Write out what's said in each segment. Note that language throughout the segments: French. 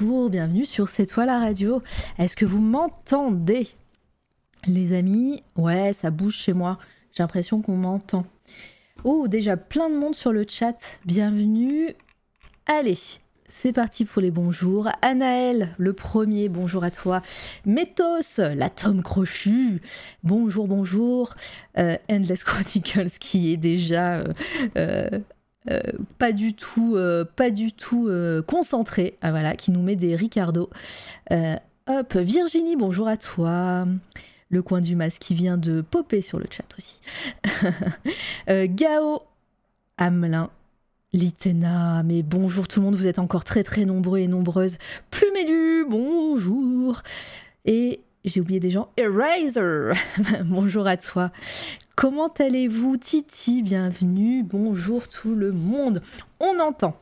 bonjour, bienvenue sur C'est toi la radio. Est-ce que vous m'entendez? Les amis, ouais, ça bouge chez moi, j'ai l'impression qu'on m'entend. Oh, déjà plein de monde sur le chat, bienvenue. Allez, c'est parti pour les bonjours. Anaël, le premier, bonjour à toi. Métos, l'atome crochu, bonjour, bonjour. Euh, Endless Chronicles qui est déjà euh, euh, euh, pas du tout, euh, pas du tout euh, concentré, ah, voilà, qui nous met des Ricardo. Hop, Virginie, bonjour à toi. Le coin du masque qui vient de popper sur le chat aussi. Gao, Hamelin, Litena, mais bonjour tout le monde, vous êtes encore très très nombreux et nombreuses. Plumélu, bonjour. Et j'ai oublié des gens. Eraser, bonjour à toi. Comment allez-vous, Titi? Bienvenue, bonjour tout le monde. On entend.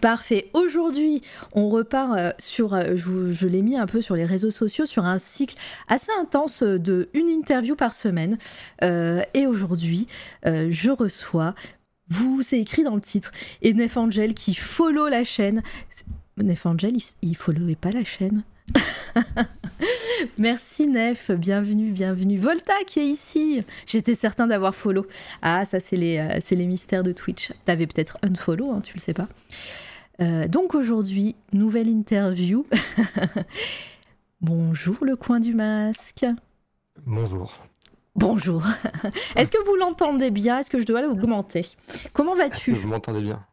Parfait. Aujourd'hui, on repart euh, sur, euh, je, l'ai mis un peu sur les réseaux sociaux, sur un cycle assez intense de une interview par semaine. Euh, et aujourd'hui, je reçois, vous, c'est écrit dans le titre, et Nef Angel qui follow la chaîne. Nef Angel, il, il followait pas la chaîne? Merci Nef, bienvenue, bienvenue. Volta qui est ici. J'étais certain d'avoir follow. Ah, ça c'est les, euh, c'est les mystères de Twitch. T'avais peut-être unfollow, hein, tu le sais pas. Euh, donc aujourd'hui, nouvelle interview. Bonjour le coin du masque. Bonjour. Bonjour. Est-ce que vous l'entendez bien? Est-ce que je dois l'augmenter? Comment Est-ce vas-tu que vous m'entendez bien?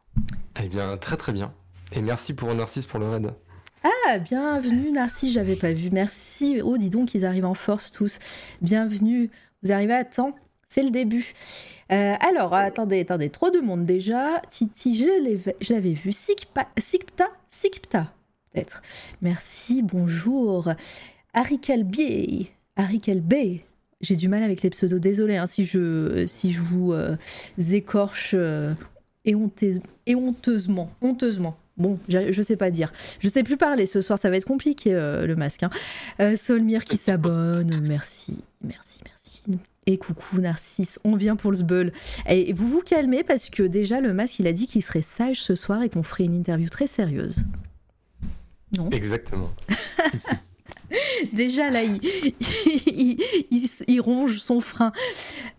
Eh bien, très très bien. Et merci pour Narcisse pour le raid. Ah, bienvenue Narcisse, j'avais pas vu. Merci. Oh, dis donc, ils arrivent en force tous. Bienvenue. Vous arrivez à temps. C'est le début. Euh, alors, attendez, attendez, trop de monde déjà. Titi, je l'avais vu. Sikpa, Sikpta, Sikpta, peut-être. Merci, bonjour. Arikel B. Arikel B. J'ai du mal avec les pseudos, désolé hein, si, je, si je vous euh, écorche euh, éhonteuse- éhonteusement. Honteusement. Bon, je, sais pas dire. Je sais plus parler ce soir, ça va être compliqué euh, le masque. Hein. Euh, Solmire qui s'abonne, merci, merci, merci. Et coucou Narcisse, on vient pour le sbeul. Et vous vous calmez parce que déjà le masque il a dit qu'il serait sage ce soir et qu'on ferait une interview très sérieuse. Non? Exactement. Déjà là, il, il, il- il ronge son frein.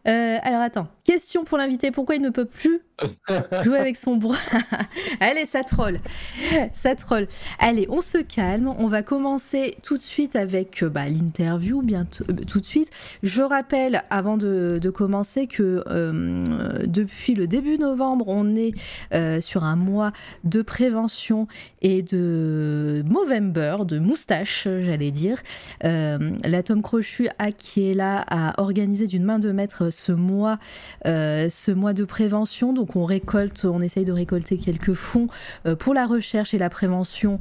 Euh, alors attends, question pour l'invité, pourquoi il ne peut plus jouer avec son bras? Allez, ça troll, ça troll. Allez, on se calme, on va commencer tout de suite avec euh, bah, l'interview, bientôt, euh, tout de suite. Je rappelle, avant de, de commencer, que euh, depuis le début novembre, on est euh, sur un mois de prévention et de Movember, de moustache, j'allais dire. Euh, L'atome crochu A qui est là a organisé d'une main de maître ce mois, euh, ce mois de prévention. Donc on récolte, on essaye de récolter quelques fonds euh, pour la recherche et la prévention.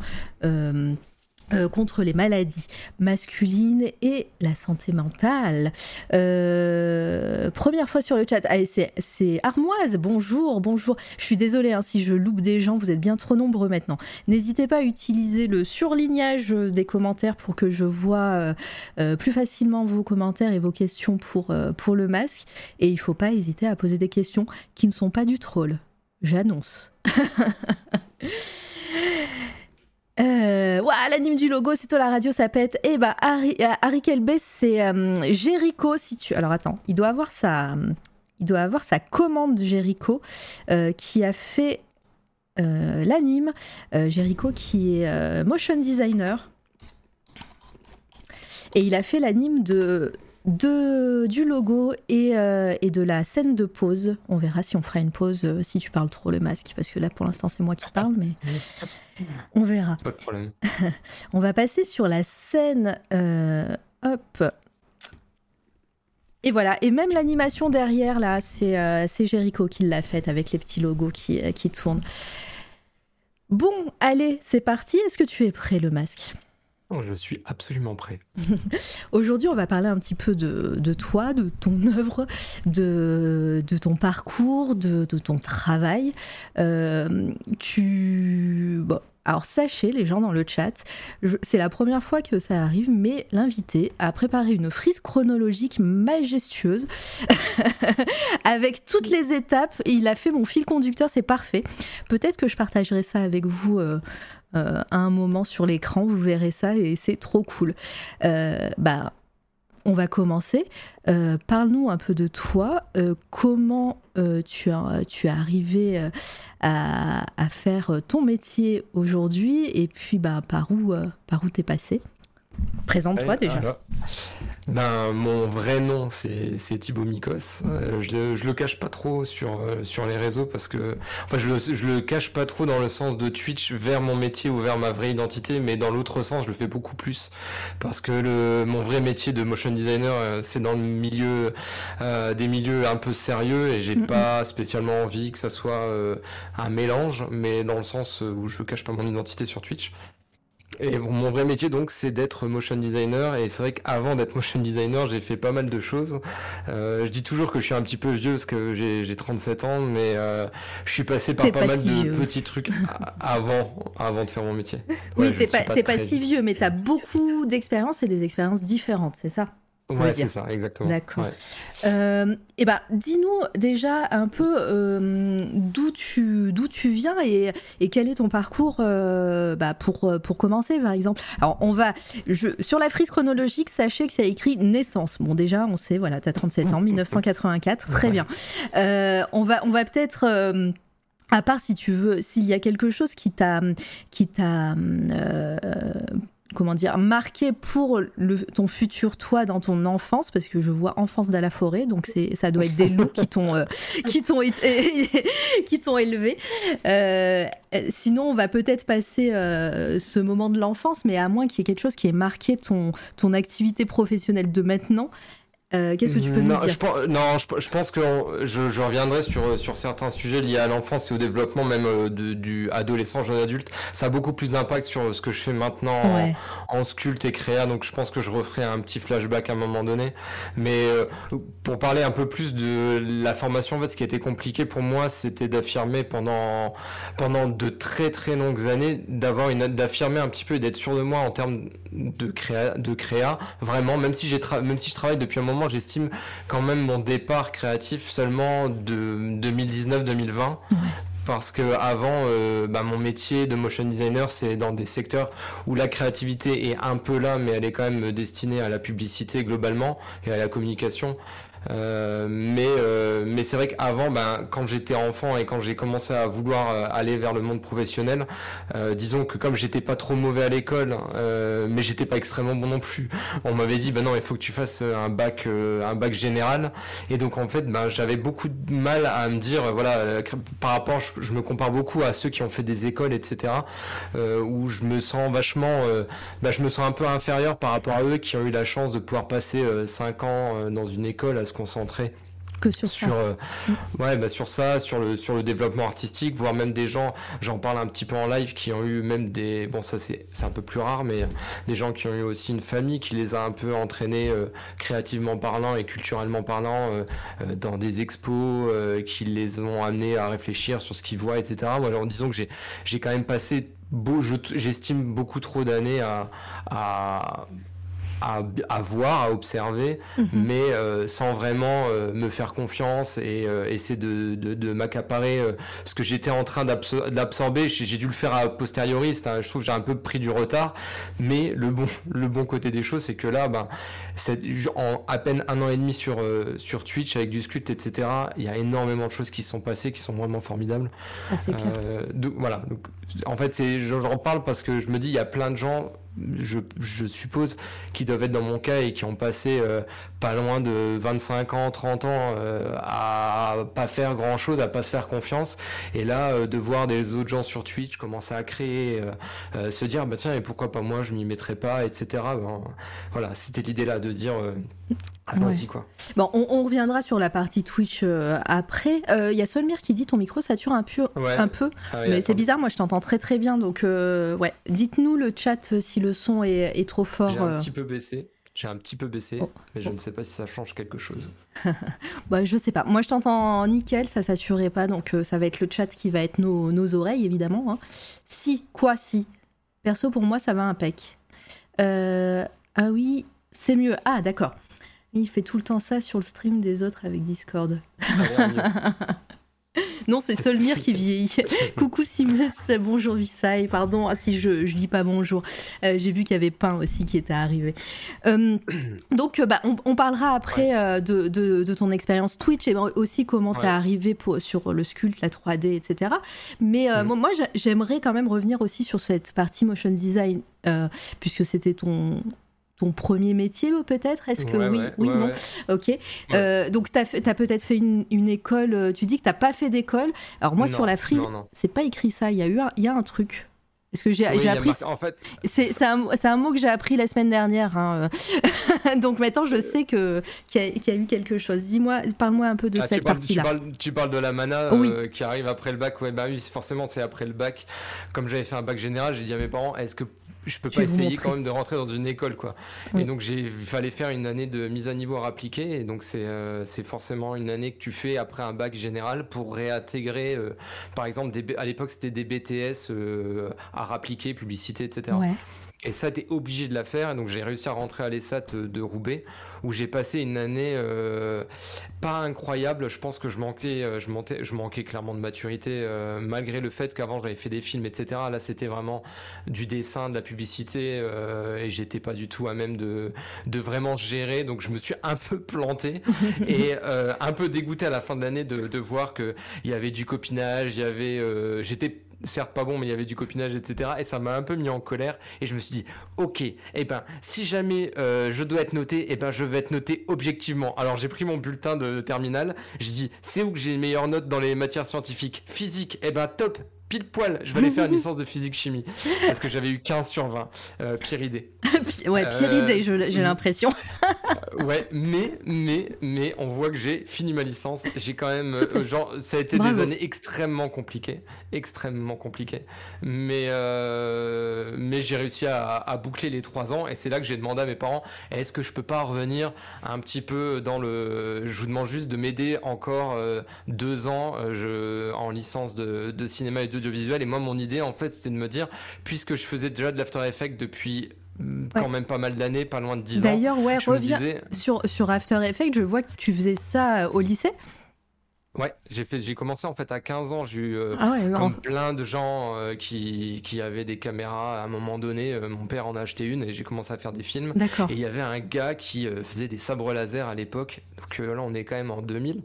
Euh, contre les maladies masculines et la santé mentale. Euh, première fois sur le chat. Allez, c'est, Armoise. Bonjour, bonjour. Je suis désolée hein, si je loupe des gens. Vous êtes bien trop nombreux maintenant. N'hésitez pas à utiliser le surlignage des commentaires pour que je vois euh, plus facilement vos commentaires et vos questions pour, pour le masque. Et il ne faut pas hésiter à poser des questions qui ne sont pas du troll. J'annonce. Euh, l'anime du logo, c'est toi la radio, ça pète. Eh bah, Harry, euh, Harry c'est euh, Jericho. Si tu... Alors attends, il doit avoir sa, il doit avoir sa commande Jericho euh, qui a fait l'anime. Jericho qui est motion designer. Et il a fait l'anime de, de, du logo et, euh, et de la scène de pause. On verra si on fera une pause euh, si tu parles trop le masque, parce que là pour l'instant c'est moi qui parle, mais on verra. Pas de problème. On va passer sur la scène. euh, hop. Et voilà, et même l'animation derrière, là, c'est euh, c'est Jericho qui l'a faite avec les petits logos qui, euh, qui tournent. Bon, allez, c'est parti. Est-ce que tu es prêt, le masque? Je suis absolument prêt. Aujourd'hui, on va parler un petit peu de, toi, de ton œuvre, de, ton parcours, de, ton travail. Euh, tu, bon, Alors sachez, les gens dans le chat, c'est la première fois que ça arrive, mais l'invité a préparé une frise chronologique majestueuse avec toutes les étapes. Il a fait mon fil conducteur, c'est parfait. Peut-être que je partagerai ça avec vous. Euh, euh, à un moment sur l'écran, vous verrez ça et c'est trop cool. Euh, bah, on va commencer. Euh, parle-nous un peu de toi. Comment tu, as, es arrivé à, faire ton métier aujourd'hui et puis bah, par où par où t'es passé? Présente-toi déjà. Ben, mon vrai nom, c'est Thibaut Mikos. Euh, je, je le cache pas trop sur, euh, sur les réseaux parce que. Enfin, je le, je le cache pas trop dans le sens de Twitch vers mon métier ou vers ma vraie identité, mais dans l'autre sens, je le fais beaucoup plus. Parce que le, mon vrai métier de motion designer, euh, c'est dans le milieu. des milieux un peu sérieux et j'ai pas spécialement envie que ça soit un mélange, mais dans le sens où je cache pas mon identité sur Twitch. Et mon vrai métier donc c'est d'être motion designer et c'est vrai qu'avant d'être motion designer j'ai fait pas mal de choses. Euh, je dis toujours que je suis un petit peu vieux parce que j'ai 37 ans mais euh, je suis passé par pas, mal de petits trucs avant, avant de faire mon métier. oui t'es pas, pas si vieux mais t'as beaucoup d'expériences et des expériences différentes c'est ça? Ouais, c'est ça, exactement. D'accord. Euh, et eh ben, dis-nous déjà un peu euh, d'où tu d'où tu viens et, et, quel est ton parcours euh, bah, pour pour commencer par exemple. Alors on va je, sur la frise chronologique, sachez que ça écrit naissance. Bon déjà on sait voilà, tu as 37 ans, 1984, très bien. on va on va peut-être à part si tu veux, s'il y a quelque chose qui t'a qui t'a comment dire, marqué pour le, ton futur toi dans ton enfance, parce que je vois enfance dans la forêt, donc c'est, ça doit être des loups qui t'ont, euh, qui t'ont, qui t'ont élevé. Euh, sinon, on va peut-être passer euh, ce moment de l'enfance, mais à moins qu'il y ait quelque chose qui ait marqué ton, ton activité professionnelle de maintenant, euh, qu'est-ce que tu peux non, nous dire je, Non, je, pense que je, je, reviendrai sur, sur certains sujets liés à l'enfance et au développement même euh, de, du adolescent, jeune adulte. Ça a beaucoup plus d'impact sur ce que je fais maintenant en, sculpte et créa, donc je pense que je referai un petit flashback à un moment donné. Mais euh, pour parler un peu plus de la formation, en fait, ce qui a été compliqué pour moi, c'était d'affirmer pendant, pendant de très très longues années, d'avoir une d'affirmer un petit peu et d'être sûr de moi en termes de créa, de créa vraiment, même si j'ai même si je travaille depuis un moment j'estime quand même mon départ créatif seulement de 2019-2020. Parce que avant, euh, bah, mon métier de motion designer, c'est dans des secteurs où la créativité est un peu là, mais elle est quand même destinée à la publicité globalement et à la communication. Euh, mais euh, mais c'est vrai qu'avant, ben, quand j'étais enfant et quand j'ai commencé à vouloir euh, aller vers le monde professionnel, disons que comme j'étais pas trop mauvais à l'école, mais j'étais pas extrêmement bon non plus, on m'avait dit ben non, il faut que tu fasses un bac un bac général. Et donc en fait, ben j'avais beaucoup de mal à me dire voilà par rapport, je, me compare beaucoup à ceux qui ont fait des écoles, etc. où je me sens vachement, ben, je me sens un peu inférieur par rapport à eux qui ont eu la chance de pouvoir passer 5 ans dans une école à concentrer que sur, sur ça. Euh, ouais, bah sur ça, sur le sur le développement artistique, voire même des gens, j'en parle un petit peu en live, qui ont eu même des, bon ça c'est c'est un peu plus rare, mais des gens qui ont eu aussi une famille qui les a un peu entraînés euh, créativement parlant et culturellement parlant euh, dans des expos, qui les ont amenés à réfléchir sur ce qu'ils voient, etc. En disant que j'ai j'ai quand même passé beau, j'estime beaucoup trop d'années à, à à, voir, à observer, mhm. mais euh, sans vraiment euh, me faire confiance et euh, essayer de, de, m'accaparer ce que j'étais en train d'absorber. J'ai dû le faire a posteriori, je trouve que j'ai un peu pris du retard, mais le bon, le bon côté des choses, c'est que là, ben, en à peine un an et demi sur, sur Twitch avec du sculpt, etc., il y a énormément de choses qui se sont passées, qui sont vraiment formidables. Ah, clair. voilà, donc, en fait, j'en parle parce que je me dis, il y a plein de gens je, suppose, qui doivent être dans mon cas et qui ont passé euh, pas loin de 25 ans, 30 ans euh, à pas faire grand chose, à pas se faire confiance. Et là, euh, de voir des autres gens sur Twitch commencer à créer, se dire, bah tiens, et pourquoi pas moi, je m'y mettrais pas, etc. voilà, c'était l'idée là de dire, allons-y quoi. Bon, on, reviendra sur la partie Twitch après. Il y a Solmir qui dit ton micro sature un peu, un peu. Ah mais c'est bizarre, moi je t'entends très très bien. Donc ouais, dites-nous le chat si le son est, trop fort. J'ai un euh. petit peu baissé. J'ai un petit peu baissé, oh. mais je ne sais pas si ça change quelque chose. bah, je sais pas. Moi, je t'entends nickel, ça s'assurait pas, donc euh, ça va être le chat qui va être nos, nos oreilles, évidemment. Hein. Si, quoi, si. Perso, pour moi, ça va impec. Euh, ah oui, c'est mieux. Ah, d'accord. Il fait tout le temps ça sur le stream des autres avec Discord. Ah, non, c'est Solmir qui vieillit. Coucou Simus, bonjour Visay, pardon ah, si je, je dis pas bonjour. Euh, j'ai vu qu'il y avait Pain aussi qui était arrivé. Euh, donc, bah, on, parlera après euh, de, de, ton expérience Twitch et aussi comment tu es arrivé pour, sur le sculpte, la 3D, etc. Mais mm. moi, j'aimerais quand même revenir aussi sur cette partie motion design, puisque c'était ton, ton premier métier peut-être? Est-ce que oui, oui, non Ok. Euh, donc tu as, as peut-être fait une, école, euh, tu dis que tu pas fait d'école. Alors moi sur la frise, c'est pas écrit ça, il y, a eu un, y a un truc. Est-ce que j'ai appris En fait, c'est un, un, mot que j'ai appris la semaine dernière. Hein. Donc maintenant, je sais que qu'il y, a eu quelque chose. Dis-moi, parle-moi un peu de ah, cette partie-là. Tu, parles, de la mana euh, qui arrive après le bac. Ouais, bah oui, forcément, c'est après le bac. Comme j'avais fait un bac général, j'ai dit à mes parents, est-ce que je peux pas essayer quand même de rentrer dans une école quoi. Et donc j'ai il fallait faire une année de mise à niveau à appliquer et donc c'est euh, c'est forcément une année que tu fais après un bac général pour réintégrer euh, par exemple des, à l'époque c'était des BTS euh, à appliquer publicité etc. Ouais. Et ça, t'es obligé de la faire. Et donc, j'ai réussi à rentrer à l'ESAT de Roubaix, où j'ai passé une année euh, pas incroyable. Je pense que je manquais, euh, je, manquais, je manquais clairement de maturité, euh, malgré le fait qu'avant j'avais fait des films, etc. Là, c'était vraiment du dessin, de la publicité, et j'étais pas du tout à même de, de vraiment gérer. Donc, je me suis un peu planté et un peu dégoûté à la fin de l'année de, de voir qu'il y avait du copinage, il y avait, j'étais certes pas bon, mais il y avait du copinage, etc. Et ça m'a un peu mis en colère. Et je me suis dit, ok, et eh ben, si jamais euh, je dois être noté, et eh ben, je vais être noté objectivement. Alors j'ai pris mon bulletin de, terminale. J'ai dit, c'est où que j'ai les meilleures notes dans les matières scientifiques? Physique, et eh ben, top pile poil, je vais aller faire une licence de physique chimie parce que j'avais eu 15 sur 20. Euh, pire idée. ouais, pire euh, idée, j'ai l'impression. ouais, mais, mais, mais, on voit que j'ai fini ma licence. J'ai quand même, euh, genre, ça a été des années extrêmement compliquées, extrêmement compliquées. Mais, euh, mais j'ai réussi à, boucler les trois ans et c'est là que j'ai demandé à mes parents est-ce que je peux pas revenir un petit peu dans le. Je vous demande juste de m'aider encore deux ans je, en licence de, de cinéma et Et moi, mon idée, en fait, c'était de me dire, puisque je faisais déjà de l'After Effects depuis quand même pas mal d'années, pas loin de 10 ans. D'ailleurs, ouais, reviens sur, sur After Effects, je vois que tu faisais ça au lycée. Ouais, j'ai fait, j'ai commencé en fait à 15 ans. J'ai eu euh, ah comme plein de gens euh, qui, qui avaient des caméras à un moment donné. Euh, mon père en a acheté une et j'ai commencé à faire des films. D'accord. Et il y avait un gars qui faisait des sabres laser à l'époque. Donc là, on est quand même en 2000.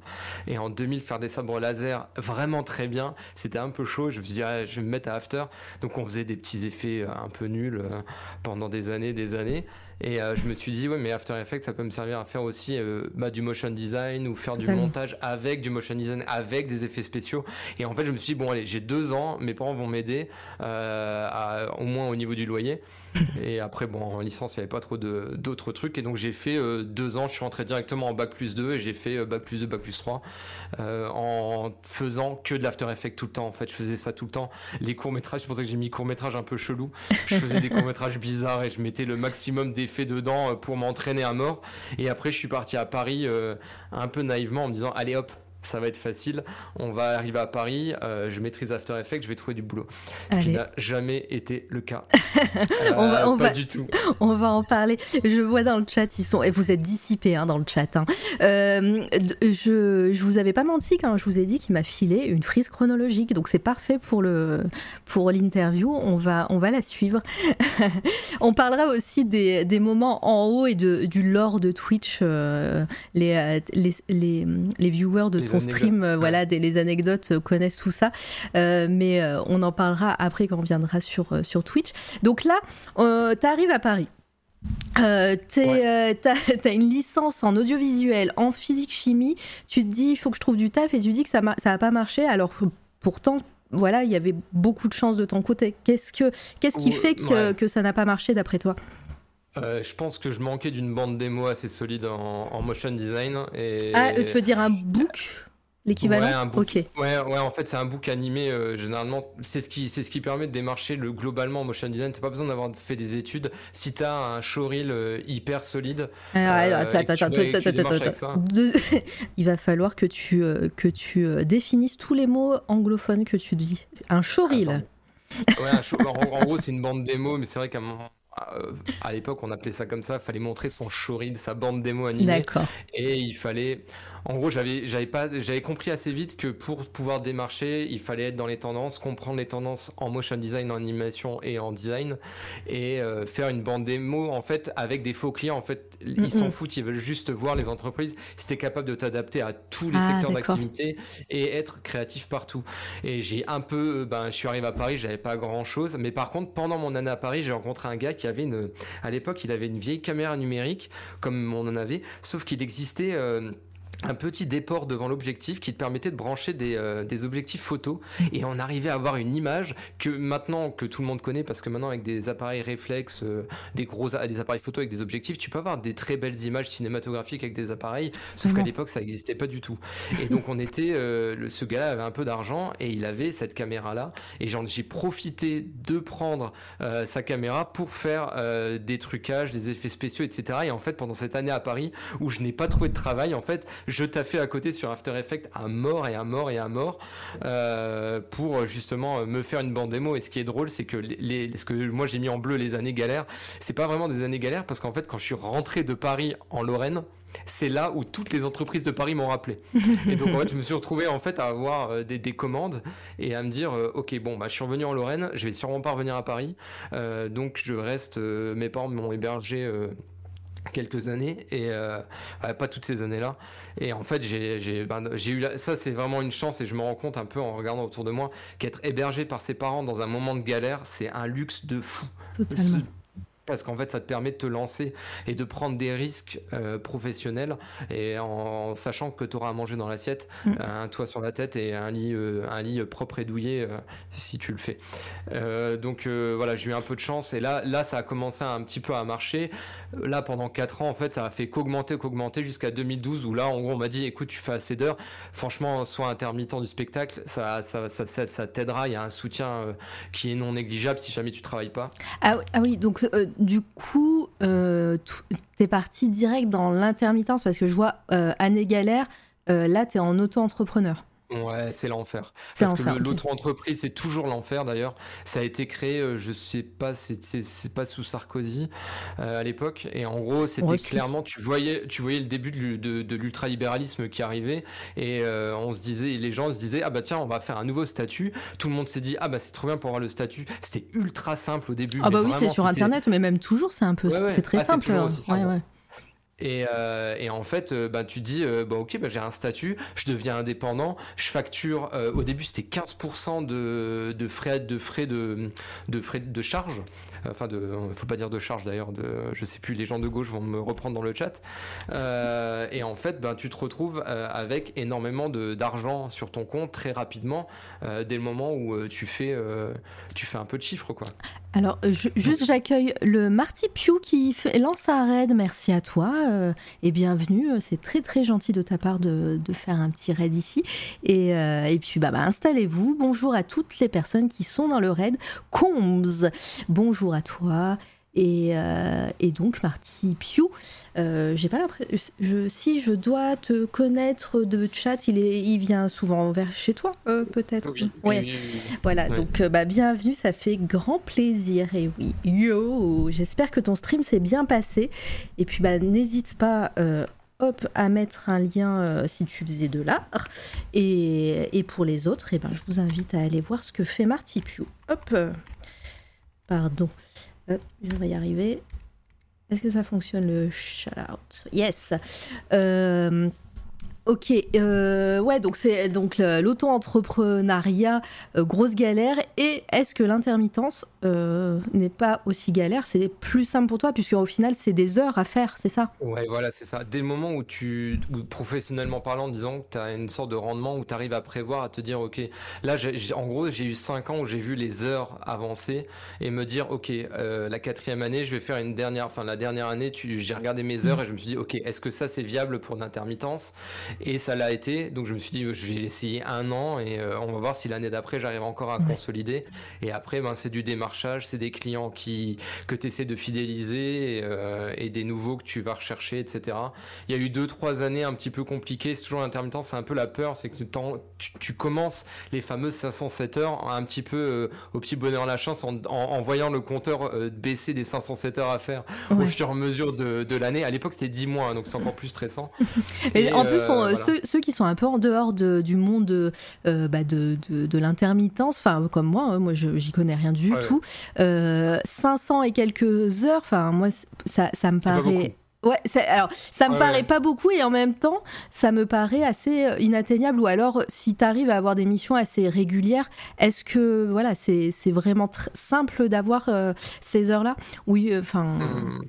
Et en 2000, faire des sabres laser vraiment très bien, c'était un peu chaud. Je me suis dit, ah, je vais me mettre à After. Donc on faisait des petits effets un peu nuls pendant des années, des années. Et euh, je me suis dit, ouais, mais After Effects, ça peut me servir à faire aussi euh, bah, du motion design ou faire du montage avec du motion design, avec des effets spéciaux. Et en fait, je me suis dit, bon, allez, j'ai deux ans, mes parents vont m'aider, euh, au moins au niveau du loyer. Et après, bon, en licence, il n'y avait pas trop d'autres trucs. Et donc, j'ai fait euh, deux ans, je suis rentré directement en bac plus 2 et j'ai fait bac plus 2, bac plus 3 en faisant que de l'After Effects tout le temps. En fait, je faisais ça tout le temps. Les courts-métrages, c'est pour ça que j'ai mis courts-métrages un peu chelou. Je faisais des courts-métrages bizarres et je mettais le maximum fait dedans euh, pour m'entraîner à mort. Et après, je suis parti à Paris euh, un peu naïvement en me disant, allez hop, ça va être facile. On va arriver à Paris, euh, je maîtrise After Effects, je vais trouver du boulot. Ce qui n'a jamais été le cas. on va, pas du tout. On va en parler. Je vois dans le chat, ils sont et vous êtes dissipés hein, dans le chat. Hein. je, je vous avais pas menti quand je vous ai dit qu'il m'a filé une frise chronologique, donc c'est parfait pour le pour l'interview. On va on va la suivre. on parlera aussi des, des, moments en haut et de, du lore de Twitch, les, les, les, les viewers de ton stream, euh, voilà, des, les anecdotes euh, connaissent tout ça. Euh, mais on en parlera après quand on viendra sur, sur Twitch. Donc là, tu arrives à Paris. Euh, t'as une licence en audiovisuel, en physique-chimie, tu te dis il faut que je trouve du taf et tu dis que ça, ça va pas marché alors pourtant voilà il y avait beaucoup de chance de ton côté. Qu'est-ce que qu'est-ce qui fait que, que ça n'a pas marché d'après toi? Je pense que je manquais d'une bande démo assez solide en, motion design. Et... Ah, tu veux dire un book L'équivalent ouais, Ok. Ouais, ouais, en fait, c'est un book animé. Euh, généralement, c'est ce, qui, c'est ce qui permet de démarcher le, globalement motion design. T'as pas besoin d'avoir fait des études. Si t'as un showreel euh, hyper solide. attends, attends, attends, Il va falloir que tu, euh, que tu définisses tous les mots anglophones que tu dis. Un showreel. Ouais, un show... en, gros, c'est une bande démo, mais c'est vrai qu'à un moment à l'époque, on appelait ça comme ça. Il fallait montrer son showreel, sa bande démo animée. Et il fallait en gros, j'avais, j'avais pas, j'avais compris assez vite que pour pouvoir démarcher, il fallait être dans les tendances, comprendre les tendances en motion design, en animation et en design, et euh, faire une bande démo en fait avec des faux clients. En fait, ils s'en foutent, ils veulent juste voir les entreprises. Si t'es capable de t'adapter à tous les ah, secteurs d'activité et être créatif partout. Et j'ai un peu, ben, je suis arrivé à Paris, j'avais pas grand chose, mais par contre, pendant mon année à Paris, j'ai rencontré un gars qui avait l'époque, il avait une vieille caméra numérique comme on en avait, sauf qu'il existait. Euh, un petit déport devant l'objectif qui te permettait de brancher des, euh, des, objectifs photo et on arrivait à avoir une image que maintenant que tout le monde connaît parce que maintenant avec des appareils réflexes euh, des gros des appareils photo avec des objectifs tu peux avoir des très belles images cinématographiques avec des appareils sauf qu'à l'époque ça n'existait pas du tout. Et donc on était euh, ce gars-là avait un peu d'argent et il avait cette caméra là et j'ai profité de prendre sa caméra pour faire des trucages des effets spéciaux etc et en fait pendant cette année à Paris où je n'ai pas trouvé de travail en fait je taffais à côté sur After Effects à mort et à mort et à mort euh, pour justement me faire une bande démo. Et ce qui est drôle, c'est que ce que moi j'ai mis en bleu les années galères, c'est pas vraiment des années galères parce qu'en fait, quand je suis rentré de Paris en Lorraine, c'est là où toutes les entreprises de Paris m'ont rappelé. Et donc en fait, je me suis retrouvé en fait à avoir euh, des, commandes et à me dire euh, ok bon bah je suis revenu en Lorraine, je vais sûrement pas revenir à Paris, donc je reste. mes parents m'ont hébergé quelques années et euh, pas toutes ces années-là. Et en fait, j'ai ben, eu ça, c'est vraiment une chance et je me rends compte un peu en regardant autour de moi qu'être hébergé par ses parents dans un moment de galère, c'est un luxe de fou. Totalement parce qu'en fait ça te permet de te lancer et de prendre des risques euh, professionnels et en, sachant que tu auras à manger dans l'assiette, mm. un toit sur la tête et un lit, euh, un lit propre et douillet euh, si tu le fais. donc voilà, j'ai eu un peu de chance et là, là ça a commencé un petit peu à marcher. Là pendant 4 ans en fait ça a fait qu'augmenter, qu'augmenter jusqu'à 2012 où là en gros on m'a dit écoute tu fais assez d'heures, franchement sois intermittent du spectacle, ça, ça, ça, ça, t'aidera, il y a un soutien qui est non négligeable si jamais tu travailles pas. Ah, ah oui, donc du coup, euh, tu es parti direct dans l'intermittence parce que je vois euh, année galère, euh, là, tu es en auto-entrepreneur. Ouais, c'est l'enfer. Parce que l'auto-entreprise, c'est toujours l'enfer d'ailleurs. Ça a été créé, euh, je sais pas, c'est pas sous Sarkozy euh, à l'époque. Et en gros, c'était clairement, tu voyais, tu voyais le début de, de, l'ultralibéralisme qui arrivait. Et euh, on se disait, les gens se disaient, ah bah tiens, on va faire un nouveau statut. Tout le monde s'est dit, ah bah c'est trop bien pour avoir le statut. C'était ultra simple au début. Ah bah oui, c'est sur Internet, mais même toujours, c'est un peu, c'est très ah, simple. Hein. Ouais, ouais. Et, euh, et, en fait, euh, bah, tu dis, euh, bah, ok, bah, j'ai un statut, je deviens indépendant, je facture. au début, c'était 15% de, de, frais de frais de, de frais de charge enfin de, faut pas dire de charge d'ailleurs, de, je sais plus, les gens de gauche vont me reprendre dans le chat. Euh, et en fait, ben, tu te retrouves euh, avec énormément d'argent sur ton compte très rapidement euh, dès le moment où tu fais, un peu de chiffres, quoi. Alors, juste, j'accueille le Marty Pew qui lance un raid. Merci à toi et bienvenue. C'est très très gentil de ta part de, faire un petit raid ici. Et, et puis, bah, bah, installez-vous. Bonjour à toutes les personnes qui sont dans le raid. Combs, bonjour à toi. Et, euh, et, donc Marty Piu, euh, j'ai pas l'impression. si je dois te connaître de chat, il, est, il vient souvent vers chez toi, euh, peut-être? ouais. voilà. Donc bah, bienvenue, ça fait grand plaisir. Et oui, yo, j'espère que ton stream s'est bien passé. Et puis bah n'hésite pas. Hop, à mettre un lien si tu faisais de l'art. Et, et, pour les autres, et eh ben, je vous invite à aller voir ce que fait Marty Piu. Hop, pardon. Je vais y arriver. Est-ce que ça fonctionne le shout-out? Yes. Euh, Ok, euh, ouais, donc c'est donc l'auto-entrepreneuriat, euh, grosse galère. Et est-ce que l'intermittence euh, n'est pas aussi galère? C'est plus simple pour toi, puisque au final, c'est des heures à faire, c'est ça? Ouais, voilà, c'est ça. Dès le moment où tu, professionnellement parlant, disons que tu as une sorte de rendement où tu arrives à prévoir, à te dire, ok, là, en gros, j'ai eu 5 ans où j'ai vu les heures avancer et me dire, ok, la quatrième année, je vais faire une dernière, enfin, la dernière année, j'ai regardé mes heures et je me suis dit, ok, est-ce que ça, c'est viable pour l'intermittence Et ça l'a été. Donc je me suis dit, je vais essayer un an et euh, on va voir si l'année d'après j'arrive encore à consolider. Et après, ben, c'est du démarchage, c'est des clients qui, que tu essaies de fidéliser euh, et, des nouveaux que tu vas rechercher, etc. Il y a eu deux, trois années un petit peu compliquées. C'est toujours l'intermittent, c'est un peu la peur. C'est que tu, tu, commences les fameuses 507 heures un petit peu euh, au petit bonheur la chance en, en, voyant le compteur baisser des 507 heures à faire au fur et à mesure de, de l'année. À l'époque, c'était 10 mois, hein, donc c'est encore plus stressant. et, en plus, on, ceux, ceux, qui sont un peu en dehors de, du monde euh, bah de, de, de l'intermittence, enfin comme moi, hein, moi j'y connais rien du tout. Euh, 500 et quelques heures, enfin moi ça, ça me paraît. Ouais, alors ça me paraît pas beaucoup et en même temps, ça me paraît assez euh, inatteignable. Ou alors, si tu arrives à avoir des missions assez régulières, est-ce que voilà, c'est vraiment simple d'avoir euh, ces heures-là? Oui, enfin. Mmh.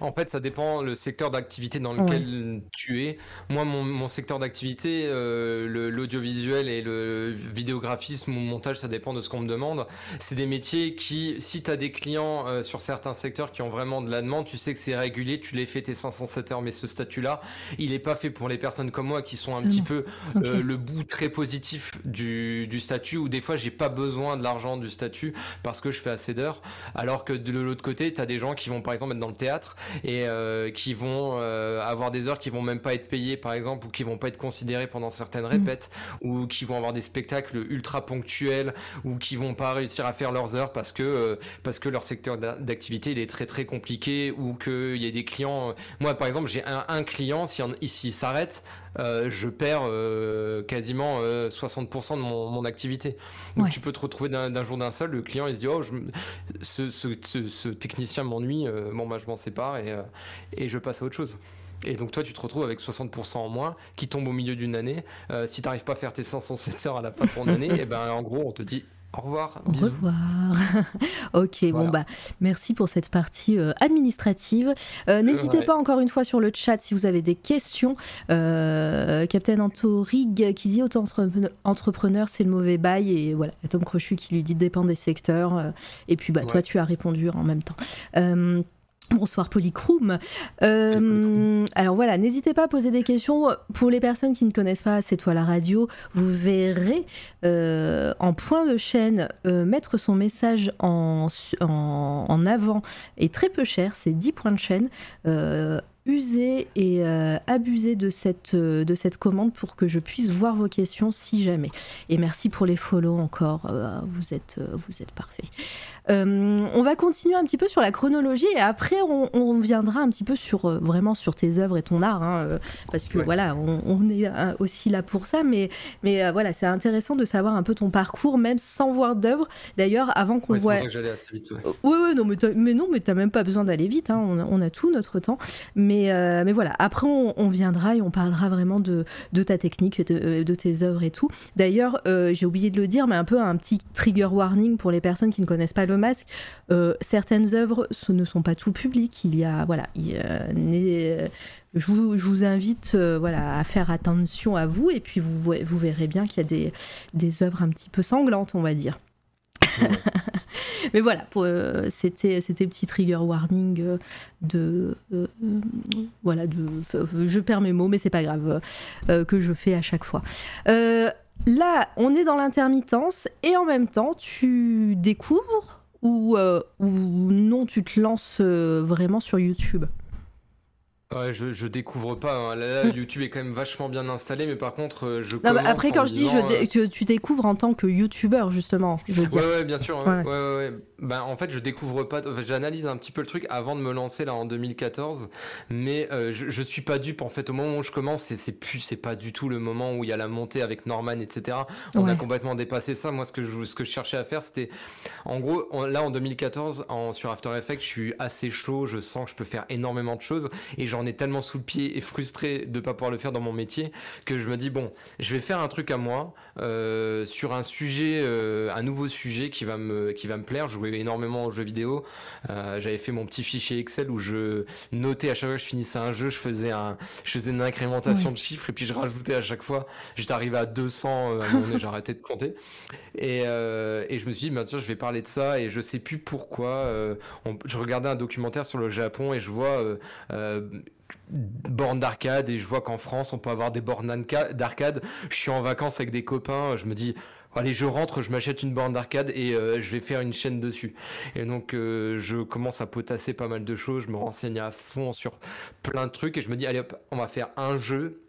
En fait, ça dépend le secteur d'activité dans lequel tu es. Moi, mon, secteur d'activité, euh, l'audiovisuel et le vidéographisme ou montage, ça dépend de ce qu'on me demande. C'est des métiers qui, si tu as des clients euh, sur certains secteurs qui ont vraiment de la demande, tu sais que c'est régulier, tu les fais tes 507 heures, mais ce statut-là, il n'est pas fait pour les personnes comme moi qui sont un petit peu euh, le bout très positif du, du statut, où des fois, j'ai pas besoin de l'argent du statut parce que je fais assez d'heures. Alors que de l'autre côté, tu as des gens qui vont par exemple être dans le théâtre et euh, qui vont euh, avoir des heures qui vont même pas être payées par exemple ou qui vont pas être considérées pendant certaines répètes mm. ou qui vont avoir des spectacles ultra ponctuels ou qui vont pas réussir à faire leurs heures parce que euh, parce que leur secteur d'activité il est très très compliqué ou qu'il y a des clients moi par exemple j'ai un, un, client si ici s'arrête je perds quasiment 60% de mon, mon, activité. Donc tu peux te retrouver d'un jour d'un seul, le client il se dit oh je, ce, ce, ce, technicien m'ennuie, bon bah je m'en sépare euh, et, je passe à autre chose. Et donc toi, tu te retrouves avec 60% en moins qui tombe au milieu d'une année. Euh, si tu n'arrives pas à faire tes 507 heures à la fin de ton année, et eh ben en gros, on te dit au revoir. Au revoir. ok, bon bah merci pour cette partie euh, administrative. N'hésitez pas encore une fois sur le chat si vous avez des questions. Captain Antorig qui dit autant entrepreneur c'est le mauvais bail et voilà Tom Crochu qui lui dit dépend des secteurs. et puis bah toi tu as répondu en même temps. Bonsoir Polychrome. Euh, alors voilà, n'hésitez pas à poser des questions. Pour les personnes qui ne connaissent pas C'est toi la radio, vous verrez euh, en point de chaîne euh, mettre son message en, en, en, avant est très peu cher, c'est 10 points de chaîne user et euh, abuser de cette, euh, de cette commande pour que je puisse voir vos questions si jamais. Et merci pour les follow encore, euh, vous êtes, vous êtes parfait. On va continuer un petit peu sur la chronologie et après on, viendra un petit peu sur vraiment sur tes œuvres et ton art, hein, parce que voilà, on, est aussi là pour ça, mais, mais voilà, c'est intéressant de savoir un peu ton parcours, même sans voir d'œuvre. D'ailleurs, avant qu'on voit. C'est j'allais assez vite. Oui, ouais, non, mais, mais non, mais t'as même pas besoin d'aller vite, hein, on, on, a tout notre temps. Mais euh, mais, voilà, après on, viendra et on parlera vraiment de, ta technique, de, euh, de, tes œuvres et tout. D'ailleurs, euh, j'ai oublié de le dire, mais un peu un petit trigger warning pour les personnes qui ne connaissent pas le masque. certaines œuvres ce ne sont pas tout public. Il y a, voilà, je vous, invite voilà, à faire attention à vous et puis vous, vous verrez bien qu'il y a des, des œuvres un petit peu sanglantes, on va dire. Mais voilà, euh, c'était c'était petit trigger warning euh, de euh, voilà de je perds mes mots, mais c'est pas grave que je fais à chaque fois. là, on est dans l'intermittence et en même temps, tu découvres ou, ou non, tu te lances vraiment sur YouTube. Ouais, je, je découvre pas. Hein. Là. YouTube est quand même vachement bien installé, mais par contre, euh, je. Non, après, quand je dis je que tu découvres en tant que YouTuber, justement, je veux dire. Ouais, ouais bien sûr. Ouais. Ouais, ouais, ben, en fait, je découvre pas. J'analyse un petit peu le truc avant de me lancer là en 2014, mais euh, je, je suis pas dupe. En fait, au moment où je commence, c'est plus, c'est pas du tout le moment où il y a la montée avec Norman, etc. On a complètement dépassé ça. Moi, ce que je, ce que je cherchais à faire, c'était, en gros, là en 2014, en, sur After Effects, je suis assez chaud. Je sens que je peux faire énormément de choses et j'en ai tellement sous le pied et frustré de pas pouvoir le faire dans mon métier que je me dis bon, je vais faire un truc à moi euh, sur un sujet, euh, un nouveau sujet qui va me qui va me plaire. Je jouais énormément aux jeux vidéo. Euh, j'avais fait mon petit fichier Excel où je notais à chaque fois que je finissais un jeu, je faisais un, je faisais une incrémentation de chiffres et puis je rajoutais à chaque fois. J'étais arrivé à 200 à un moment donné, arrêté de compter. Et, et je me suis dit, bah, tiens, je vais parler de ça et je sais plus pourquoi. je regardais un documentaire sur le Japon et je vois bornes d'arcade et je vois qu'en France on peut avoir des bornes d'arcade. Je suis en vacances avec des copains, je me dis allez je rentre, je m'achète une borne d'arcade et je vais faire une chaîne dessus. Et donc je commence à potasser pas mal de choses, je me renseigne à fond sur plein de trucs et je me dis allez hop, on va faire un jeu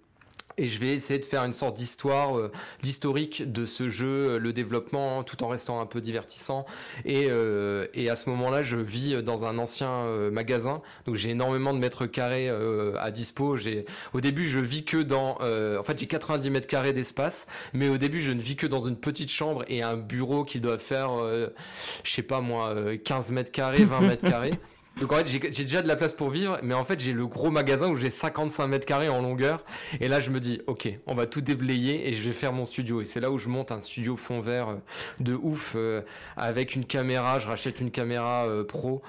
et je vais essayer de faire une sorte d'histoire, euh, d'historique de ce jeu, euh, le développement, tout en restant un peu divertissant. Et, euh, et à ce moment-là, je vis dans un ancien magasin, donc j'ai énormément de mètres carrés à dispo. J'ai, au début, je vis que dans, en fait, j'ai 90 mètres carrés d'espace, mais au début, je ne vis que dans une petite chambre et un bureau qui doit faire, je sais pas moi, 15 mètres carrés, 20 mètres carrés. Donc en fait, j'ai déjà de la place pour vivre, mais en fait, j'ai le gros magasin où j'ai 55 mètres carrés en longueur. Et là, je me dis, ok, on va tout déblayer et je vais faire mon studio. Et c'est là où je monte un studio fond vert euh, de ouf euh, avec une caméra. Je rachète une caméra euh, pro.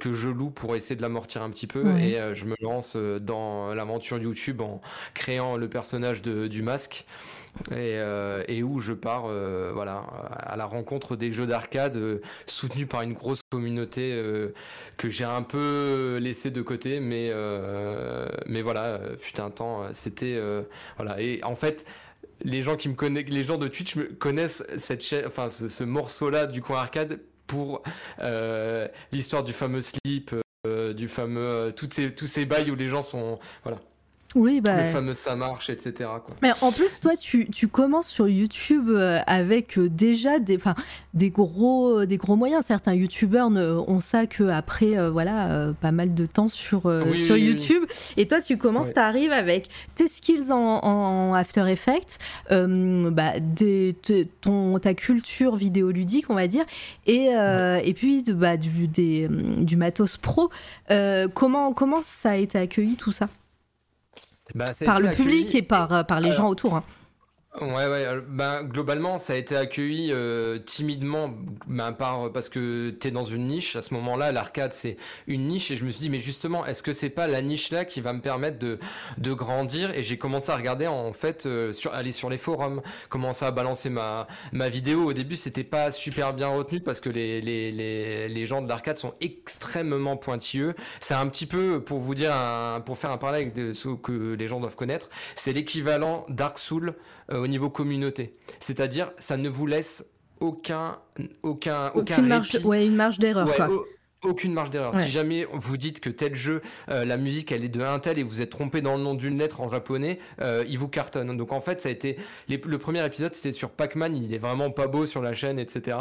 que je loue pour essayer de l'amortir un petit peu et je me lance dans l'aventure YouTube en créant le personnage de, du masque et, euh, et, où je pars euh, voilà à la rencontre des jeux d'arcade euh, soutenus par une grosse communauté que j'ai un peu laissé de côté mais mais voilà fut un temps c'était voilà. Et en fait les gens qui me connaissent les gens de Twitch connaissent cette chaîne enfin ce, ce morceau là du coin arcade pour l'histoire du fameux slip du fameux toutes ces tous ces bails où les gens sont voilà oui, bah. Le fameux ça marche, etc. Mais en plus, toi, tu, tu commences sur YouTube euh, avec euh, déjà des, des, gros, des gros moyens. Certains YouTubeurs ont ça qu'après euh, voilà, pas mal de temps sur, sur YouTube. Et toi, tu commences, tu arrives avec tes skills en, After Effects, bah, des, ton, ta culture vidéoludique, on va dire, et, et puis bah, du, des, du matos pro. comment, comment ça a été accueilli tout ça? Bah, par le public et par, euh, par les gens autour. Hein. Ouais, ouais. Ben, globalement, ça a été accueilli euh, timidement, ben, par, parce que tu es dans une niche. À ce moment-là, l'arcade, c'est une niche. Et je me suis dit, mais justement, est-ce que c'est pas la niche-là qui va me permettre de, de grandir? Et j'ai commencé à regarder, en fait, euh, sur, aller sur les forums, commencer à balancer ma, ma vidéo. Au début, c'était pas super bien retenu parce que les, les, les, les gens de l'arcade sont extrêmement pointilleux. C'est un petit peu, pour vous dire, pour faire un parallèle de ce que les gens doivent connaître, c'est l'équivalent Dark Souls. Euh, au niveau communauté. C'est-à-dire, ça ne vous laisse aucun, aucun, aucun Aucune marge, ouais, une marge d'erreur. quoi aucune marge d'erreur. Si jamais vous dites que tel jeu, euh, la musique elle est de un tel et vous êtes trompé dans le nom d'une lettre en japonais, euh, il vous cartonne. Donc en fait, ça a été le premier épisode, c'était sur Pac-Man. Il est vraiment pas beau sur la chaîne, etc.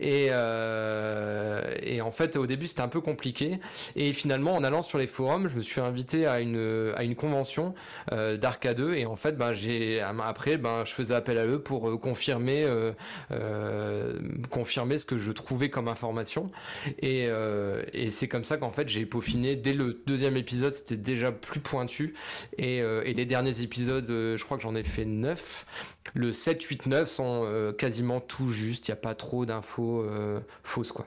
Et, euh, et en fait, au début, c'était un peu compliqué. Et finalement, en allant sur les forums, je me suis invité à une à une convention euh, d'Arcade et en fait, ben j'ai après, ben je faisais appel à eux pour euh, confirmer confirmer ce que je trouvais comme information et euh, et c'est comme ça qu'en fait j'ai peaufiné dès le deuxième épisode c'était déjà plus pointu. Et, euh, les derniers épisodes euh, je crois que j'en ai fait 9 le 7 8 9 sont quasiment tout juste. Il n'y a pas trop d'infos fausses quoi.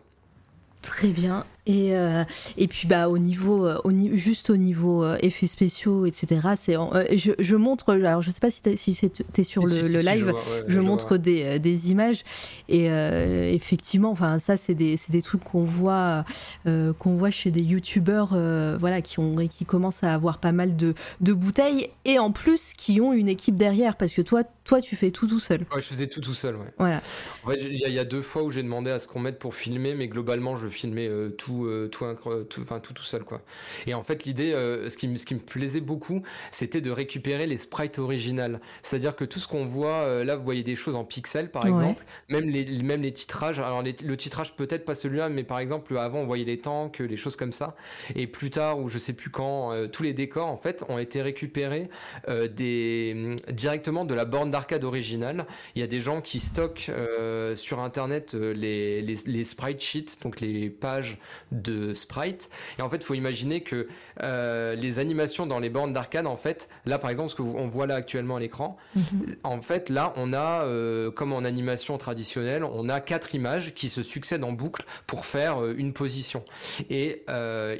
Très bien. Et, euh, et puis bah au niveau, euh, au, juste au niveau euh, effets spéciaux, etc. C'est je, je, montre. Alors je sais pas si tu si es sur le, live. je, montre des, des, images et effectivement, enfin ça c'est des, des trucs qu'on voit qu'on voit chez des youtubeurs, voilà, qui ont qui commencent à avoir pas mal de, de bouteilles et en plus qui ont une équipe derrière parce que toi toi tu fais tout tout seul. Ouais, je faisais tout tout seul. Ouais. Voilà. En fait, il y, y, a deux fois où j'ai demandé à ce qu'on mette pour filmer, mais globalement je filmais euh, tout, euh, tout, tout, enfin, tout, tout seul, quoi. Et en fait, l'idée, euh, ce, qui me, ce qui me plaisait beaucoup, c'était de récupérer les sprites originales. C'est-à-dire que tout ce qu'on voit, là, vous voyez des choses en pixels, par exemple, même les, même les titrages. Alors, le titrage, peut-être pas celui-là, mais par exemple, avant, on voyait les tanks, les choses comme ça. Et plus tard, ou je sais plus quand, tous les décors, en fait, ont été récupérés des, directement de la borne d'arcade originale. Il y a des gens qui stockent sur Internet les, les, les sprite sheets, donc les pages de sprite. Et en fait, il faut imaginer que euh, les animations dans les bornes d'arcade, en fait, là par exemple, ce que on voit là actuellement à l'écran, mhm. en fait, là, on a, euh, comme en animation traditionnelle, on a quatre images qui se succèdent en boucle pour faire euh, une position. Et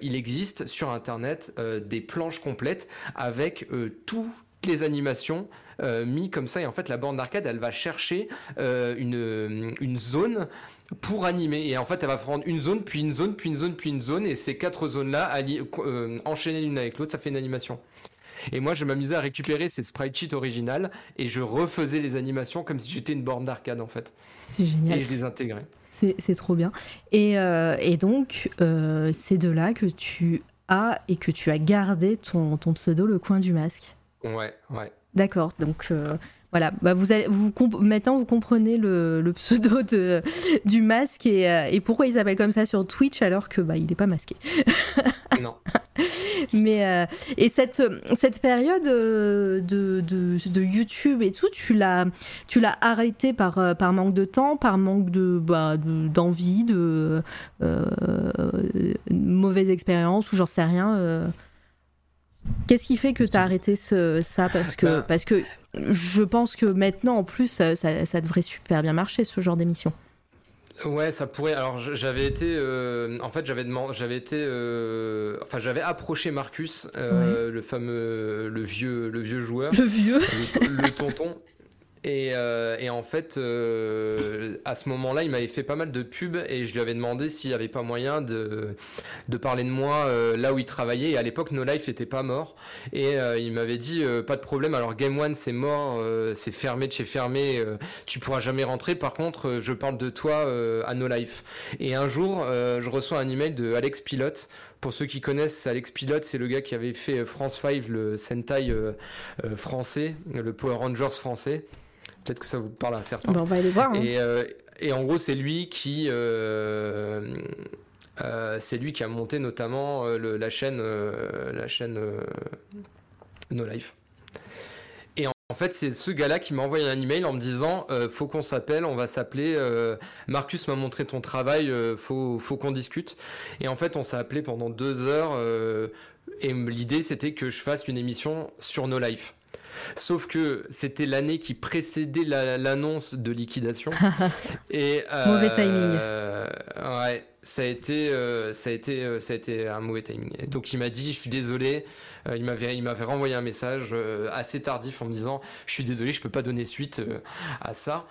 il existe sur Internet des planches complètes avec toutes les animations mis comme ça. Et en fait, la borne d'arcade, elle va chercher une, une zone pour animer. Et en fait, elle va prendre une zone, puis une zone, puis une zone, puis une zone. Et ces quatre zones-là, enchaînées l'une avec l'autre, ça fait une animation. Et moi, je m'amusais à récupérer ces sprite sheets originales et je refaisais les animations comme si j'étais une borne d'arcade en fait. C'est génial. Et je les intégrais. C'est trop bien. Et, euh, et donc, euh, c'est de là que tu as et que tu as gardé ton, ton pseudo, le coin du masque. Ouais, ouais. D'accord. Donc, euh, voilà, bah vous, allez, vous maintenant vous comprenez le, le pseudo de, du masque et, euh, et pourquoi il s'appelle comme ça sur Twitch alors que bah, il n'est pas masqué. non. Mais euh, et cette, cette période euh, de, de, de, YouTube et tout, tu l'as tu l'as arrêté par, par manque de temps, par manque de bah, d'envie, de, mauvaise expérience ou j'en sais rien. Qu'est-ce qui fait que tu as arrêté ce, ça parce que, bah. parce que je pense que maintenant, en plus, ça, ça, devrait super bien marcher, ce genre d'émission. Ouais, ça pourrait. Alors, j'avais été, euh, en fait, j'avais demandé, j'avais été, euh, enfin, j'avais approché Marcus, euh, le fameux, le vieux, le vieux joueur, le vieux, le tonton. Euh, et, en fait, euh, à ce moment-là, il m'avait fait pas mal de pubs et je lui avais demandé s'il n'y avait pas moyen de, de parler de moi euh, là où il travaillait. Et à l'époque, No Life n'était pas mort. Et il m'avait dit pas de problème. Alors Game One, c'est mort, c'est fermé de chez fermé. tu pourras jamais rentrer. Par contre, je parle de toi à No Life. Et un jour, je reçois un email de Alex Pilote pour ceux qui connaissent, Alex Pilote, c'est le gars qui avait fait France 5, le Sentai français, le Power Rangers français. Peut-être que ça vous parle à certains. Bah, on va aller voir. Hein. Euh, et, en gros, c'est lui qui. Euh, euh, c'est lui qui a monté notamment la chaîne, la chaîne No Life. Et en fait, c'est ce gars-là qui m'a envoyé un email en me disant faut qu'on s'appelle, on va s'appeler. Marcus m'a montré ton travail, faut, faut qu'on discute. Et en fait, on s'est appelé pendant deux heures. et l'idée, c'était que je fasse une émission sur No Life. Sauf que c'était l'année qui précédait l'annonce de liquidation. et, euh, mauvais timing. ouais, ça a été, euh, ça a été, euh, ça a été un mauvais timing. donc il m'a dit, je suis désolé. il m'avait, il m'avait renvoyé un message assez tardif en me disant, je suis désolé, je peux pas donner suite à ça.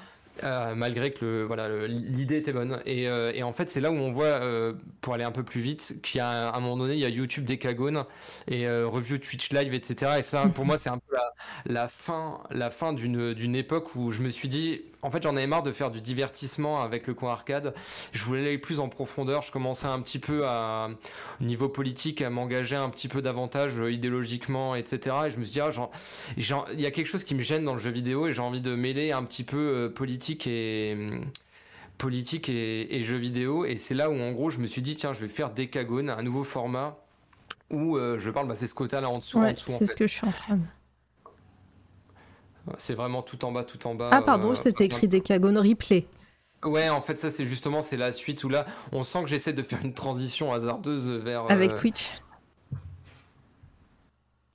Euh, malgré que voilà l'idée était bonne. Et, euh, et en fait c'est là où on voit euh, pour aller un peu plus vite qu'il y a à un moment donné il y a YouTube Decagone et review Twitch Live etc et ça pour moi c'est un peu la, la fin la fin d'une d'une époque où je me suis dit en fait, j'en avais marre de faire du divertissement avec le coin arcade. Je voulais aller plus en profondeur. Je commençais un petit peu à, au niveau politique, à m'engager un petit peu davantage euh, idéologiquement, etc. Et je me suis dit, ah, il y a quelque chose qui me gêne dans le jeu vidéo et j'ai envie de mêler un petit peu euh, politique et hum, politique et, jeux vidéo. Et c'est là où, en gros, je me suis dit, tiens, je vais faire Decagone, un nouveau format où euh, je parle, bah, c'est ce côté-là en dessous. Ouais, c'est ce que je suis en train de. C'est vraiment tout en bas, tout en bas. Ah pardon, euh, c'était écrit Decagon Replay. Ouais, en fait, ça c'est justement c'est la suite où là, on sent que j'essaie de faire une transition hasardeuse vers. Avec euh, Twitch.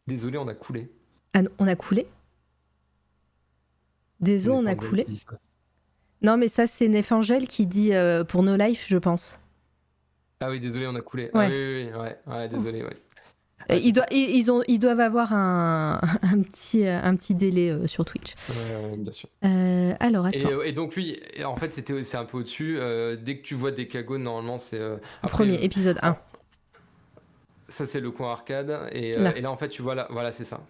Désolé, on a coulé. Ah, on a coulé? Désolé, on a coulé? Non, mais ça c'est Nefangel qui dit euh, pour No Life, je pense. Ah oui, désolé, on a coulé. Ah, oui, oui, oui, ouais, ouais désolé, ouais. Euh, ils, doivent, ils, ont, ils doivent avoir un, un, petit, un petit délai euh, sur Twitch. Ouais, bien sûr. Euh, alors, attends. Et, donc, lui, en fait, c'était, c'est un peu au-dessus. dès que tu vois des cagos, normalement, c'est. Premier, épisode 1. Ça, c'est le coin arcade. Et là, et là en fait, tu vois, là, voilà, c'est ça.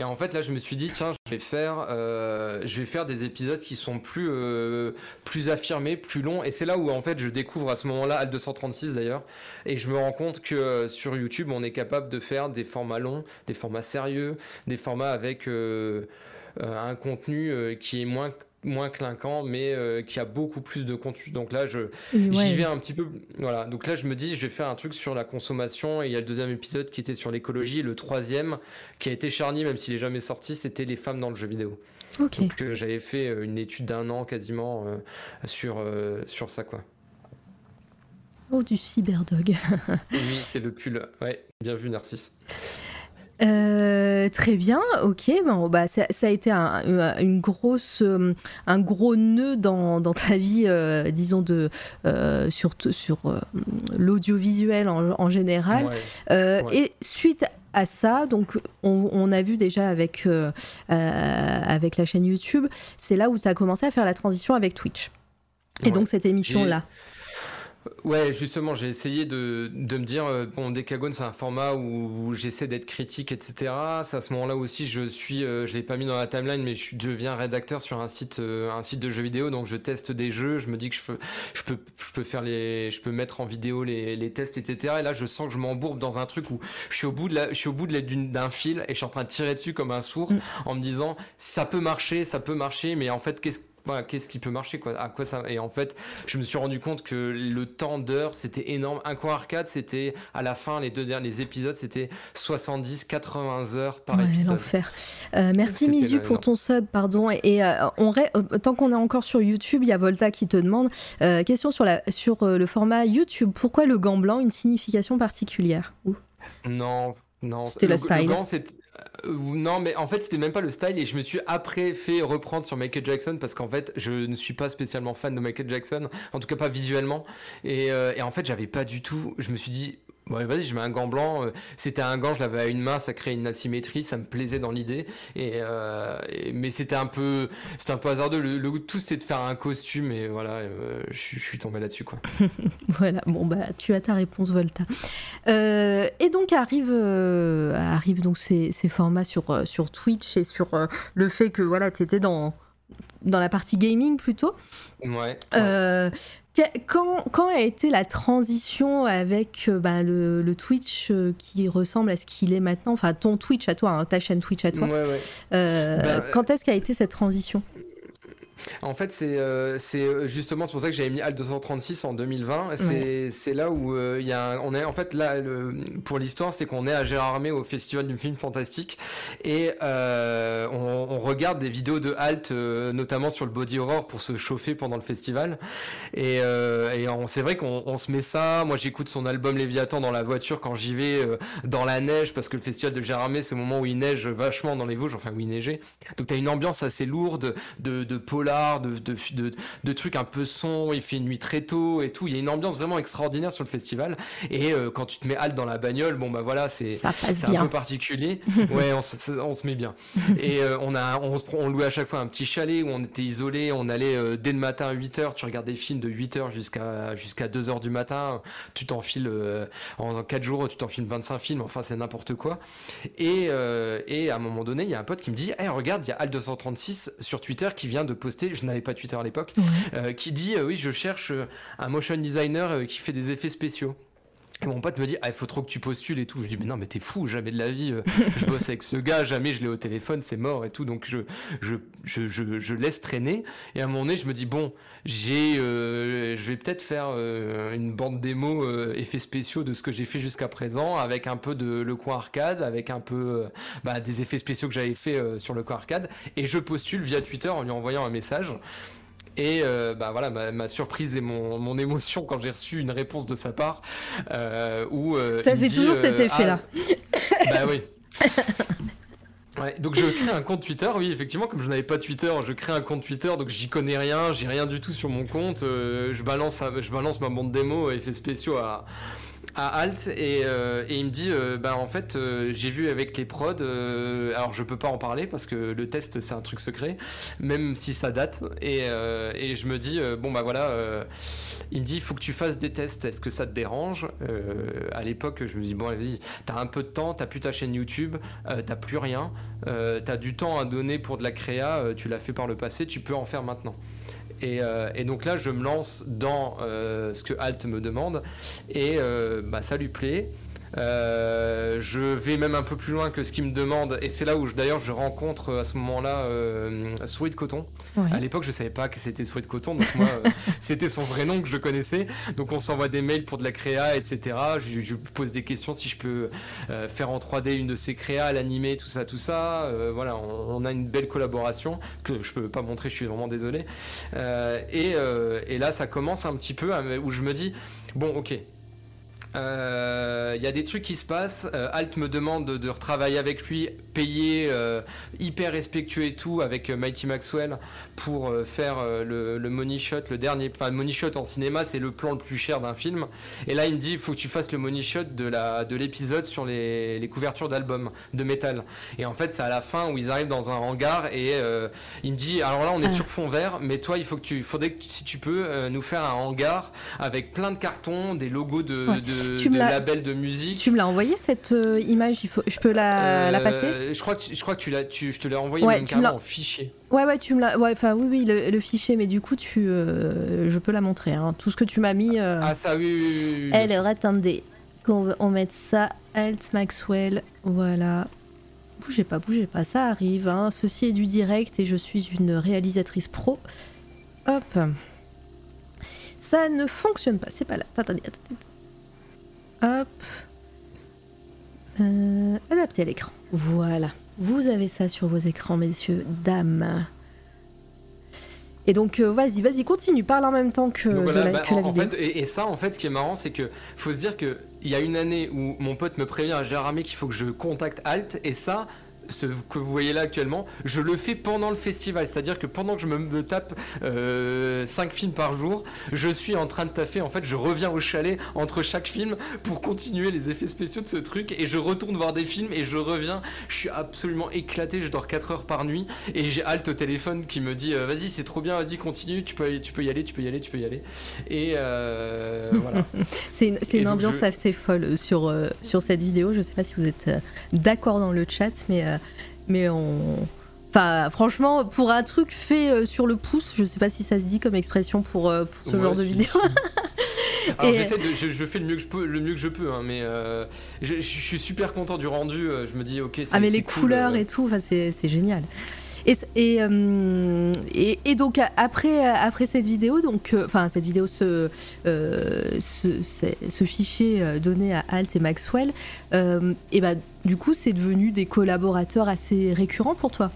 Et en fait, là, je me suis dit, tiens, je vais faire, euh, je vais faire des épisodes qui sont plus, euh, plus affirmés, plus longs. Et c'est là où, en fait, je découvre à ce moment-là, Al 236 d'ailleurs, et je me rends compte que euh, sur YouTube, on est capable de faire des formats longs, des formats sérieux, des formats avec un contenu qui est moins moins clinquant, mais euh, qui a beaucoup plus de contenu. Donc là, je j'y vais un petit peu. Voilà. Donc là, je me dis, je vais faire un truc sur la consommation. Et il y a le deuxième épisode qui était sur l'écologie, et le troisième qui a été charnier, même s'il est jamais sorti, c'était les femmes dans le jeu vidéo. Donc euh, j'avais fait euh, une étude d'un an quasiment sur sur ça, quoi. Oh, du cyberdog. oui, c'est le pull. Ouais, bien vu, Narcisse. Euh, très bien, ok. Bon, bah, ça, a été un, une grosse, euh, un gros nœud dans, dans ta vie, euh, disons, de, sur, sur l'audiovisuel en, en, général. Et suite à ça, donc on, a vu déjà avec, avec la chaîne YouTube, c'est là où tu as commencé à faire la transition avec Twitch. Et donc cette émission-là. Ouais, justement, j'ai essayé de, de, me dire, euh, bon, Decagon, c'est un format où, j'essaie d'être critique, etc. C'est à ce moment-là aussi, je suis, euh, je l'ai pas mis dans la timeline, mais je, deviens rédacteur sur un site, euh, un site de jeux vidéo, donc je teste des jeux, je me dis que je peux, je peux, je peux faire les, je peux mettre en vidéo les, les tests, etc. Et là, je sens que je m'embourbe dans un truc où je suis au bout de la, je suis au bout de d'un fil et je suis en train de tirer dessus comme un sourd mm. en me disant, ça peut marcher, ça peut marcher, mais en fait, qu'est-ce qu'est-ce qui peut marcher quoi? À quoi ça et en fait je me suis rendu compte que le temps d'heure c'était énorme. Un coin arcade c'était à la fin les deux derniers épisodes c'était 70 80 heures par ouais, épisode. l'enfer. Euh, merci Mizu pour ton sub pardon. Et, euh, on euh, tant qu'on est encore sur YouTube il y a Volta qui te demande question sur la sur le format YouTube. Pourquoi le gant blanc une signification particulière? Non non. C'était le, style le gant, euh, non, mais en fait, c'était même pas le style et je me suis après fait reprendre sur Michael Jackson parce qu'en fait, je ne suis pas spécialement fan de Michael Jackson, en tout cas pas visuellement. Et, euh, et en fait, j'avais pas du tout. Je me suis dit, Ouais, vas-y, je mets un gant blanc. Euh, c'était un gant, je l'avais à une main, ça créait une asymétrie, ça me plaisait dans l'idée. Et, euh, mais c'était un peu, c'était un peu hasardeux. Le, le tout, c'est de faire un costume, et voilà, euh, je, suis tombé là-dessus, quoi. voilà, bon bah, tu as ta réponse, Volta. et donc arrive, arrive donc ces, ces, formats sur sur Twitch et sur le fait que voilà, t'étais dans dans la partie gaming plutôt. Ouais. Quand, quand, a été la transition avec euh, bah, le, Twitch euh, qui ressemble à ce qu'il est maintenant Enfin, ton Twitch à toi, hein, ta chaîne Twitch à toi. Ouais, ouais. Euh, bah, quand est-ce qu'a été cette transition? En fait, c'est euh, c'est euh, justement c'est pour ça que j'avais mis Alt 236 en 2020. C'est c'est là où euh, il y a on est en fait là le, pour l'histoire, c'est qu'on est à Gérardmer au festival du film fantastique et euh, on, on, regarde des vidéos de Alt notamment sur le body horror pour se chauffer pendant le festival et et c'est vrai qu'on on se met ça. Moi, j'écoute son album Léviathan dans la voiture quand j'y vais dans la neige parce que le festival de Gérardmer, c'est le moment où il neige vachement dans les Vosges, enfin où il neigeait. Donc t'as une ambiance assez lourde de de polar de, de, trucs un peu son, il fait une nuit très tôt et tout. Il y a une ambiance vraiment extraordinaire sur le festival. Et euh, quand tu te mets halte dans la bagnole, bon bah voilà, c'est un peu particulier. ouais, on se, on se met bien. et euh, on a, on, on louait à chaque fois un petit chalet où on était isolé. On allait euh, dès le matin à 8h, tu regardes des films de 8h jusqu'à jusqu'à 2h du matin. Tu t'enfiles en 4 jours, tu t'enfiles 25 films. Enfin, c'est n'importe quoi. Et, et à un moment donné, il y a un pote qui me dit, hey, regarde, il y a Al 236 sur Twitter qui vient de poster je n'avais pas Twitter à l'époque, euh, qui dit euh, oui, je cherche euh, un motion designer qui fait des effets spéciaux. Mon pote me dit, ah, il faut trop que tu postules et tout. Je dis, mais non, mais t'es fou, jamais de la vie. je bosse avec ce gars, jamais je l'ai au téléphone, c'est mort et tout. Donc je, je, je, je, laisse traîner. Et à un moment donné, je me dis, bon, j'ai, je vais peut-être faire une bande démo effets spéciaux de ce que j'ai fait jusqu'à présent, avec un peu de le coin arcade, avec un peu bah, des effets spéciaux que j'avais fait sur le coin arcade. Et je postule via Twitter en lui envoyant un message. Et euh, bah voilà ma, surprise et mon, mon émotion quand j'ai reçu une réponse de sa part euh, où euh, ça fait toujours cet effet-là. Ah, bah oui. Ouais, donc je crée un compte Twitter, oui effectivement comme je n'avais pas Twitter, je crée un compte Twitter donc j'y connais rien, j'ai rien du tout sur mon compte, je balance je balance ma bande démo effets spéciaux à à Alt et, euh, et, il me dit euh, bah en fait euh, j'ai vu avec les prods alors je peux pas en parler parce que le test c'est un truc secret même si ça date. Et, et je me dis bon bah voilà il me dit il faut que tu fasses des tests. Est-ce que ça te dérange? À l'époque je me dis bon vas-y t'as un peu de temps t'as plus ta chaîne YouTube t'as plus rien t'as du temps à donner pour de la créa tu l'as fait par le passé tu peux en faire maintenant euh, et, donc là, je me lance dans euh, ce que Alt me demande et euh, bah, ça lui plaît. Euh, je vais même un peu plus loin que ce qu'il me demande, et c'est là où d'ailleurs je rencontre à ce moment-là euh, Souris de Coton. À l'époque, je savais pas que c'était Souris de Coton, donc moi, euh, c'était son vrai nom que je connaissais. Donc on s'envoie des mails pour de la créa, etc. Je, je pose des questions si je peux euh, faire en 3D une de ces créas, l'animer, tout ça, tout ça. voilà, on, a une belle collaboration que je peux pas montrer, je suis vraiment désolé. Et, et, là, ça commence un petit peu où je me dis bon, ok il y a des trucs qui se passent. Alt me demande de, retravailler avec lui, payé, hyper respectueux et tout, avec Mighty Maxwell pour faire le, money shot, le dernier. Enfin, le money shot en cinéma, c'est le plan le plus cher d'un film. Et là, il me dit, il faut que tu fasses le money shot de la de l'épisode sur les, les couvertures d'albums de métal. Et en fait, c'est à la fin où ils arrivent dans un hangar et il me dit, alors là, on est ah. sur fond vert, mais toi, il faut que tu, faudrait que si tu peux nous faire un hangar avec plein de cartons, des logos de, de, labels de musique. Tu me l'as envoyé cette euh, image il faut, Je peux la, la passer euh, Je crois que, je crois que tu l'as, tu, je te l'ai envoyé ouais, même carrément en fichier. Ouais, ouais, tu me l'as. Ouais, enfin, oui, oui, le, fichier, mais du coup, tu, euh, je peux la montrer. Hein. Tout ce que tu m'as mis. ah, ça, oui, oui, oui. Alors, attendez. Qu'on on mette ça. Alt Maxwell. Voilà. Bougez pas, bougez pas, ça arrive. Hein. Ceci est du direct et je suis une réalisatrice pro. Hop. Ça ne fonctionne pas, c'est pas là. Attendez, attendez. Hop. Euh, adapter à l'écran. Voilà. Vous avez ça sur vos écrans, messieurs, dames. Et donc, euh, vas-y, vas-y, continue, parle en même temps que, la, bah, vidéo. Fait, et, ça, en fait, ce qui est marrant, c'est que faut se dire que il y a une année où mon pote me prévient à Gérard qu'il faut que je contacte Alt, et ça, ce que vous voyez là actuellement, je le fais pendant le festival. C'est-à-dire que pendant que je me, tape 5 euh, films par jour, je suis en train de taffer. En fait, je reviens au chalet entre chaque film pour continuer les effets spéciaux de ce truc et je retourne voir des films et je reviens. Je suis absolument éclaté. Je dors 4 heures par nuit et j'ai Alt au téléphone qui me dit euh, Vas-y, c'est trop bien, vas-y, continue. Tu peux, tu peux y aller, tu peux y aller, tu peux y aller. Et euh, voilà. c'est une, une ambiance assez folle sur, sur cette vidéo. Je sais pas si vous êtes d'accord dans le chat, mais mais on. Enfin, franchement, pour un truc fait euh, sur le pouce, je sais pas si ça se dit comme expression pour, euh, pour ce genre de vidéo. Alors, de, je, fais le mieux que je peux, le mieux que je peux, hein, mais euh, je, suis super content du rendu. Je me dis, ok, c'est Ah, mais les couleurs et tout, c'est génial. Et, et, et, donc après, après cette vidéo, donc enfin cette vidéo, ce, ce, ce, fichier donné à Alt et Maxwell, et ben du coup, c'est devenu des collaborateurs assez récurrents pour toi.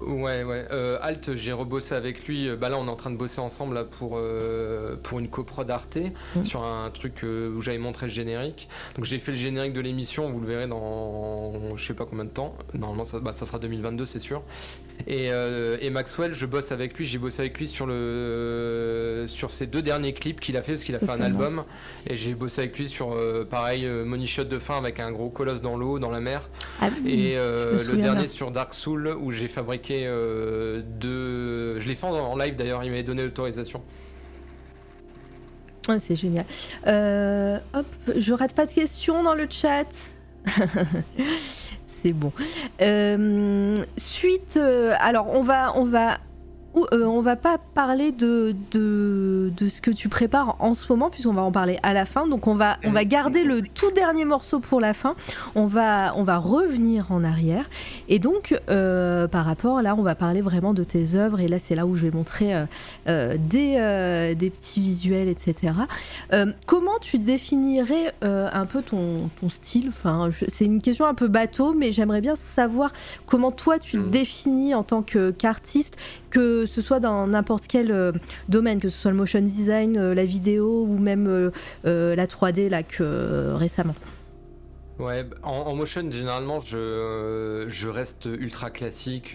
Ouais, ouais. Euh, Alt, j'ai rebossé avec lui. Euh, bah là, on est en train de bosser ensemble là, pour, euh, pour une coprod Arte mm. sur un truc où j'avais montré le générique. Donc j'ai fait le générique de l'émission, vous le verrez dans je sais pas combien de temps. Normalement, ça, bah, ça sera 2022, c'est sûr. Et, et, Maxwell, je bosse avec lui. J'ai bossé avec lui sur, le, sur ses deux derniers clips qu'il a fait parce qu'il a fait un album. Et j'ai bossé avec lui sur, pareil, money shot de fin avec un gros colosse dans l'eau, dans la mer. Ah et le dernier sur Dark Soul où j'ai fabriqué euh, de. Je l'ai fait en, live d'ailleurs, il m'avait donné l'autorisation. c'est génial. Euh, hop, je rate pas de questions dans le chat. c'est bon. Euh, suite, alors on va, on va euh, on va pas parler de, de, ce que tu prépares en ce moment, puisqu'on va en parler à la fin. Donc on va, on va garder le tout dernier morceau pour la fin. On va, on va revenir en arrière. Et donc, euh, par rapport, là, on va parler vraiment de tes œuvres. Et là, c'est là où je vais montrer euh, des, des petits visuels, etc. comment tu définirais un peu ton, ton style? Enfin, C'est une question un peu bateau, mais j'aimerais bien savoir comment toi, tu le hmm. définis en tant qu'artiste que ce soit dans n'importe quel euh, domaine, que ce soit le motion design, euh, la vidéo ou même euh, la 3D là que récemment. Ouais, en, motion généralement je, je reste ultra classique.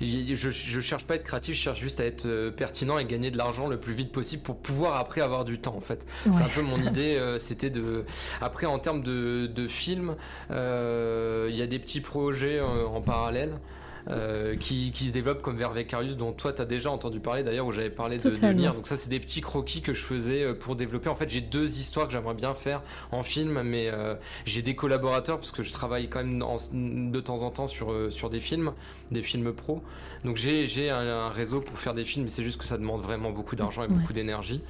je, je, cherche pas à être créatif, je cherche juste à être pertinent et gagner de l'argent le plus vite possible pour pouvoir après avoir du temps en fait. C'est un peu mon idée, c'était de. Après en termes de, de film, il y a des petits projets en parallèle. Euh, qui, se développe comme vers Vecarius, dont toi tu as déjà entendu parler d'ailleurs, où j'avais parlé de, lire. Donc ça, c'est des petits croquis que je faisais euh, pour développer. En fait, j'ai deux histoires que j'aimerais bien faire en film, mais euh, j'ai des collaborateurs parce que je travaille quand même de temps en temps sur, sur des films, des films pro. Donc j'ai un, un, réseau pour faire des films, mais c'est juste que ça demande vraiment beaucoup d'argent et beaucoup d'énergie.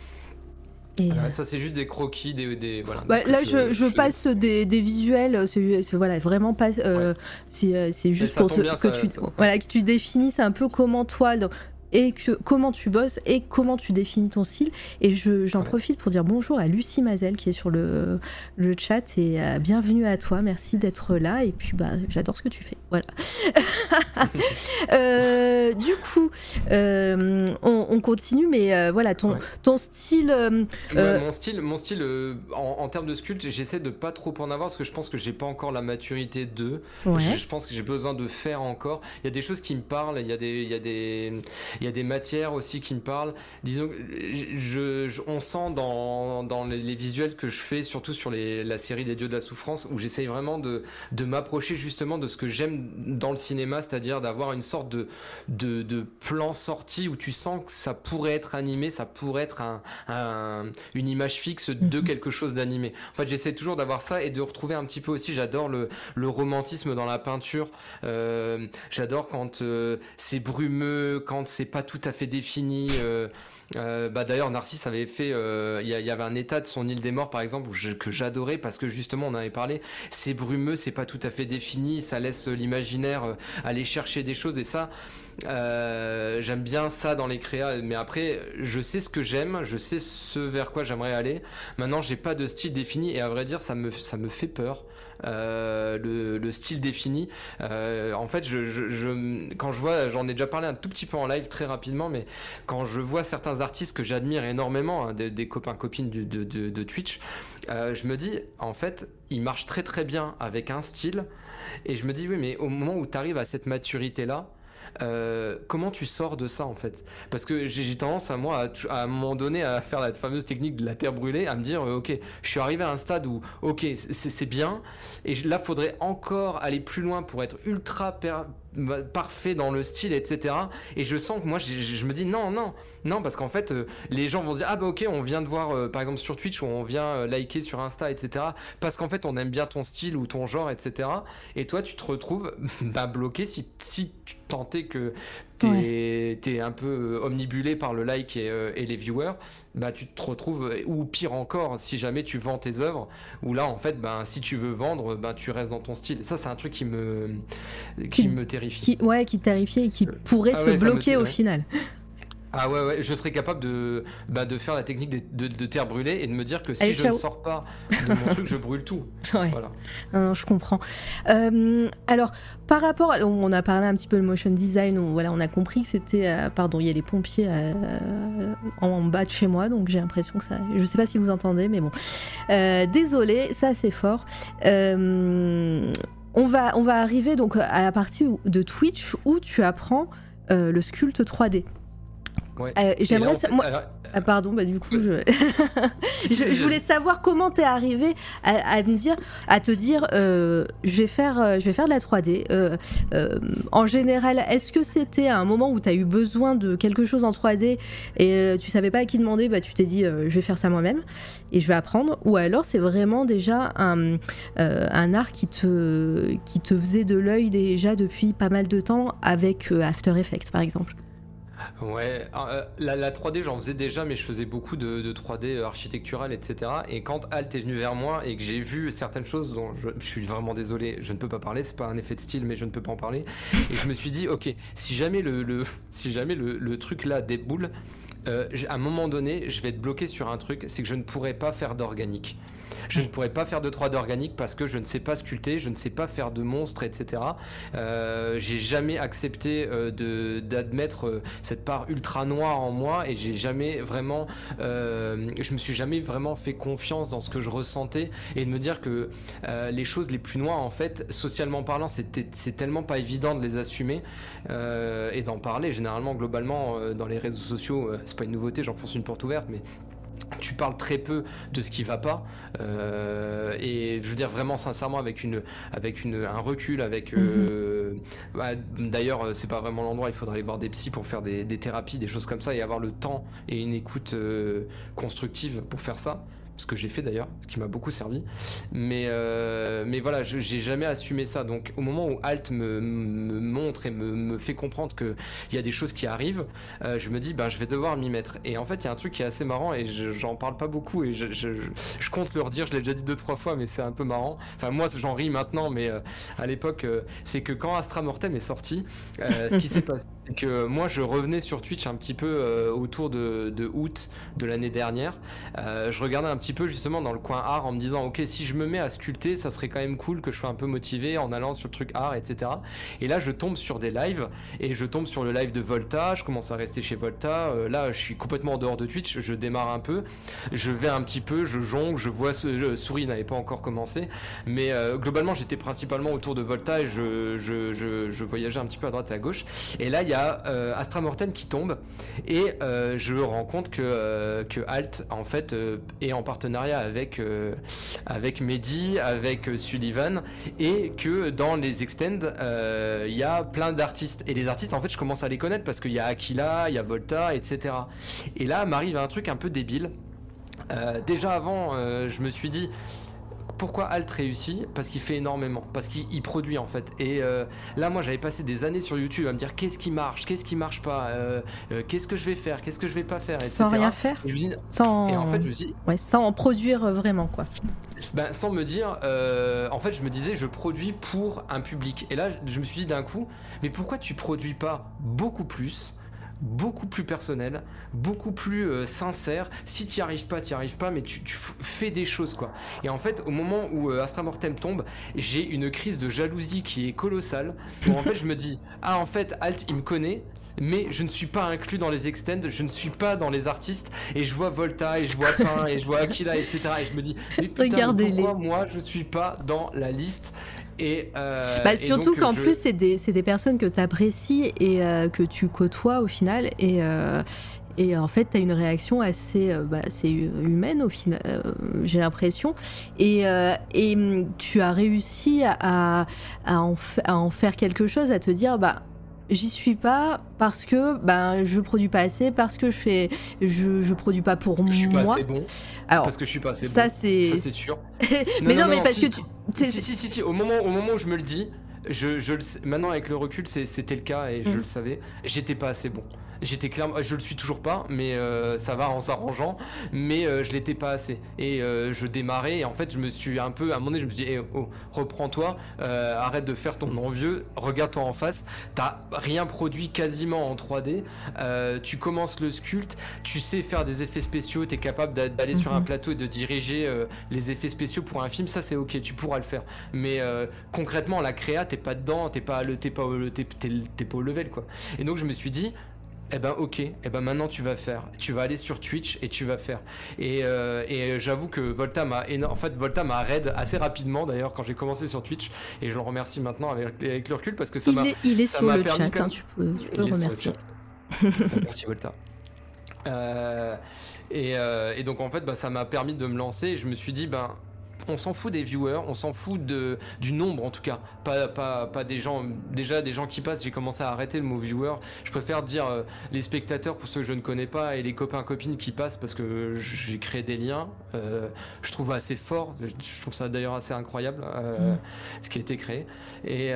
Euh, ça, c'est juste des croquis, des. voilà, bah, là, je, passe des, visuels, c'est voilà, vraiment pas. Euh, c'est juste pour que, tu, voilà, que tu définisses un peu comment toi, et que, comment tu bosses et comment tu définis ton style. Et j'en profite pour dire bonjour à Lucie Mazel qui est sur le, le chat et bienvenue à toi. Merci d'être là. Et puis, bah, j'adore ce que tu fais. Voilà. du coup, on, continue, mais voilà, ton, ton style. mon style, mon style en, en, termes de sculpte, j'essaie de pas trop en avoir parce que je pense que j'ai pas encore la maturité de. Je, pense que j'ai besoin de faire encore. Il y a des choses qui me parlent, il y a des, il y a des, il y a des matières aussi qui me parlent. Disons, je, on sent dans, dans les, visuels que je fais, surtout sur les, la série des Dieux de la souffrance, où j'essaye vraiment de, de m'approcher justement de ce que j'aime dans le cinéma, c'est-à-dire d'avoir une sorte de, de, de, plan sorti où tu sens que ça pourrait être animé, ça pourrait être un, une image fixe de mhm. quelque chose d'animé. En fait, j'essaie toujours d'avoir ça et de retrouver un petit peu aussi, j'adore le, le, romantisme dans la peinture. Euh, j'adore quand euh, c'est brumeux, quand c'est pas tout à fait défini. Euh, bah d'ailleurs Narcisse avait fait il y, avait un état de son île des morts par exemple que j'adorais parce que justement on en avait parlé c'est brumeux c'est pas tout à fait défini ça laisse l'imaginaire aller chercher des choses et ça euh, j'aime bien ça dans les créas, mais après, je sais ce que j'aime, je sais ce vers quoi j'aimerais aller. Maintenant, j'ai pas de style défini et à vrai dire, ça me, ça me fait peur. Euh, le, style défini. Euh, en fait, quand je vois, j'en ai déjà parlé un tout petit peu en live très rapidement, mais quand je vois certains artistes que j'admire énormément, hein, des, copains copines de, Twitch, je me dis, en fait, ils marchent très très bien avec un style. Et je me dis, oui, mais au moment où tu arrives à cette maturité-là, euh, comment tu sors de ça en fait? Parce que j'ai tendance à moi à, un moment donné à faire la fameuse technique de la terre brûlée, à me dire euh, ok, je suis arrivé à un stade où ok c'est bien et là faudrait encore aller plus loin pour être ultra parfait dans le style, etc. Et je sens que moi, je, me dis non, non, non, parce qu'en fait, euh, les gens vont dire ah bah ok, on vient de voir, euh, par exemple sur Twitch, ou on vient euh, liker sur Insta, etc. Parce qu'en fait, on aime bien ton style ou ton genre, etc. Et toi, tu te retrouves bah, bloqué si, si tu tentais que t'es es un peu omnibulé par le like et, et les viewers bah, tu te retrouves, ou pire encore, si jamais tu vends tes œuvres, où là, en fait, ben, si tu veux vendre, ben, tu restes dans ton style. Ça, c'est un truc qui me, qui, me terrifie. ouais, qui terrifie et qui pourrait ah te bloquer au final. Ah ouais, ouais, je serais capable de, bah, de faire la technique de, de, terre brûlée et de me dire que si je ne sors pas de mon truc, je brûle tout. Ouais. Voilà. je comprends. Euh, alors, par rapport, on a parlé un petit peu de motion design, on, voilà, on a compris que c'était, euh, pardon, il y a les pompiers euh, en, bas de chez moi, donc j'ai l'impression que ça, je sais pas si vous entendez, mais bon. désolé, ça c'est fort. on, va, on va arriver donc à la partie de Twitch où tu apprends le sculpte 3D. Euh, j'aimerais. Ah, pardon, bah du coup, je... je, voulais savoir comment t'es arrivé à, me dire, à te dire, euh, je vais faire, euh, je vais faire de la 3D. en général, est-ce que c'était un moment où tu as eu besoin de quelque chose en 3D et tu savais pas à qui demander, bah tu t'es dit, je vais faire ça moi-même et je vais apprendre, ou alors c'est vraiment déjà un, un art qui te, qui te faisait de l'œil déjà depuis pas mal de temps avec After Effects, par exemple? Ouais, euh, la, 3D j'en faisais déjà, mais je faisais beaucoup de, 3D architectural, etc. Et quand Alt est venu vers moi et que j'ai vu certaines choses dont je, suis vraiment désolé, je ne peux pas parler, c'est pas un effet de style, mais je ne peux pas en parler. Et je me suis dit, ok, si jamais le, si jamais le, truc là déboule, euh, à un moment donné, je vais être bloqué sur un truc, c'est que je ne pourrais pas faire d'organique. Je ne pourrais pas faire de 3D organique parce que je ne sais pas sculpter, je ne sais pas faire de monstres, etc. Euh, j'ai jamais accepté euh, de d'admettre euh, cette part ultra noire en moi et j'ai jamais vraiment, euh, je me suis jamais vraiment fait confiance dans ce que je ressentais et de me dire que les choses les plus noires en fait, socialement parlant, c'est tellement pas évident de les assumer et d'en parler. Généralement, globalement, dans les réseaux sociaux, c'est pas une nouveauté, j'enfonce une porte ouverte, mais tu parles très peu de ce qui va pas euh, et je veux dire vraiment sincèrement avec une avec une un recul avec euh, mhm. bah, d'ailleurs c'est pas vraiment l'endroit il faudrait aller voir des psys pour faire des, des, thérapies des choses comme ça et avoir le temps et une écoute euh, constructive pour faire ça ce que j'ai fait d'ailleurs, ce qui m'a beaucoup servi. Mais, euh, mais voilà, j'ai jamais assumé ça. Donc au moment où Alt me, montre et me, fait comprendre qu'il y a des choses qui arrivent, euh, je me dis, ben, je vais devoir m'y mettre. Et en fait, il y a un truc qui est assez marrant et j'en parle pas beaucoup et je, je, compte le redire, je l'ai déjà dit deux, trois fois, mais c'est un peu marrant. Enfin, moi, j'en ris maintenant, mais euh, à l'époque, c'est que quand Astra Mortem est sorti, ce qui s'est passé, que moi, je revenais sur Twitch un petit peu euh, autour de, août de l'année dernière. Euh, je regardais un petit peu justement dans le coin art en me disant, ok, si je me mets à sculpter, ça serait quand même cool que je sois un peu motivé en allant sur le truc art, etc. Et là, je tombe sur des lives et je tombe sur le live de Volta. Je commence à rester chez Volta. Euh, là, je suis complètement en dehors de Twitch. Je démarre un peu. Je vais un petit peu, je jongle, je vois ce souris n'avait pas encore commencé, mais globalement, j'étais principalement autour de Volta et je, je, je, je voyageais un petit peu à droite et à gauche. Et là, il y a euh, Astra Mortem qui tombe et euh, je me rends compte que, euh, que Alt en fait est en partenariat avec, avec Mehdi, avec Sullivan et que dans les extends il y a plein d'artistes. Et les artistes, en fait, je commence à les connaître parce qu'il y a Aquila, il y a Volta, etc. Et là m'arrive un truc un peu débile. déjà avant, je me suis dit, pourquoi Alt réussit? Parce qu'il fait énormément, parce qu'il produit en fait. Et euh, là, moi, j'avais passé des années sur YouTube à me dire qu'est-ce qui marche, qu'est-ce qui marche pas, euh, euh, qu'est-ce que je vais faire, qu'est-ce que je vais pas faire, etc. Sans rien faire? Et, sans... et en fait, je me dis, ouais, sans en produire vraiment quoi. Ben, sans me dire, en fait, je me disais, je produis pour un public. Et là, je me suis dit d'un coup, mais pourquoi tu produis pas beaucoup plus beaucoup plus personnel, beaucoup plus euh, sincère. Si tu n'y arrives pas, tu n'y arrives pas, mais tu, fais des choses quoi. Et en fait, au moment où euh, Astra Mortem tombe, j'ai une crise de jalousie qui est colossale. En fait, je me dis, ah en fait, Alt, il me connaît, mais je ne suis pas inclus dans les extends, je ne suis pas dans les artistes, et je vois Volta, et je vois Pain, et je vois Aquila, etc. Et je me dis, mais putain, pourquoi moi je suis pas dans la liste? Et, euh, bah, surtout qu'en plus, c'est des, des, personnes que tu apprécies et euh, que tu côtoies au final. Et, euh, et en fait, tu as une réaction assez, bah, humaine au final, j'ai l'impression. Et, et mm, tu as réussi à, à, en à, en faire quelque chose, à te dire, bah, j'y suis pas parce que ben je produis pas assez parce que je fais je, je produis pas pour moi. Je suis pas assez bon. Alors parce que je suis pas assez ça bon. C'est... Ça c'est sûr. mais non, mais parce que tu si, si si si au moment au moment où je me le dis, je, je le maintenant avec le recul c'était le cas et je mm. le savais, j'étais pas assez bon. J'étais clairement, je le suis toujours pas, mais euh, ça va en s'arrangeant. Mais euh, je l'étais pas assez. Et euh, je démarrais. Et en fait, je me suis un peu, à un moment donné, je me suis dit, eh, oh, reprends-toi, arrête de faire ton envieux, regarde-toi en face. T'as rien produit quasiment en 3D. tu commences le sculpte, tu sais faire des effets spéciaux, t'es capable d'aller sur un mhm. plateau et de diriger les effets spéciaux pour un film. Ça, c'est ok, tu pourras le faire. Mais concrètement, la créa, t'es pas dedans, t'es pas, t'es pas, t'es pas au level quoi. Et donc, je me suis dit eh ben ok, eh ben maintenant tu vas faire. Tu vas aller sur Twitch et tu vas faire. Et, euh, j'avoue que Volta m'a en fait Volta m'a raid assez rapidement d'ailleurs quand j'ai commencé sur Twitch et je le remercie maintenant avec, le recul parce que ça m'a il est sur le chat, hein, tu peux, le remercier. Merci Volta. Euh, euh, et, donc en fait bah, ça m'a permis de me lancer et je me suis dit ben on s'en fout des viewers, on s'en fout de, du nombre en tout cas, pas, pas, pas des gens, déjà des gens qui passent, j'ai commencé à arrêter le mot viewer, je préfère dire euh, les spectateurs pour ceux que je ne connais pas et les copains copines qui passent parce que j'ai créé des liens, euh, je trouve assez fort, je trouve ça d'ailleurs assez incroyable euh, mm. ce qui a été créé. Et,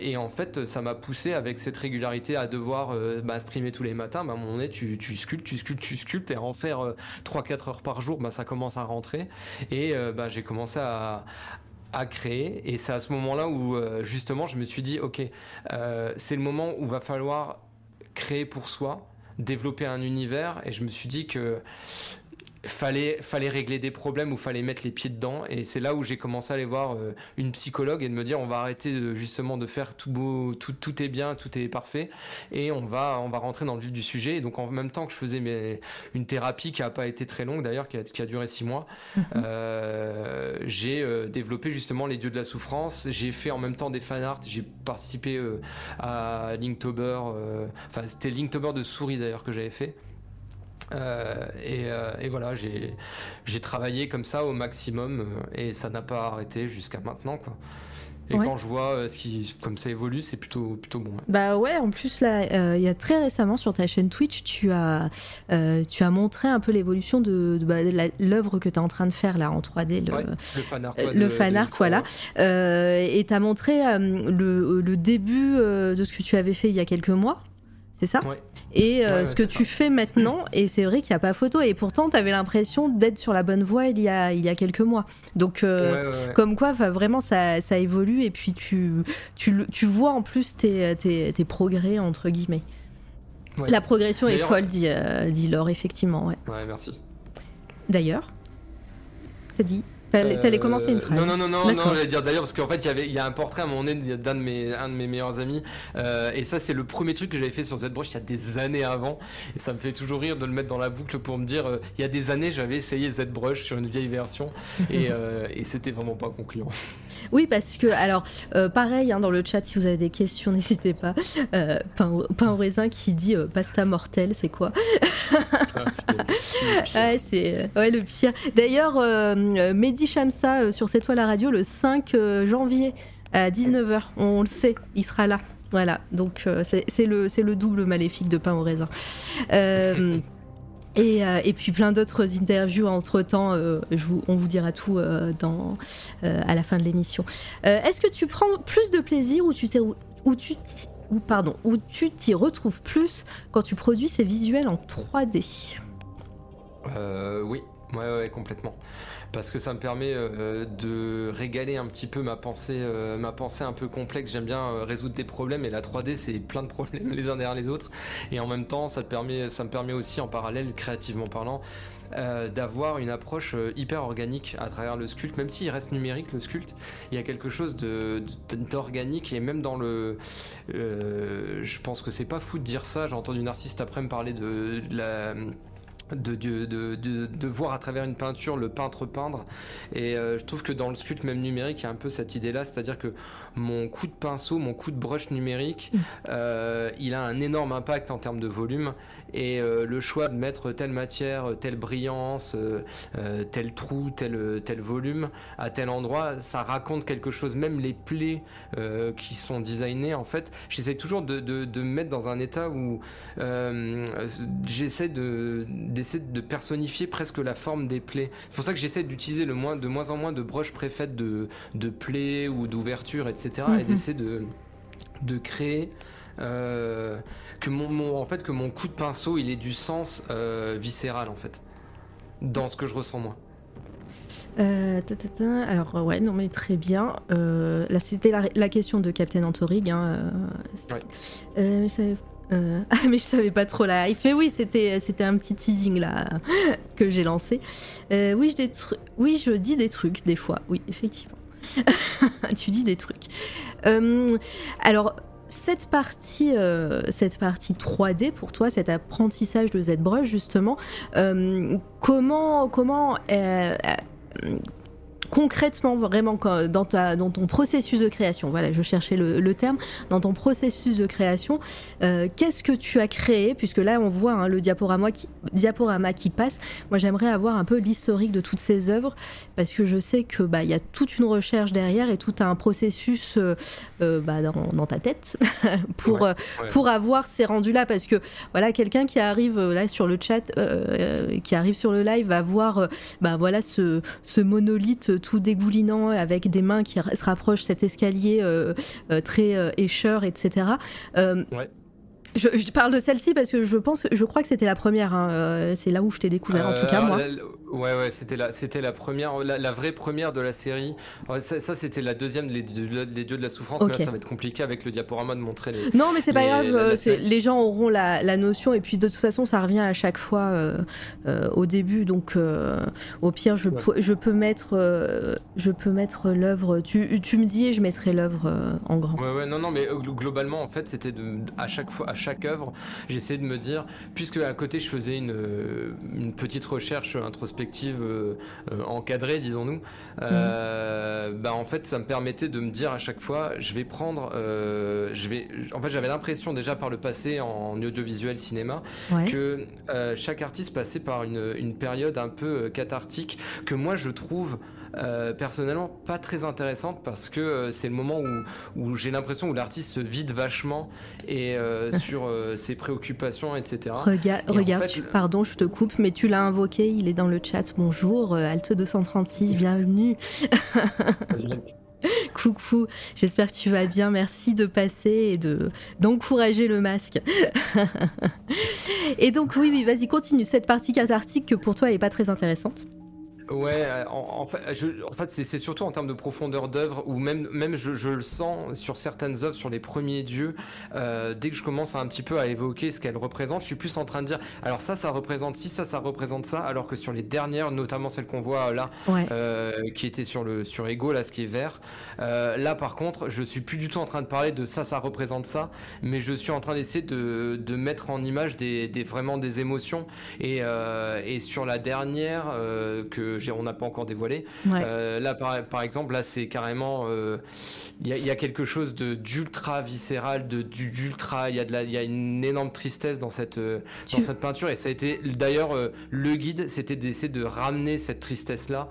et en fait ça m'a poussé avec cette régularité à devoir bah, streamer tous les matins, bah, à un moment donné tu, tu sculptes, tu sculptes, tu sculptes et en faire 3-4 heures par jour, bah, ça commence à rentrer. Et bah, j'ai commencé à, créer. Et c'est à ce moment-là où euh, justement je me suis dit, ok, euh, c'est le moment où va falloir créer pour soi, développer un univers. Et je me suis dit que fallait, fallait régler des problèmes ou fallait mettre les pieds dedans. Et c'est là où j'ai commencé à aller voir euh, une psychologue et de me dire on va arrêter justement de faire tout beau, tout, tout est bien, tout est parfait et on va, on va rentrer dans le vif du sujet. Et donc en même temps que je faisais mes, une thérapie qui a pas été très longue d'ailleurs, qui a, qui a duré six mois, mhm. euh, j'ai euh, développé justement les dieux de la souffrance. J'ai fait en même temps des fan art. J'ai participé à Linktober. Enfin, c'était Linktober de souris d'ailleurs que j'avais fait. Euh, euh, et, voilà, j'ai travaillé comme ça au maximum euh, et ça n'a pas arrêté jusqu'à maintenant. Quoi. Et quand je vois ce qui, comme ça évolue, c'est plutôt, plutôt bon. Bah ouais, en plus, là, il y a très récemment sur ta chaîne Twitch, tu as, tu as montré un peu l'évolution de, de, bah, l'œuvre que tu es en train de faire là en 3D, le, le fan art, le fan art voilà. et tu as montré le, le, début de ce que tu avais fait il y a quelques mois, c'est ça? Et euh, ce que tu fais maintenant, et c'est vrai qu'il n'y a pas photo, et pourtant tu avais l'impression d'être sur la bonne voie il y a, il y a quelques mois. Donc, euh, comme quoi, vraiment, ça, ça, évolue, et puis tu, tu, tu vois en plus tes, tes, tes progrès, entre guillemets. La progression est folle, dit, dit Laure, effectivement. Ouais merci. D'ailleurs, t'as dit T'allais commencer une phrase. Non, non, non, non, non j'allais dire d'ailleurs parce qu'en fait, il y avait, il y a un portrait à mon nez d'un de mes, un de mes meilleurs amis. Euh, et ça, c'est le premier truc que j'avais fait sur ZBrush il y a des années avant. Et ça me fait toujours rire de le mettre dans la boucle pour me dire, euh, il y a des années, j'avais essayé ZBrush sur une vieille version et, euh, et c'était vraiment pas concluant. Oui, parce que, alors, pareil, hein, dans le chat, si vous avez des questions, n'hésitez pas. pain, au, pain, au, raisin qui dit pasta mortel, c'est quoi? Ah, c'est ouais, le pire. D'ailleurs, Mehdi Shamsa euh, sur cette toile à radio le 5 euh, janvier à 19h. On le sait, il sera là. Voilà, donc euh, c'est le, le double maléfique de pain au raisin. Et, et, puis plein d'autres interviews entre temps. on vous dira tout dans, à la fin de l'émission. Est-ce que tu prends plus de plaisir ou tu ou tu ou pardon, où tu t'y retrouves plus quand tu produis ces visuels en 3D Oui, ouais, complètement parce que ça me permet euh, de régaler un petit peu ma pensée, euh, ma pensée un peu complexe. J'aime bien euh, résoudre des problèmes et la 3D c'est plein de problèmes les uns derrière les autres. Et en même temps, ça, me permet aussi en parallèle, créativement parlant, d'avoir une approche hyper organique à travers le sculpte, même s'il reste numérique le sculpte, il y a quelque chose d'organique et même dans le, je pense que c'est pas fou de dire ça. J'ai entendu Narcisse après me parler de la de, de, de, de, voir à travers une peinture le peintre peindre. Et euh, je trouve que dans le sculpte même numérique, il y a un peu cette idée-là, c'est-à-dire que mon coup de pinceau, mon coup de brush numérique, mm. euh, il a un énorme impact en termes de volume. Et euh, le choix de mettre telle matière, telle brillance, tel trou, tel, tel volume à tel endroit, ça raconte quelque chose. Même les plaies qui sont designées, en fait, j'essaie toujours de, de, de, me mettre dans un état où j'essaie de d'essayer de personnifier presque la forme des plaies. C'est pour ça que j'essaie d'utiliser le moins, de moins en moins de broches préfaites de, de plaies ou d'ouverture, etc. Et mhm. d'essayer de, de créer euh, que mon, en fait que mon coup de pinceau il ait du sens euh, viscéral en fait dans ce que je ressens moi. Euh, Alors ouais non mais très bien. là c'était la, question de Captain Antorig. Hein, ah mais je savais pas trop la hype. Mais oui, c'était un petit teasing là que j'ai lancé. Euh, oui, je oui, je dis des trucs des fois. Oui, effectivement. tu dis des trucs. Euh, alors cette partie, cette partie 3D pour toi, cet apprentissage de ZBrush justement, comment comment concrètement, vraiment, dans, ta, dans ton processus de création, voilà, je cherchais le, terme, dans ton processus de création, euh, qu'est-ce que tu as créé? Puisque là, on voit hein, le diaporama qui, diaporama qui passe. Moi, j'aimerais avoir un peu l'historique de toutes ces œuvres, parce que je sais que bah, y a toute une recherche derrière et tout un processus euh, euh, bah, dans, ta tête pour, pour avoir ces rendus-là. Parce que voilà, quelqu'un qui arrive là sur le chat, qui arrive sur le live, va voir bah, voilà, ce, ce monolithe tout dégoulinant avec des mains qui se rapprochent cet escalier euh, euh, très euh, écheur, etc. Ouais. Je, parle de celle-ci parce que je pense, je crois que c'était la première. Hein, c'est là où je t'ai découvert, en tout cas moi. Ouais, ouais, c'était la, c'était la première, la, vraie première de la série. ça, c'était la deuxième, les, les, dieux de la souffrance. Mais là, ça va être compliqué avec le diaporama de montrer les. Non, mais c'est pas grave. Euh, les gens auront la, notion et puis de toute façon, ça revient à chaque fois euh, euh, au début. Donc, au pire, je, je peux mettre, je peux mettre l'œuvre. Tu, tu, me dis et je mettrai l'œuvre en grand. Ouais, ouais, non, non, mais globalement, en fait, c'était à chaque fois, à chaque œuvre, j'essayais de me dire, puisque à côté, je faisais une, une petite recherche introspective euh, euh, encadrée, disons-nous, euh, bah, en fait, ça me permettait de me dire à chaque fois, je vais prendre, je vais, en fait, j'avais l'impression déjà par le passé en audiovisuel cinéma que chaque artiste passait par une, une période un peu cathartique que moi je trouve euh, personnellement pas très intéressante parce que euh, c'est le moment où, où j'ai l'impression où l'artiste se vide vachement et euh, sur ses préoccupations, etc. regarde, pardon, je te coupe, mais tu l'as invoqué, il est dans le chat. Bonjour, Alte 236, bienvenue. Coucou, j'espère que tu vas bien. Merci de passer et de d'encourager le masque. et donc oui, oui, vas-y, continue cette partie cathartique que pour toi est pas très intéressante. Ouais, euh, en, fait, en fait c'est surtout en termes de profondeur d'œuvre, ou même, même je, le sens sur certaines œuvres, sur les premiers dieux, euh, dès que je commence à un petit peu à évoquer ce qu'elles représentent, je suis plus en train de dire, alors ça, ça représente ci, ça, ça représente ça, alors que sur les dernières, notamment celle qu'on voit là, euh, qui était sur le sur Ego, là, ce qui est vert, là par contre, je suis plus du tout en train de parler de ça, ça représente ça, mais je suis en train d'essayer de, de mettre en image des, des vraiment des émotions, et, et sur la dernière que on n'a pas encore dévoilé. Euh, là, par, exemple, là, c'est carrément, euh, il y, a quelque chose de d'ultra viscéral, de d'ultra, il y a de la, il y a une énorme tristesse dans cette euh, dans cette peinture. Et ça a été d'ailleurs le guide, c'était d'essayer de ramener cette tristesse là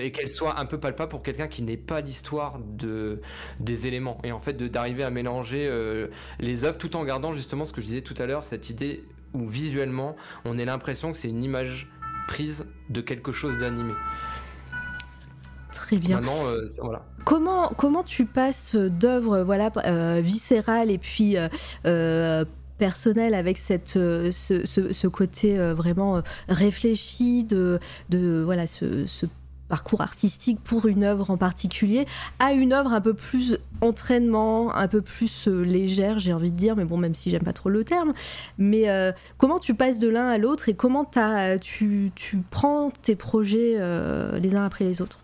et qu'elle soit un peu palpable pour quelqu'un qui n'ait pas l'histoire de des éléments. Et en fait d'arriver à mélanger les œuvres tout en gardant justement ce que je disais tout à l'heure, cette idée où visuellement on ait l'impression que c'est une image prise de quelque chose d'animé. Très bien. Euh, voilà. Comment, comment tu passes d'œuvres voilà, euh, viscérales et puis euh, personnelles avec cette, ce, côté vraiment réfléchi de, de voilà, ce, ce parcours artistique pour une œuvre en particulier à une œuvre un peu plus entraînement, un peu plus euh, légère, j'ai envie de dire, mais bon, même si j'aime pas trop le terme. Mais euh, comment tu passes de l'un à l'autre et comment tu, prends tes projets euh, les uns après les autres?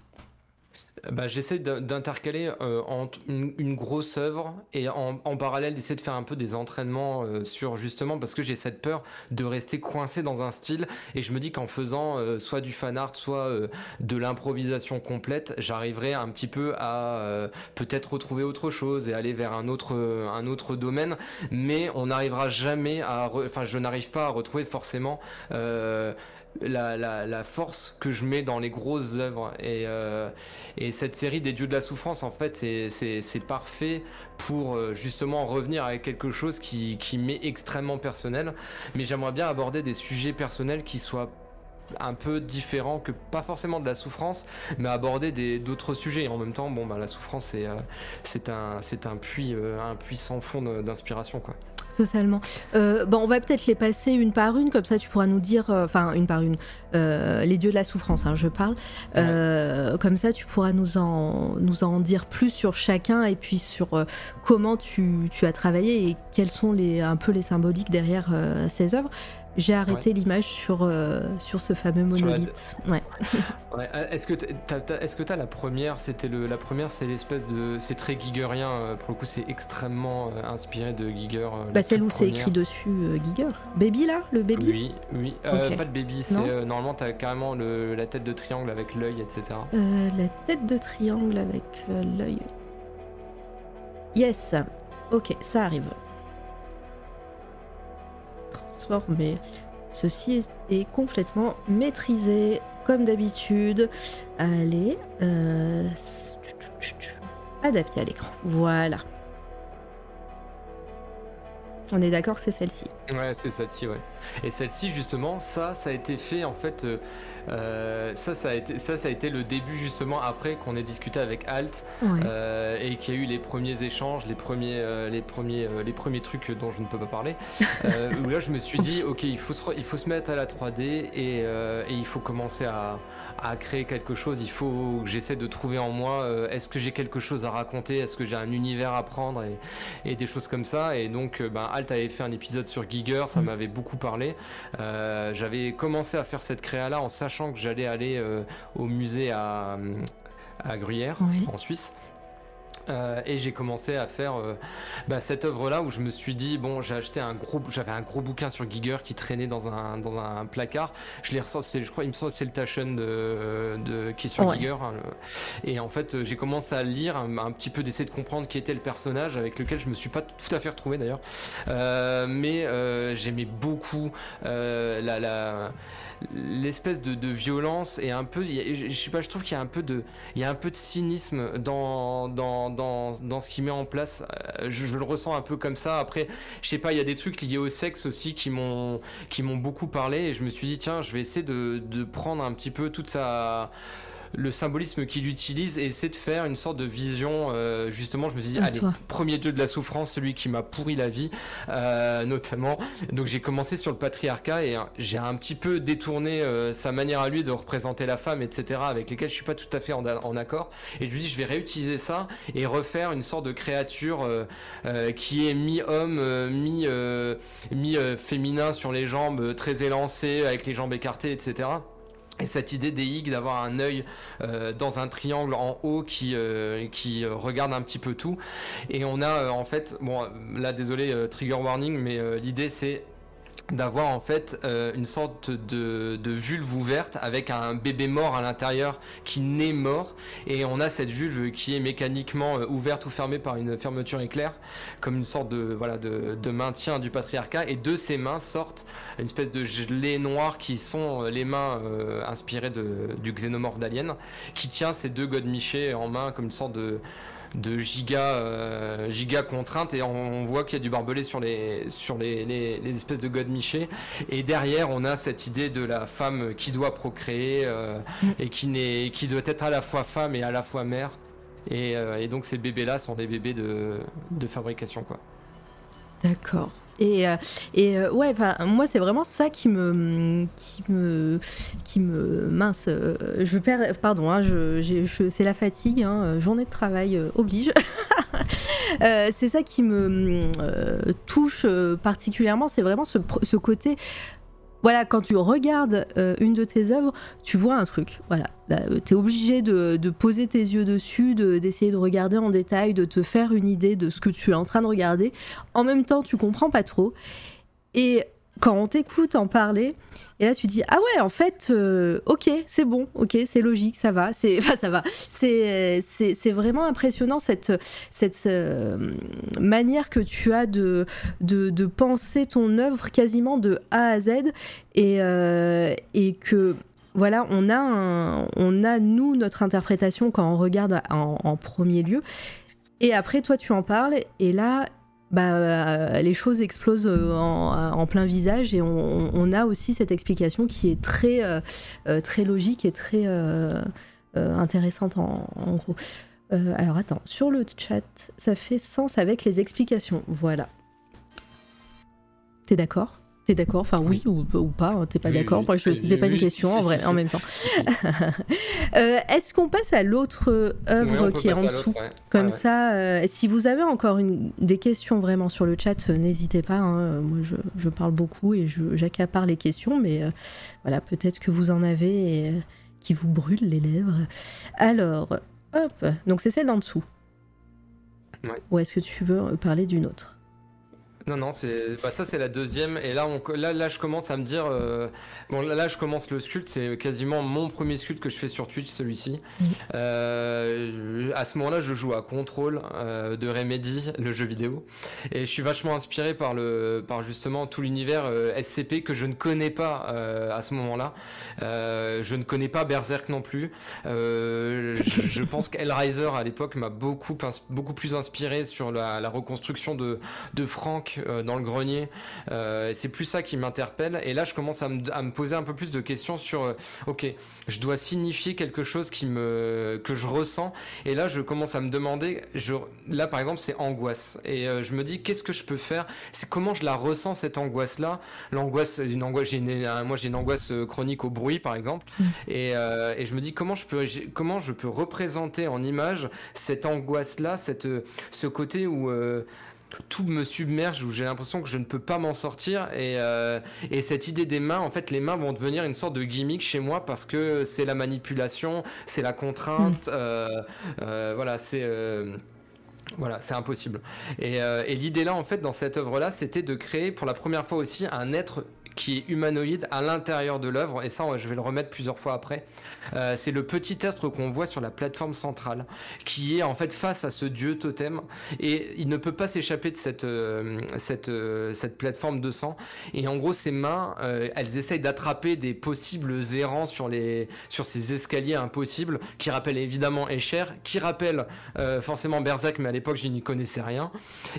Bah, J'essaie d'intercaler euh, une, grosse œuvre et en, parallèle d'essayer de faire un peu des entraînements euh, sur justement parce que j'ai cette peur de rester coincé dans un style. Et je me dis qu'en faisant euh, soit du fan art, soit de l'improvisation complète, j'arriverai un petit peu à peut-être retrouver autre chose et aller vers un autre, un autre domaine, mais on n'arrivera jamais à, enfin je n'arrive pas à retrouver forcément la, force que je mets dans les grosses œuvres. Et, euh, et cette série des dieux de la souffrance, en fait, c'est parfait pour euh, justement revenir avec quelque chose qui m'est extrêmement personnel. Mais j'aimerais bien aborder des sujets personnels qui soient un peu différents que pas forcément de la souffrance, mais aborder d'autres sujets. En même temps, bon, bah, la souffrance, c'est euh, c'est un, un, puits, un puits sans fond d'inspiration. quoi. Totalement. Euh, bon, on va peut-être les passer une par une, comme ça tu pourras nous dire, euh, enfin une par une, euh, les dieux de la souffrance, hein, je parle. comme ça tu pourras nous en, nous en dire plus sur chacun et puis sur comment tu, tu, as travaillé et quels sont les, un peu les symboliques derrière ces œuvres. J'ai arrêté l'image sur, euh, sur ce fameux monolithe. Ouais. Euh, est-ce que est-ce que as la première C'était le la première, c'est l'espèce de c'est très Gigerien euh, pour le coup, c'est extrêmement inspiré de Giger. bah celle où c'est écrit dessus Giger. Baby là, le baby? Oui, oui. Pas le baby, c'est normalement t'as carrément le, la tête de triangle avec l'œil, etc. la tête de triangle avec l'œil. Yes. Ok, ça arrive mais ceci est, complètement maîtrisé comme d'habitude. Allez, euh, adapté à l'écran. Voilà. On est d'accord que c'est celle-ci. Ouais, c'est celle-ci, ouais. Et celle-ci, justement, ça, ça a été fait, en fait, euh, euh, ça, ça a été, ça, ça a été le début, justement, après qu'on ait discuté avec Alt euh, et qu'il y a eu les premiers échanges, les premiers, les premiers, les premiers trucs dont je ne peux pas parler. où là, je me suis dit, ok, il faut se, il faut se mettre à la 3D et, et il faut commencer à, à, créer quelque chose. Il faut que j'essaie de trouver en moi, est-ce que j'ai quelque chose à raconter, est-ce que j'ai un univers à prendre? Et, et, des choses comme ça. Et donc, ben, Alt avait fait un épisode sur Giger, ça mm. m'avait beaucoup parlé. Euh, j'avais commencé à faire cette créa là en sachant que j'allais aller euh, au musée à, à Gruyère en Suisse. Euh, et j'ai commencé à faire euh, bah, cette œuvre là où je me suis dit bon j'ai acheté un gros j'avais un gros bouquin sur Giger qui traînait dans un dans un placard. Je l'ai ressorti je crois il me semble c'est le Taschen de, de qui est sur Giger hein, et en fait euh, j'ai commencé à lire un, petit peu d'essayer de comprendre qui était le personnage avec lequel je me suis pas tout à fait retrouvé d'ailleurs. Mais j'aimais beaucoup la, la l'espèce de, violence et un peu je sais pas je trouve qu'il y a un peu de il y a un peu de cynisme dans dans, dans, dans ce qu'il met en place. Euh, je, le ressens un peu comme ça. Après je sais pas il y a des trucs liés au sexe aussi qui m'ont qui m'ont beaucoup parlé et je me suis dit tiens je vais essayer de, de prendre un petit peu toute sa le symbolisme qu'il utilise et essaie de faire une sorte de vision. Euh, justement, je me suis dit, allez, premier dieu de la souffrance, celui qui m'a pourri la vie, euh, notamment. Donc j'ai commencé sur le patriarcat et j'ai un petit peu détourné sa manière à lui de représenter la femme, etc., avec lesquelles je suis pas tout à fait en, en accord. Et je lui dis, je vais réutiliser ça et refaire une sorte de créature qui est mi-homme, mi, mi féminin sur les jambes, très élancé, avec les jambes écartées, etc. Et cette idée des d'avoir un œil euh, dans un triangle en haut qui euh, qui regarde un petit peu tout. Et on a euh, en fait, bon là désolé trigger warning, mais l'idée c'est d'avoir en fait euh, une sorte de, de, vulve ouverte avec un bébé mort à l'intérieur qui naît mort. Et on a cette vulve qui est mécaniquement euh, ouverte ou fermée par une fermeture éclair comme une sorte de voilà de, de, maintien du patriarcat. Et de ses mains sortent une espèce de gelée noir qui sont euh, les mains inspirées de, du xénomorphe d'Alien qui tient ces deux godemichés en main comme une sorte de de giga, euh, giga contraintes et on, voit qu'il y a du barbelé sur les, sur les, les, espèces de god miché et derrière on a cette idée de la femme qui doit procréer euh, mm. et qui, n'est, qui doit être à la fois femme et à la fois mère et, euh, et donc ces bébés là sont des bébés de, de fabrication quoi. D'accord. Et, euh, et euh, ouais, moi c'est vraiment ça qui me, qui me, qui me mince. Euh, je perds, pardon, hein, je, c'est la fatigue, hein, journée de travail oblige. c'est ça qui me touche particulièrement, c'est vraiment ce côté voilà, quand tu regardes euh, une de tes œuvres, tu vois un truc. Voilà, euh, tu es obligé de, poser tes yeux dessus, d'essayer de, regarder en détail, de te faire une idée de ce que tu es en train de regarder. En même temps, tu comprends pas trop. Et quand on t'écoute en parler, et là tu dis ah ouais en fait euh, ok c'est bon ok c'est logique ça va c'est ça va c'est c'est vraiment impressionnant cette cette euh, manière que tu as de, de, penser ton œuvre quasiment de A à Z et euh, et que voilà, on a, on a nous notre interprétation quand on regarde en, premier lieu. Et après, toi, tu en parles, et là, bah, euh, les choses explosent euh, en, plein visage et on, a aussi cette explication qui est très, euh, très logique et très intéressante en, gros. alors attends, sur le chat, ça fait sens avec les explications. Voilà. T'es d'accord? T'es d'accord? Enfin, oui, Ou, pas, hein, t'es pas d'accord? C'était pas une question en vrai, en même temps. Euh, est-ce qu'on passe à l'autre œuvre qui est en dessous? Comme ça, euh, si vous avez encore une, des questions vraiment sur le chat, euh, n'hésitez pas. Hein. Moi, je, parle beaucoup et j'accapare les questions, mais voilà, peut-être que vous en avez qui vous brûlent les lèvres. Alors, hop, donc c'est celle d'en dessous. Ou est-ce que tu veux parler d'une autre? Non, non, c'est bah, ça, c'est la deuxième. Et là, on, là, là, je commence à me dire. Euh, bon, là, je commence le sculpt. C'est quasiment mon premier sculpt que je fais sur Twitch, celui-ci. Euh, à ce moment-là, je joue à Control euh, de Remedy, le jeu vidéo. Et je suis vachement inspiré par, le, par justement tout l'univers SCP que je ne connais pas à ce moment-là. je ne connais pas Berserk non plus. Je, je, pense qu'Hellraiser à l'époque m'a beaucoup, beaucoup plus inspiré sur la, la reconstruction de, de Frank euh, dans le grenier. Euh, c'est plus ça qui m'interpelle. Et là, je commence à me, poser un peu plus de questions sur, euh, ok, je dois signifier quelque chose qui me, que je ressens. Et là, je commence à me demander, je, là, par exemple, c'est angoisse. Et je me dis, qu'est-ce que je peux faire? C'est comment je la ressens cette angoisse-là? L'angoisse, une angoisse, j'ai moi, j'ai une angoisse chronique au bruit, par exemple. Mm. Et, et, je me dis, comment je peux, comment je peux représenter en image cette angoisse-là, cette, ce côté où tout me submerge où j'ai l'impression que je ne peux pas m'en sortir et, euh, et cette idée des mains en fait les mains vont devenir une sorte de gimmick chez moi parce que c'est la manipulation c'est la contrainte mm. euh, euh, voilà c'est voilà, c'est impossible. Et, et l'idée là, en fait, dans cette œuvre-là, c'était de créer pour la première fois aussi un être qui est humanoïde à l'intérieur de l'œuvre, et ça je vais le remettre plusieurs fois après. Euh, c'est le petit être qu'on voit sur la plateforme centrale, qui est en fait face à ce dieu totem, et il ne peut pas s'échapper de cette, euh, cette, euh, cette plateforme de sang. Et en gros, ses mains, elles essayent d'attraper des possibles errants sur, les, sur ces escaliers impossibles, qui rappellent évidemment Escher, qui rappellent forcément Berserk, mais à l'époque je n'y connaissais rien.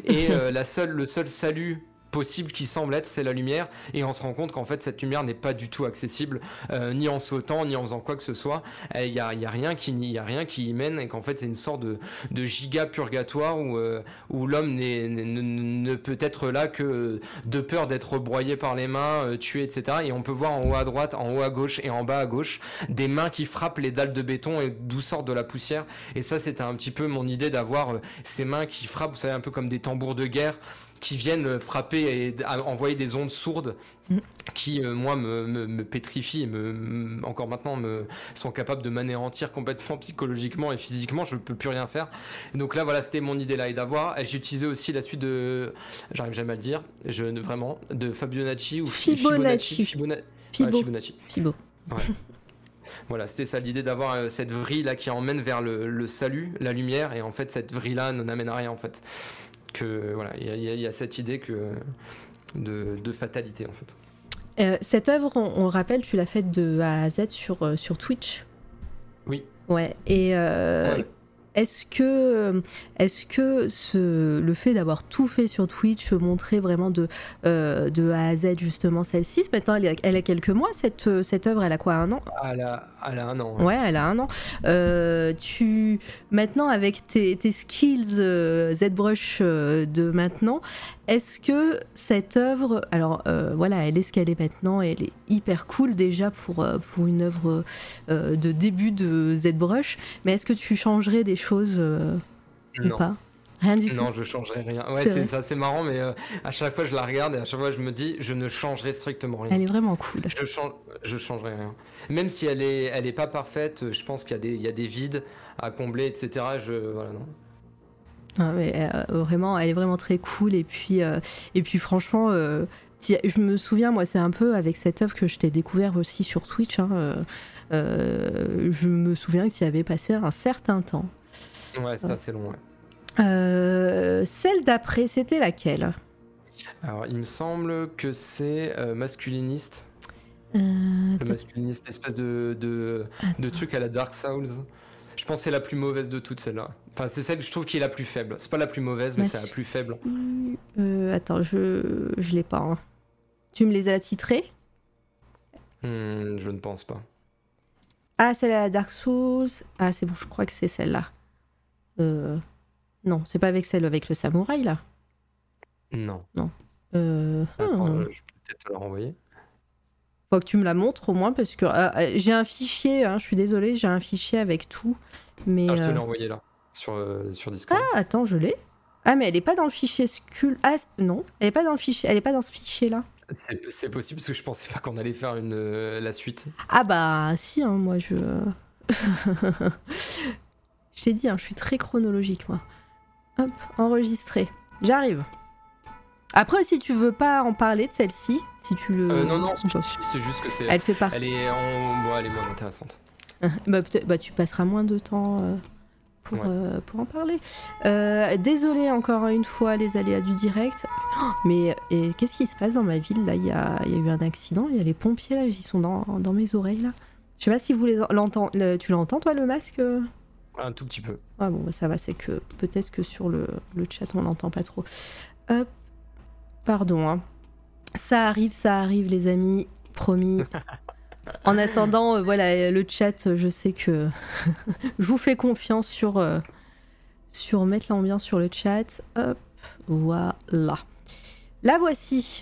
Et la seule, le seul salut possible qui semble être, c'est la lumière, et on se rend compte qu'en fait cette lumière n'est pas du tout accessible, euh, ni en sautant, ni en faisant quoi que ce soit. Il y a, y a, rien qui y a rien qui y mène, et qu'en fait c'est une sorte de, de giga purgatoire où, euh, où l'homme ne, peut être là que de peur d'être broyé par les mains, euh, tué, etc. Et on peut voir en haut à droite, en haut à gauche et en bas à gauche des mains qui frappent les dalles de béton et d'où sort de la poussière. Et ça c'était un petit peu mon idée d'avoir ces mains qui frappent, vous savez, un peu comme des tambours de guerre qui viennent frapper et envoyer des ondes sourdes mm. qui, euh, moi, me, me, pétrifient et me, encore maintenant me sont capables de m'anéantir complètement psychologiquement et physiquement. Je ne peux plus rien faire. donc là, voilà, c'était mon idée là. Et d'avoir, j'ai utilisé aussi la suite de, j'arrive jamais à le dire, je, vraiment, de Fabionacci ou Fibonacci. Fibonacci. Fibonacci. Fibo. Voilà, c'était ça l'idée d'avoir euh, cette vrille là qui emmène vers le, le, salut, la lumière, et en fait cette vrille là n'amène à rien en fait que voilà, il y, a cette idée que de, fatalité en fait. Euh, cette œuvre, on, rappelle, tu l'as faite de A à Z sur, euh, sur Twitch? Oui. Ouais. Et euh, est-ce que, est que ce, le fait d'avoir tout fait sur Twitch, montrer vraiment de, euh, de A à Z justement celle-ci, maintenant elle a, elle a, quelques mois, cette, cette œuvre, elle a quoi, un an? Elle a, elle a, un an. Ouais, elle a un an. Euh, tu, maintenant avec tes, tes skills euh, ZBrush de maintenant, est-ce que cette œuvre, alors voilà, elle est ce qu'elle est maintenant, elle est hyper cool déjà pour, pour une œuvre de début de ZBrush, mais est-ce que tu changerais des choses chose euh, ou pas? Rien du tout. Non, je changerai rien. Ouais, c'est ça, c'est marrant, mais euh, à chaque fois je la regarde et à chaque fois je me dis, je ne changerai strictement rien. Elle est vraiment cool. Je, change, je changerai rien. Même si elle est, elle est pas parfaite, je pense qu'il y a des, il y a des vides à combler, etc. Je, voilà, non. Ah, mais, euh, vraiment, elle est vraiment très cool. Et puis, et puis franchement, je me souviens, moi, c'est un peu avec cette œuvre que je t'ai découvert aussi sur Twitch. Hein, je me souviens que tu y avais passé un certain temps. Ouais, c'est assez long, euh, celle d'après, c'était laquelle? Alors, il me semble que c'est euh, masculiniste. Euh, le masculiniste, espèce de, de, de, truc à la Dark Souls. Je pense que c'est la plus mauvaise de toutes celles-là. Enfin, c'est celle que je trouve qui est la plus faible. C'est pas la plus mauvaise, mais c'est la plus faible. attends, je je l'ai pas. Hein. Tu me les as titrées? Hmm, Je ne pense pas. Ah, c'est la Dark Souls. Ah, c'est bon, je crois que c'est celle-là. Euh... Non, c'est pas avec celle avec le samouraï là Non. Non. Euh... je peux peut-être te la renvoyer. Faut que tu me la montres au moins parce que euh, euh, j'ai un fichier, hein, je suis désolée, j'ai un fichier avec tout. Mais, ah, je te l'ai envoyé là, sur, sur Discord. Ah, attends, je l'ai. Ah, mais elle est pas dans le fichier Skull. Ah, non, elle est pas dans le fichier, elle est pas dans ce fichier là. C'est possible parce que je pensais pas qu'on allait faire une, la suite. Ah bah si, hein, moi je... Je t'ai dit, hein, je suis très chronologique, moi. Hop, enregistré. J'arrive. Après, si tu veux pas en parler de celle-ci, si tu le. Euh, non, non, c'est juste que c'est. Elle fait partie. Elle est, en... elle est moins intéressante. bah, bah, tu passeras moins de temps euh, pour, euh, pour en parler. désolé encore une fois, les aléas du direct. Oh, mais qu'est-ce qui se passe dans ma ville Là, il y a, y a, eu un accident. Il y a les pompiers, là, ils sont dans, dans mes oreilles, là. Je sais pas si vous l'entendez. Tu l'entends, toi, le masque un tout petit peu. Ah bon, bah, ça va, c'est que peut-être que sur le, le chat on n'entend pas trop. Hop, pardon. Hein. Ça arrive, ça arrive, les amis, promis. en attendant, euh, voilà, le chat, je sais que je vous fais confiance sur, euh, sur mettre l'ambiance sur le chat. Hop, voilà. La voici.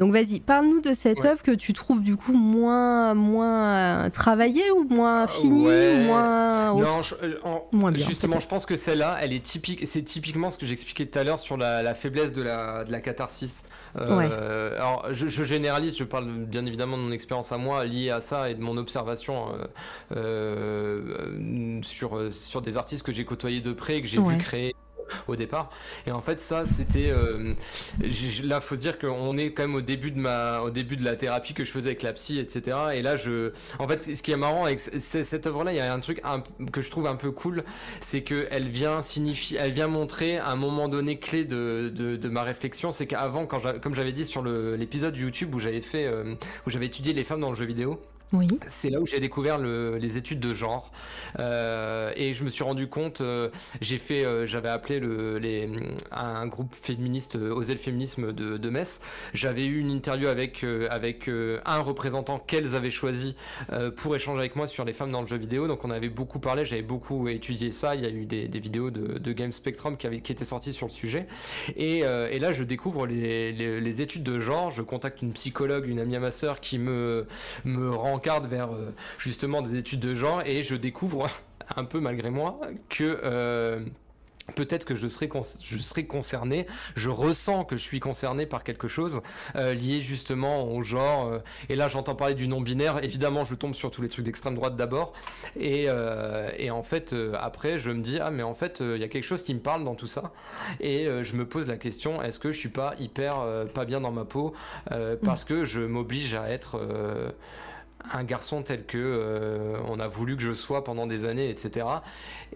Donc vas-y, parle-nous de cette œuvre que tu trouves du coup moins, moins travaillée ou moins finie ou moins. Non, euh, justement, je pense que celle-là, elle est typique. C'est typiquement ce que j'expliquais tout à l'heure sur la, faiblesse de la, de la catharsis. Euh, alors, je, généralise, je parle bien évidemment de mon expérience à moi liée à ça et de mon observation euh, sur, sur des artistes que j'ai côtoyés de près, que j'ai vu créer au départ. Et en fait, ça, c'était. Euh, là, faut dire qu'on est quand même au début, de ma, au début de la thérapie que je faisais avec la psy, etc. Et là, je. En fait, ce qui est marrant avec cette œuvre-là, il y a un truc que je trouve un peu cool, c'est qu'elle vient signifier, elle vient montrer un moment donné clé de, de, ma réflexion. C'est qu'avant, quand comme j'avais dit sur l'épisode YouTube où j'avais fait, euh, où j'avais étudié les femmes dans le jeu vidéo, Oui. C'est là où j'ai découvert les études de genre euh, et je me suis rendu compte. Euh, j'ai fait, euh, j'avais appelé un groupe féministe, Oser le féminisme de, Metz. J'avais eu une interview avec avec un représentant qu'elles avaient choisi pour échanger avec moi sur les femmes dans le jeu vidéo. Donc on avait beaucoup parlé, j'avais beaucoup étudié ça. Il y a eu des, vidéos de, Game Spectrum qui, qui étaient sorties sur le sujet. Et, et là, je découvre les, études de genre. Je contacte une psychologue, une amie à ma sœur, qui me me rend vers euh, justement des études de genre et je découvre un peu malgré moi que euh, peut-être que je serai, je serai concerné, je ressens que je suis concerné par quelque chose euh, lié justement au genre. et là, j'entends parler du non-binaire. Évidemment, je tombe sur tous les trucs d'extrême droite d'abord. Et, et, en fait, après, je me dis, ah, mais en fait, il y a quelque chose qui me parle dans tout ça. Et je me pose la question, est-ce que je suis pas hyper pas bien dans ma peau parce que je m'oblige à être un garçon tel que euh, on a voulu que je sois pendant des années, etc.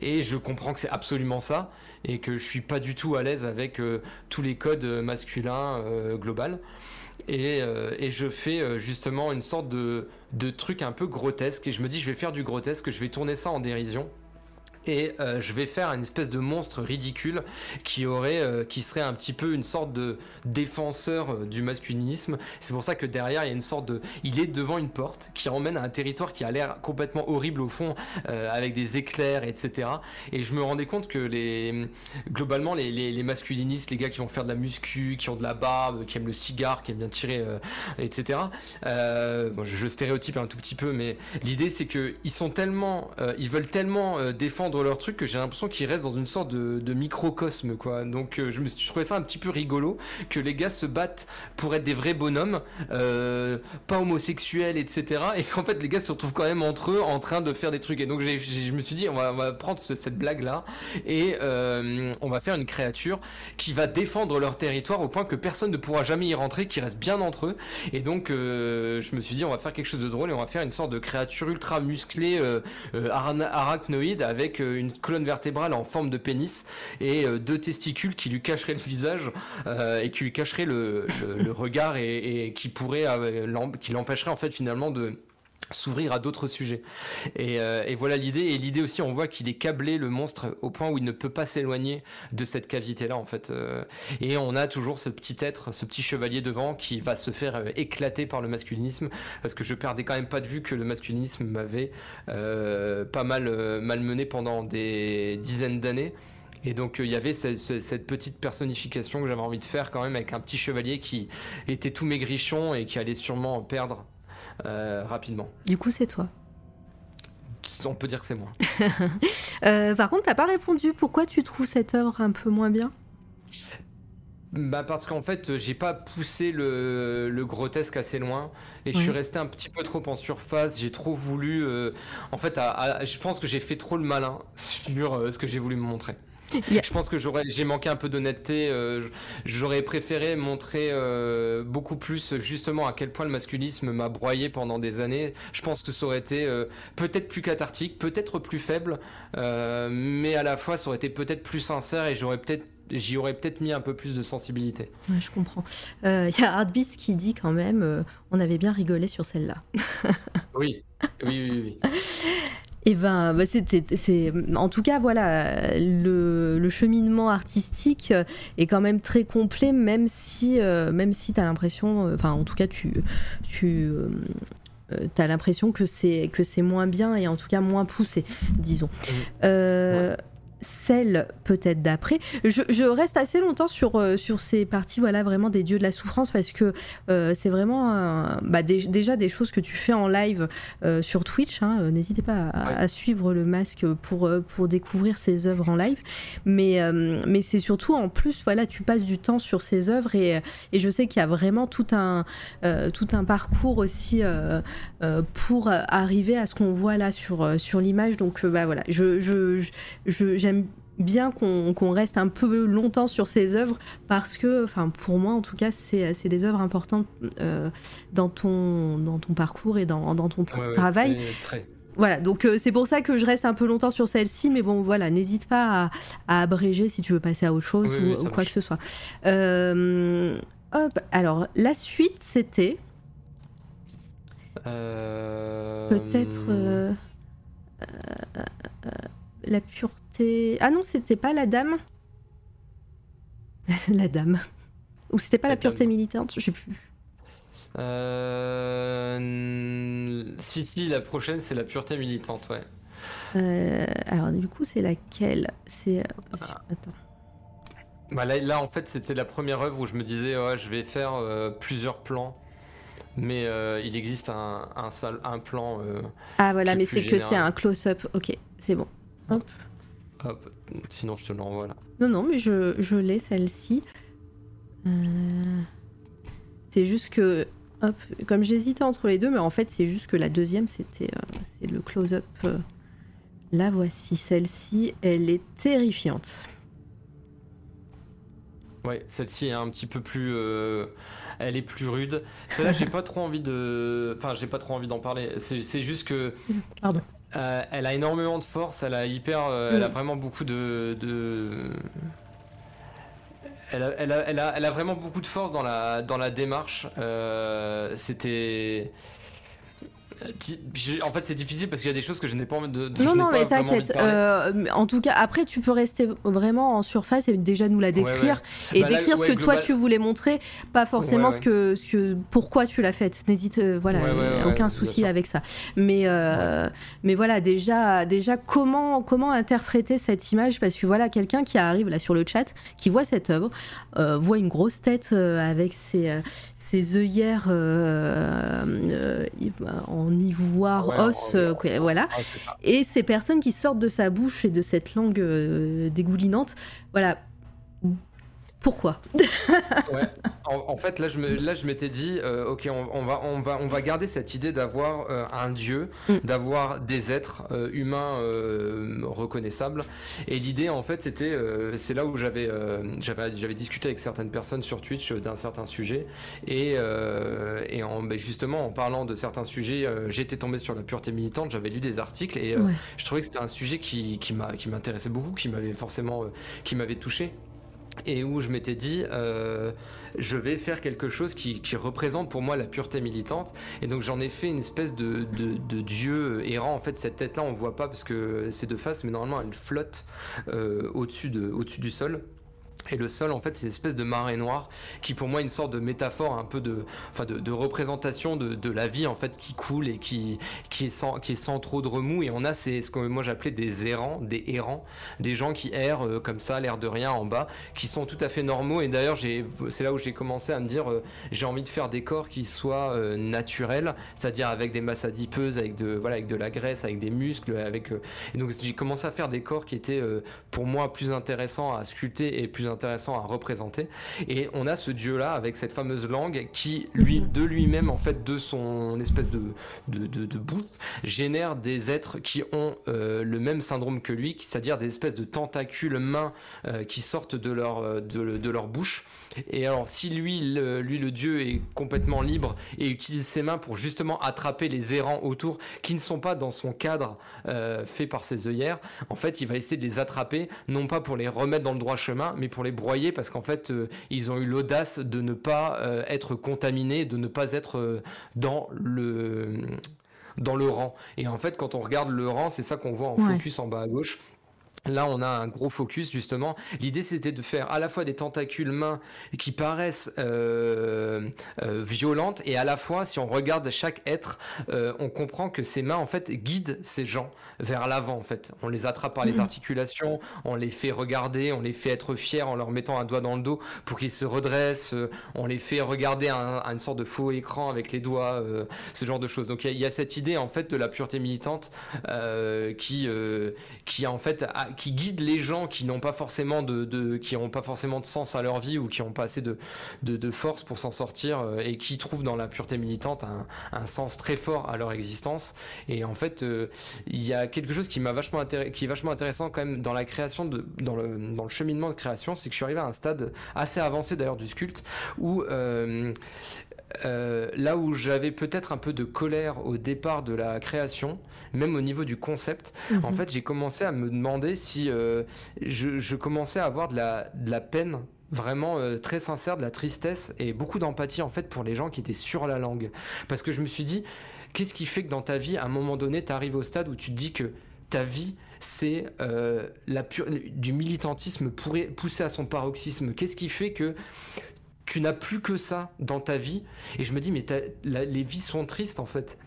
Et je comprends que c'est absolument ça et que je suis pas du tout à l'aise avec euh, tous les codes masculins euh, global. Et, et, je fais justement une sorte de, de truc un peu grotesque et je me dis je vais faire du grotesque, je vais tourner ça en dérision et euh, je vais faire une espèce de monstre ridicule qui aurait euh, qui serait un petit peu une sorte de défenseur euh, du masculinisme. C'est pour ça que derrière il y a une sorte de il est devant une porte qui emmène à un territoire qui a l'air complètement horrible au fond avec des éclairs etc et je me rendais compte que les globalement les, masculinistes les gars qui vont faire de la muscu qui ont de la barbe qui aiment le cigare qui aiment bien tirer etc bon, je, je, stéréotype un tout petit peu mais l'idée c'est que ils sont tellement ils veulent tellement défendre leur truc que j'ai l'impression qu'ils restent dans une sorte de, microcosme quoi. Donc euh, je me trouvé ça un petit peu rigolo que les gars se battent pour être des vrais bonhommes, euh, pas homosexuels etc. Et qu'en fait les gars se retrouvent quand même entre eux en train de faire des trucs. Et donc je me suis dit on va, prendre cette blague là et euh, on va faire une créature qui va défendre leur territoire au point que personne ne pourra jamais y rentrer, qui reste bien entre eux. Et donc je me suis dit on va faire quelque chose de drôle et on va faire une sorte de créature ultra musclée arachnoïde avec une colonne vertébrale en forme de pénis et euh, deux testicules qui lui cacheraient le visage euh, et qui lui cacheraient le, regard et, qui pourrait euh, qui l'empêcherait en fait finalement de s'ouvrir à d'autres sujets. Et, voilà l'idée. Et l'idée aussi, on voit qu'il est câblé, le monstre, au point où il ne peut pas s'éloigner de cette cavité-là, en fait. et on a toujours ce petit être, ce petit chevalier devant qui va se faire éclater par le masculinisme, parce que je perdais quand même pas de vue que le masculinisme m'avait pas mal malmené pendant des dizaines d'années. Et donc il y avait cette, petite personnification que j'avais envie de faire quand même avec un petit chevalier qui était tout maigrichon et qui allait sûrement perdre euh, rapidement. Du coup, c'est toi. On peut dire que c'est moi. Euh, par contre, t'as pas répondu. Pourquoi tu trouves cette œuvre un peu moins bien? Bah parce qu'en fait j'ai pas poussé le, grotesque assez loin et je suis resté un petit peu trop en surface j'ai trop voulu euh, en fait je pense que j'ai fait trop le malin sur ce que j'ai voulu me montrer je pense que j'aurais, j'ai manqué un peu d'honnêteté. Euh, j'aurais préféré montrer euh, beaucoup plus justement à quel point le masculisme m'a broyé pendant des années. Je pense que ça aurait été euh, peut-être plus cathartique, peut-être plus faible, mais à la fois ça aurait été peut-être plus sincère et j'aurais peut-être j'y aurais peut-être mis un peu plus de sensibilité. je comprends. Il y a Hardbeast qui dit quand même, on avait bien rigolé sur celle-là. oui, oui, oui. oui. Et eh ben, bah c'est, en tout cas, voilà, le, cheminement artistique est quand même très complet, même si, euh, même si t'as l'impression, enfin, en tout cas, tu, tu euh, as l'impression que c'est que c'est moins bien et en tout cas moins poussé, disons. Mmh. Euh, celle peut-être d'après. Je, reste assez longtemps sur, euh, sur ces parties voilà, vraiment des dieux de la souffrance parce que euh, c'est vraiment bah, déjà des choses que tu fais en live euh, sur Twitch. Hein. N'hésitez pas à, suivre le masque pour, pour découvrir ces œuvres en live. Mais, mais c'est surtout en plus, voilà, tu passes du temps sur ces œuvres et, et je sais qu'il y a vraiment tout un, tout un parcours aussi pour arriver à ce qu'on voit là sur, sur l'image. Donc bah, voilà, je, je, je, bien qu'on reste un peu longtemps sur ces œuvres parce que, enfin pour moi en tout cas, c'est des œuvres importantes euh, dans, ton, dans ton parcours et dans, dans ton travail. Voilà, donc euh, c'est pour ça que je reste un peu longtemps sur celle-ci, mais bon voilà, n'hésite pas à, abréger si tu veux passer à autre chose ou, quoi que ce soit. Euh, hop, alors la suite c'était Peut-être la pureté. Ah non, c'était pas la dame. la dame. Ou c'était pas la, pureté militante, je sais plus. Si, si, la prochaine, c'est la pureté militante, ouais. alors, du coup, c'est laquelle? C'est. Ah. Attends. Bah là, en fait, c'était la première œuvre où je me disais, ouais, je vais faire euh, plusieurs plans. Mais euh, il existe un, un, seul, un plan. Euh, ah voilà, mais c'est que c'est un close-up. Ok, c'est bon. Hop. Hop. Sinon, je te l'envoie là. Non, non, mais je, je l'ai celle-ci. C'est juste que. Hop, comme j'hésitais entre les deux, mais en fait, c'est juste que la deuxième, c'était c'est le close-up. La voici, celle-ci, elle est terrifiante. Ouais, celle-ci est un petit peu plus. Euh, elle est plus rude. Celle-là, j'ai pas trop envie de. Enfin, j'ai pas trop envie d'en parler. C'est juste que. Pardon. Euh, elle a énormément de force. Elle a hyper. Euh, elle a vraiment beaucoup de. Elle, a, elle, a, elle, a, elle a, vraiment beaucoup de force dans la, dans la démarche. C'était en fait, c'est difficile parce qu'il y a des choses que je n'ai pas envie de. non, non, mais t'inquiète. Euh, en tout cas, après, tu peux rester vraiment en surface et déjà nous la décrire et bah décrire ce que toi tu voulais montrer, pas forcément ce que, ce pourquoi tu l'as faite. N'hésite, euh, voilà, aucun souci avec ça. Mais, euh, mais voilà, déjà, déjà comment, comment interpréter cette image? Parce que voilà, quelqu'un qui arrive là sur le chat, qui voit cette œuvre, voit une grosse tête avec ses, ces œillères euh, euh, en ivoire, os, euh, voilà. et ces personnes qui sortent de sa bouche et de cette langue dégoulinante, voilà. Pourquoi? En, fait, là, je me, là, je m'étais dit, euh, ok, on, va, on va, on va garder cette idée d'avoir euh, un dieu, mm. d'avoir des êtres euh, humains reconnaissables. Et l'idée, en fait, c'était, c'est là où j'avais, j'avais, j'avais discuté avec certaines personnes sur Twitch d'un certain sujet, et, et en, ben, justement, en parlant de certains sujets, j'étais tombé sur la pureté militante, j'avais lu des articles, et je trouvais que c'était un sujet qui, qui m'a, qui m'intéressait beaucoup, qui m'avait forcément, qui m'avait touché et où je m'étais dit euh, je vais faire quelque chose qui, représente pour moi la pureté militante. Et donc j'en ai fait une espèce de, dieu errant. En fait cette tête là on voit pas parce que c'est de face mais normalement elle flotte euh, de, au-dessus du sol et le sol, en fait, c'est une espèce de marée noire qui, pour moi, est une sorte de métaphore, un peu de, enfin, de, représentation de, la vie, en fait, qui coule et qui, qui, est sans, qui est sans trop de remous. Et on a c'est ce que moi j'appelais des errants, des errants, des gens qui errent euh, comme ça, l'air de rien en bas, qui sont tout à fait normaux. Et d'ailleurs, c'est là où j'ai commencé à me dire, euh, j'ai envie de faire des corps qui soient euh, naturels, c'est-à-dire avec des masses adipeuses, avec de, voilà, avec de la graisse, avec des muscles, avec. et donc j'ai commencé à faire des corps qui étaient, pour moi, plus intéressants à sculpter et plus intéressant à représenter. Et on a ce dieu-là avec cette fameuse langue qui, lui, de lui-même, en fait, de son espèce de, de, de, boost, génère des êtres qui ont euh, le même syndrome que lui, c'est-à-dire des espèces de tentacules mains euh, qui sortent de leur, euh, de, de leur bouche et alors, si lui, le, lui, le dieu est complètement libre et utilise ses mains pour justement attraper les errants autour qui ne sont pas dans son cadre fait par ses œillères, en fait, il va essayer de les attraper, non pas pour les remettre dans le droit chemin, mais pour les broyer parce qu'en fait, euh, ils ont eu l'audace de ne pas euh, être contaminés, de ne pas être dans le dans le rang. Et en fait, quand on regarde le rang, c'est ça qu'on voit en focus en bas à gauche. Là, on a un gros focus justement. L'idée, c'était de faire à la fois des tentacules mains qui paraissent euh, euh, violentes et à la fois, si on regarde chaque être, euh, on comprend que ces mains en fait guident ces gens vers l'avant. En fait, on les attrape par les mmh. articulations, on les fait regarder, on les fait être fiers en leur mettant un doigt dans le dos pour qu'ils se redressent. on les fait regarder à, une sorte de faux écran avec les doigts, ce genre de choses. Donc il y, a cette idée en fait de la pureté militante qui qui en fait a, qui guide les gens qui n'ont pas forcément de, qui n'ont pas forcément de sens à leur vie ou qui n'ont pas assez de, de, force pour s'en sortir euh, et qui trouvent dans la pureté militante un, un, sens très fort à leur existence. Et en fait, euh, il y a quelque chose qui m'a vachement qui est vachement intéressant quand même dans la création de, dans le, dans le cheminement de création, c'est que je suis arrivé à un stade assez avancé d'ailleurs du sculpte où euh, euh, là où j'avais peut-être un peu de colère au départ de la création, même au niveau du concept, en mhm. fait, j'ai commencé à me demander si euh, je, commençais à avoir de la, de la peine vraiment euh, très sincère, de la tristesse et beaucoup d'empathie en fait pour les gens qui étaient sur la langue. Parce que je me suis dit, qu'est-ce qui fait que dans ta vie, à un moment donné, tu arrives au stade où tu te dis que ta vie, c'est euh, du militantisme poussé à son paroxysme? Qu'est-ce qui fait que tu n'as plus que ça dans ta vie. Et je me dis, mais les vies sont tristes en fait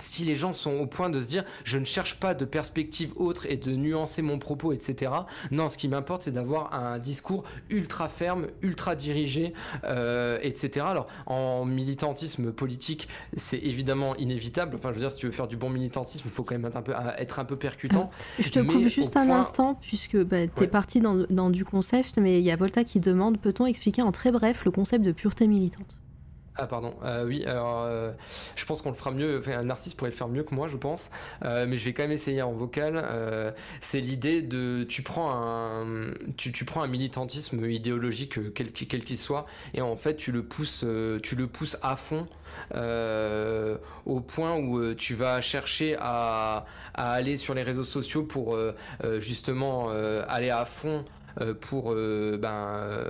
si les gens sont au point de se dire je ne cherche pas de perspective autre et de nuancer mon propos, etc. Non, ce qui m'importe, c'est d'avoir un discours ultra ferme, ultra dirigé, euh, etc. Alors, en militantisme politique, c'est évidemment inévitable. Enfin, je veux dire, si tu veux faire du bon militantisme, il faut quand même être un peu, être un peu percutant. Je te coupe juste un instant, puisque bah, tu es parti dans, dans du concept, mais il y a Volta qui demande peut-on expliquer en très bref le concept de pureté militante? Ah pardon, euh, oui, alors euh, je pense qu'on le fera mieux, enfin, un artiste pourrait le faire mieux que moi je pense, euh, mais je vais quand même essayer en vocal. c'est l'idée de, tu prends un, tu, tu, prends un militantisme idéologique quel qu'il soit, et en fait tu le pousses, tu le pousses à fond. au point où tu vas chercher à, à, aller sur les réseaux sociaux pour justement aller à fond pour ben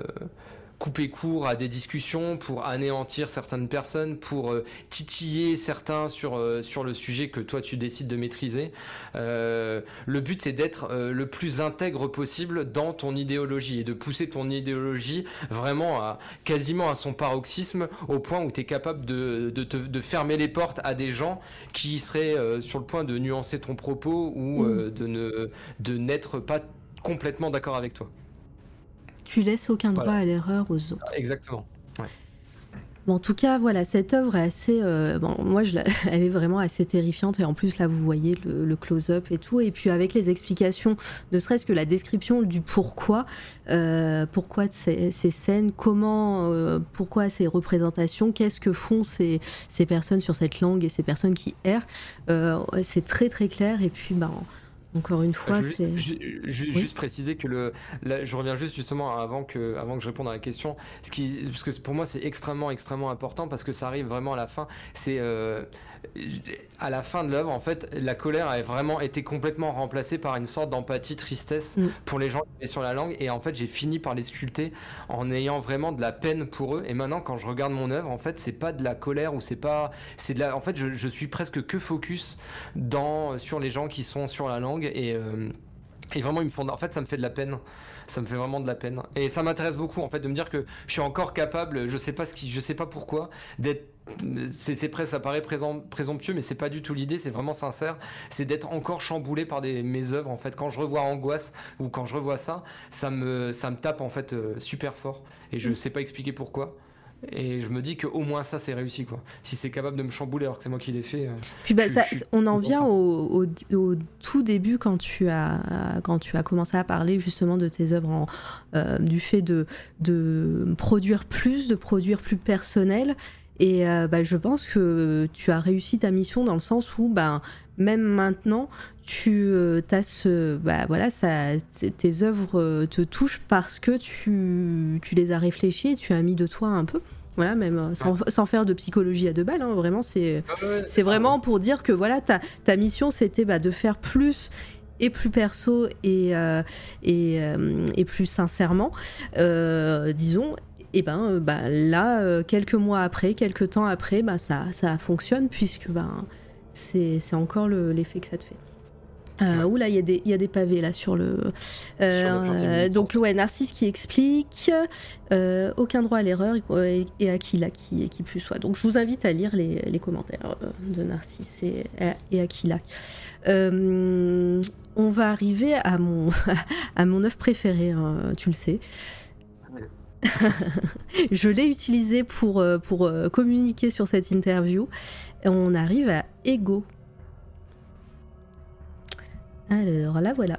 couper court à des discussions, pour anéantir certaines personnes, pour euh, titiller certains sur, euh, sur le sujet que toi tu décides de maîtriser. Euh, le but c'est d'être le plus intègre possible dans ton idéologie et de pousser ton idéologie vraiment à quasiment à son paroxysme au point où tu es capable de, de, de, fermer les portes à des gens qui seraient sur le point de nuancer ton propos ou mmh. de ne de n'être pas complètement d'accord avec toi. Tu laisses aucun droit à l'erreur aux autres. Exactement. Bon, en tout cas, voilà, cette œuvre est assez. Euh, bon, moi, je elle est vraiment assez terrifiante. Et en plus, là, vous voyez le, close-up et tout. Et puis, avec les explications, ne serait-ce que la description du pourquoi, euh, pourquoi ces, ces, scènes, comment, euh, pourquoi ces représentations, qu'est-ce que font ces, ces, personnes sur cette langue et ces personnes qui errent, c'est très, très clair. Et puis, ben. Encore une fois, c'est. Juste, préciser que le. je reviens juste justement avant que, avant que je réponde à la question. Ce qui, parce que pour moi, c'est extrêmement, extrêmement important parce que ça arrive vraiment à la fin. C'est. Euh, à la fin de l'œuvre, en fait, la colère a vraiment été complètement remplacée par une sorte d'empathie, tristesse mm. pour les gens qui étaient sur la langue. Et en fait, j'ai fini par les sculpter en ayant vraiment de la peine pour eux. Et maintenant, quand je regarde mon œuvre, en fait, c'est pas de la colère ou c'est pas, c'est de la. En fait, je, suis presque que focus dans sur les gens qui sont sur la langue et euh, et vraiment, ils me font. En fait, ça me fait de la peine. Ça me fait vraiment de la peine. Et ça m'intéresse beaucoup, en fait, de me dire que je suis encore capable. Je sais pas ce qui, je sais pas pourquoi, d'être c'est ça paraît présomptueux mais c'est pas du tout l'idée c'est vraiment sincère c'est d'être encore chamboulé par des mes œuvres en fait quand je revois angoisse ou quand je revois ça ça me ça me tape en fait euh, super fort et je mm. sais pas expliquer pourquoi et je me dis qu'au moins ça c'est réussi quoi. Si c'est capable de me chambouler alors que c'est moi qui l'ai fait. Euh, Puis bah, on en vient au, tout début quand tu as quand tu as commencé à parler justement de tes œuvres, euh, du fait de, de produire plus, de produire plus personnel. Et euh, bah, je pense que tu as réussi ta mission dans le sens où, ben, même maintenant, tu euh, as ce, bah, voilà, ça, tes œuvres euh, te touchent parce que tu, tu, les as réfléchies, tu as mis de toi un peu. Voilà, même sans, sans faire de psychologie à deux balles, hein, vraiment, c'est c'est vraiment pour dire que voilà, ta, ta mission, c'était bah, de faire plus et plus perso et, et, et, plus sincèrement, disons, et ben, euh, bah, là, euh, quelques mois après, quelques temps après, bah, ça, ça fonctionne puisque ben, c'est encore l'effet que ça te fait. Euh, Oula, il y, y, a des pavés là sur le. Euh, donc, ouais, Narcisse qui explique aucun droit à l'erreur et, et Aquila qui, qui plus soit. Donc, je vous invite à lire les, les commentaires de Narcisse et, et Aquila. on va arriver à mon, à mon œuvre préférée, hein, tu le sais. je l'ai utilisé pour, euh, euh, communiquer sur cette interview. On arrive à Ego. Alors, la voilà.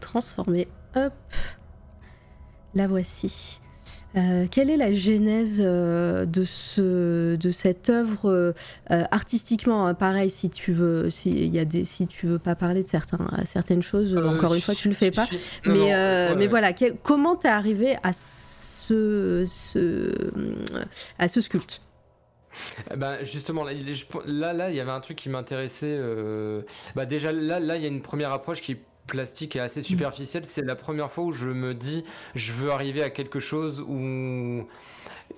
Transformée. Hop. La voici. Euh, quelle est la genèse euh, de, ce, de cette œuvre euh, artistiquement hein, Pareil, si tu veux, si, y a des, si tu veux pas parler de certains, certaines choses, encore une fois, tu le fais pas. mais, mais voilà, comment t'es arrivé à ce, ce, à ce sculpte? Ben justement là là il y avait un truc qui m'intéressait bah déjà là là il y a une première approche qui plastique et assez superficiel, c'est la première fois où je me dis je veux arriver à quelque chose où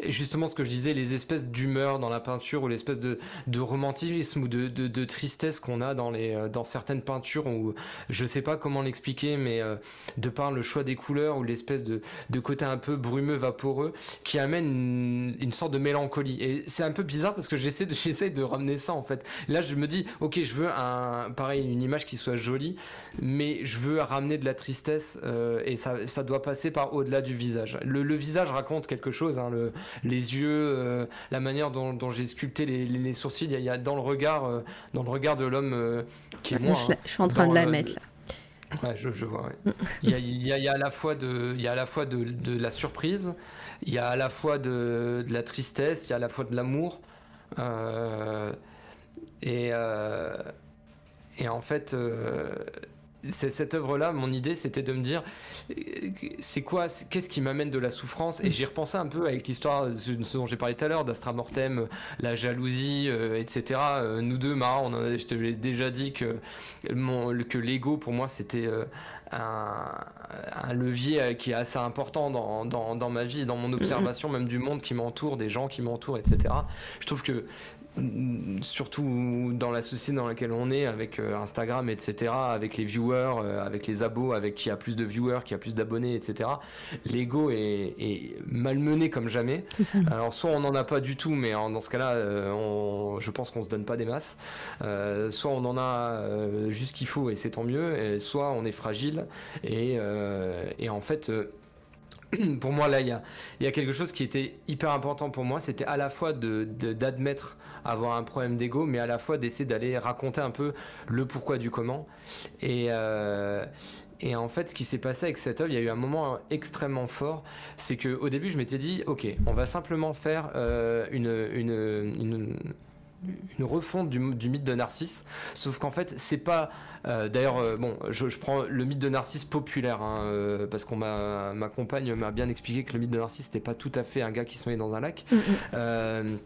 justement ce que je disais, les espèces d'humeur dans la peinture ou l'espèce de, romantisme ou de tristesse qu'on a dans, les, euh, dans certaines peintures où je sais pas comment l'expliquer, mais euh, de par le choix des couleurs ou l'espèce de, de côté un peu brumeux, vaporeux, qui amène une, une sorte de mélancolie. Et c'est un peu bizarre parce que j'essaie de, j'essaie de ramener ça en fait. Là, je me dis, ok, je veux un, pareil, une image qui soit jolie, mais je veux ramener de la tristesse euh, et ça, ça doit passer par au-delà du visage. Le, le visage raconte quelque chose, hein, le, les yeux, euh, la manière dont, dont j'ai sculpté les, les, sourcils, il y, a, il y, a, dans le regard, euh, dans le regard de l'homme euh, qui est moi. Je, hein, je, suis en train de la le, mettre là. Ouais, je, je vois. Ouais. il, y a, il, y a, il y a à la fois de, il y a à la fois de, de la surprise, il y a à la fois de, de la tristesse, il y a à la fois de l'amour. Euh, et, euh, et en fait, euh, cette œuvre-là, mon idée, c'était de me dire, c'est quoi, qu'est-ce qui m'amène de la souffrance? Et j'y repensais un peu avec l'histoire de ce dont j'ai parlé tout à l'heure, d'Astra Mortem, la jalousie, euh, etc. Euh, nous deux, Mara, on en a, je te l'ai déjà dit que, mon, que l'ego, pour moi, c'était euh, un, un, levier qui est assez important dans, dans, dans ma vie, dans mon observation même du monde qui m'entoure, des gens qui m'entourent, etc. Je trouve que surtout dans la société dans laquelle on est, avec euh, Instagram, etc., avec les viewers, euh, avec les abos, avec qui a plus de viewers, qui a plus d'abonnés, etc., l'ego est, est, malmené comme jamais. Alors, soit on n'en a pas du tout, mais dans ce cas-là, euh, je pense qu'on se donne pas des masses. Euh, soit on en a juste qu'il faut et c'est tant mieux, et soit on est fragile et, et en fait pour moi, là, il y a, y a, quelque chose qui était hyper important pour moi. C'était à la fois d'admettre de, de, avoir un problème d'ego, mais à la fois d'essayer d'aller raconter un peu le pourquoi du comment. Et, euh, et en fait, ce qui s'est passé avec cette œuvre, il y a eu un moment extrêmement fort. C'est qu'au début, je m'étais dit, OK, on va simplement faire euh, une, une, une une refonte du, du, mythe de Narcisse, sauf qu'en fait c'est pas. Euh, D'ailleurs, euh, bon, je, je, prends le mythe de Narcisse populaire hein, euh, parce qu'on m'a ma compagne m'a bien expliqué que le mythe de Narcisse n'était pas tout à fait un gars qui se noyait dans un lac. Mm -hmm.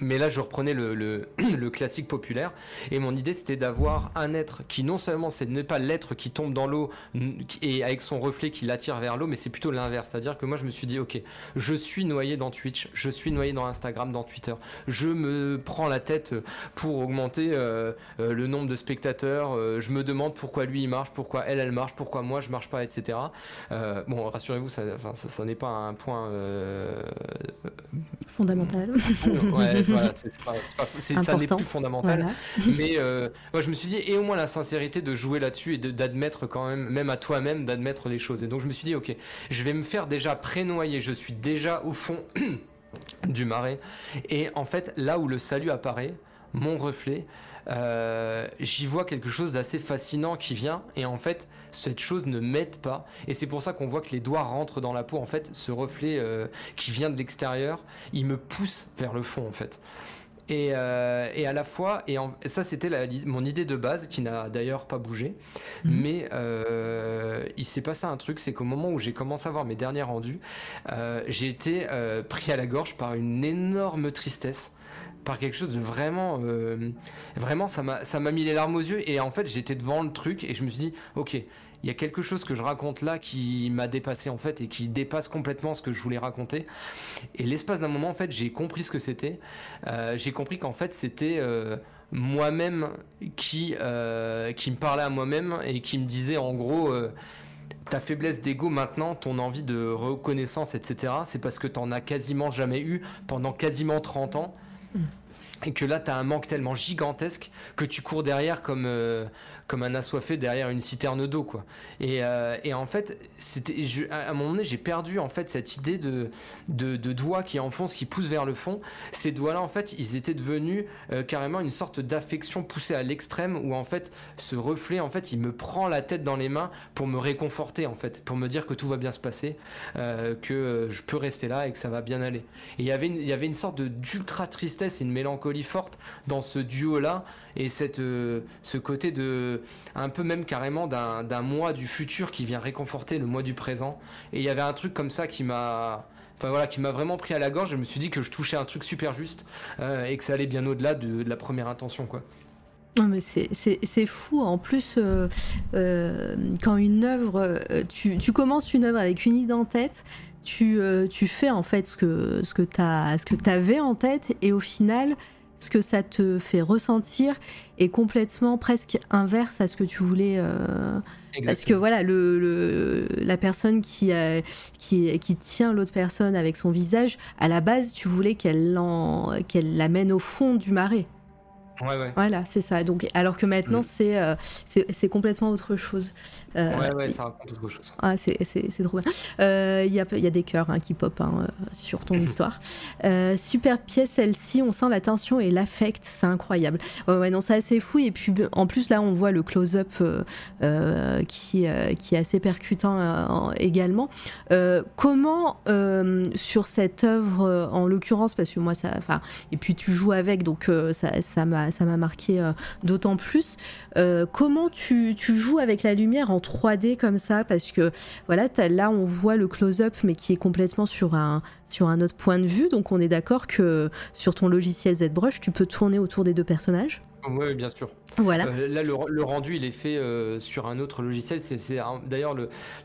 Mais là, je reprenais le, le, le, classique populaire. Et mon idée, c'était d'avoir un être qui, non seulement, ce n'est pas l'être qui tombe dans l'eau et avec son reflet qui l'attire vers l'eau, mais c'est plutôt l'inverse. C'est-à-dire que moi, je me suis dit, OK, je suis noyé dans Twitch, je suis noyé dans Instagram, dans Twitter. Je me prends la tête pour augmenter euh, euh, le nombre de spectateurs. Euh, je me demande pourquoi lui, il marche, pourquoi elle, elle marche, pourquoi moi, je marche pas, etc. Euh, bon, rassurez-vous, ça, ça, ça n'est pas un point euh, fondamental. ouais, voilà, c'est pas, pas ça n'est plus fondamental. Voilà. Mais euh, moi, je me suis dit, et au moins la sincérité de jouer là-dessus et d'admettre quand même, même à toi-même, d'admettre les choses. Et donc, je me suis dit, ok, je vais me faire déjà prénoyer. Je suis déjà au fond du marais. Et en fait, là où le salut apparaît, mon reflet, euh, j'y vois quelque chose d'assez fascinant qui vient et en fait cette chose ne m'aide pas. Et c'est pour ça qu'on voit que les doigts rentrent dans la peau. En fait ce reflet euh, qui vient de l'extérieur il me pousse vers le fond en fait. Et, euh, et à la fois et, en, et ça c'était mon idée de base qui n'a d'ailleurs pas bougé. Mmh. mais euh, il s'est passé un truc c'est qu'au moment où j'ai commencé à voir mes derniers rendus j'ai été pris à la gorge par une énorme tristesse par quelque chose de vraiment euh, vraiment ça m'a mis les larmes aux yeux et en fait j'étais devant le truc et je me suis dit ok il y a quelque chose que je raconte là qui m'a dépassé en fait et qui dépasse complètement ce que je voulais raconter et l'espace d'un moment en fait j'ai compris ce que c'était euh, j'ai compris qu'en fait c'était euh, moi-même qui qui me parlait à moi-même et qui me disait en gros ta faiblesse d'ego maintenant, ton envie de reconnaissance, etc., c'est parce que t'en as quasiment jamais eu pendant quasiment 30 ans. Et que là, tu as un manque tellement gigantesque que tu cours derrière comme, euh, comme un assoiffé derrière une citerne d'eau, quoi. Et, euh, et, en fait, c'était, à un moment donné, j'ai perdu en fait cette idée de, de, de, doigts qui enfoncent, qui poussent vers le fond. Ces doigts-là, en fait, ils étaient devenus euh, carrément une sorte d'affection poussée à l'extrême où en fait, ce reflet, en fait, il me prend la tête dans les mains pour me réconforter, en fait, pour me dire que tout va bien se passer, euh, que je peux rester là et que ça va bien aller. Et il y avait une, il y avait une sorte d'ultra tristesse, une mélancolie forte dans ce duo là et cette ce côté de un peu même carrément d'un mois du futur qui vient réconforter le mois du présent. Et il y avait un truc comme ça qui m'a enfin voilà qui m'a vraiment pris à la gorge. Je me suis dit que je touchais un truc super juste euh, et que ça allait bien au-delà de, la première intention quoi. Non mais c'est fou. En plus euh, euh, quand une œuvre tu, tu, commences une œuvre avec une idée en tête tu, tu fais en fait ce que, ce que tu avais en tête et au final, ce que ça te fait ressentir est complètement presque inverse à ce que tu voulais. Euh, parce que voilà, le, la personne qui, qui, qui tient l'autre personne avec son visage, à la base, tu voulais qu'elle l'amène au fond du marais. Voilà, c'est ça. Donc, alors que maintenant, euh, c'est c'est complètement autre chose. Euh, ouais, ouais, ça raconte autre chose. Ah, c'est trop bien. Euh, il y, a, y, a, des cœurs hein, qui pop hein, sur ton histoire. super pièce, celle-ci. On sent la tension et l'affect. C'est incroyable. Ouais, ouais, non, c'est assez fou. Et puis, en plus, là, on voit le close-up qui, qui est assez percutant également. comment, sur cette œuvre, en l'occurrence, parce que moi, ça. Et puis tu joues avec, donc ça m'a ça m'a marqué euh, d'autant plus. Euh, comment tu, joues avec la lumière en 3D comme ça Parce que voilà, là on voit le close-up, mais qui est complètement sur un, sur un autre point de vue. Donc on est d'accord que sur ton logiciel ZBrush, tu peux tourner autour des deux personnages. Oui, bien sûr. Voilà. Euh, là, le, rendu, il est fait euh, sur un autre logiciel. C'est d'ailleurs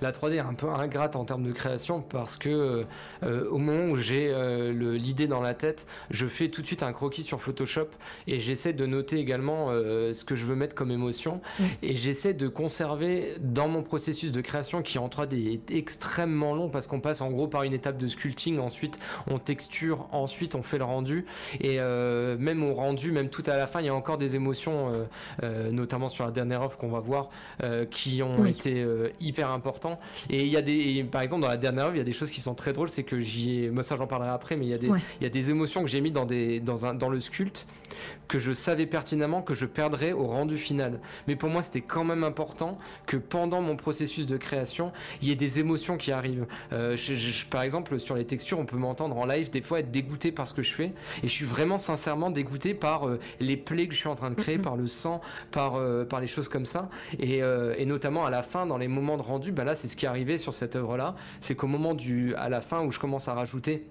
la 3D est un peu ingrate en termes de création parce que euh, au moment où j'ai l'idée dans la tête, je fais tout de suite un croquis sur Photoshop et j'essaie de noter également ce que je veux mettre comme émotion mm. et j'essaie de conserver dans mon processus de création qui en 3D est extrêmement long parce qu'on passe en gros par une étape de sculpting, ensuite on texture, ensuite on fait le rendu et même au rendu, même tout à la fin, il y a encore des émotions notamment sur la dernière offre qu'on va voir, euh, qui ont été euh, hyper importants. Et il y a des, par exemple, dans la dernière offre, il y a des choses qui sont très drôles, c'est que j'y ai, moi ça j'en parlerai après, mais il y a des, il y a des émotions que j'ai mis dans des, dans un, dans le sculpte que je savais pertinemment que je perdrais au rendu final. Mais pour moi, c'était quand même important que pendant mon processus de création, il y ait des émotions qui arrivent. par exemple, sur les textures, on peut m'entendre en live des fois être dégoûté par ce que je fais, et je suis vraiment sincèrement dégoûté par les plaies que je suis en train de créer, par le sang, par, euh, par les choses comme ça. Et, euh, et, notamment à la fin, dans les moments de rendu, bah là, c'est ce qui est arrivé sur cette œuvre-là. C'est qu'au moment du, à la fin où je commence à rajouter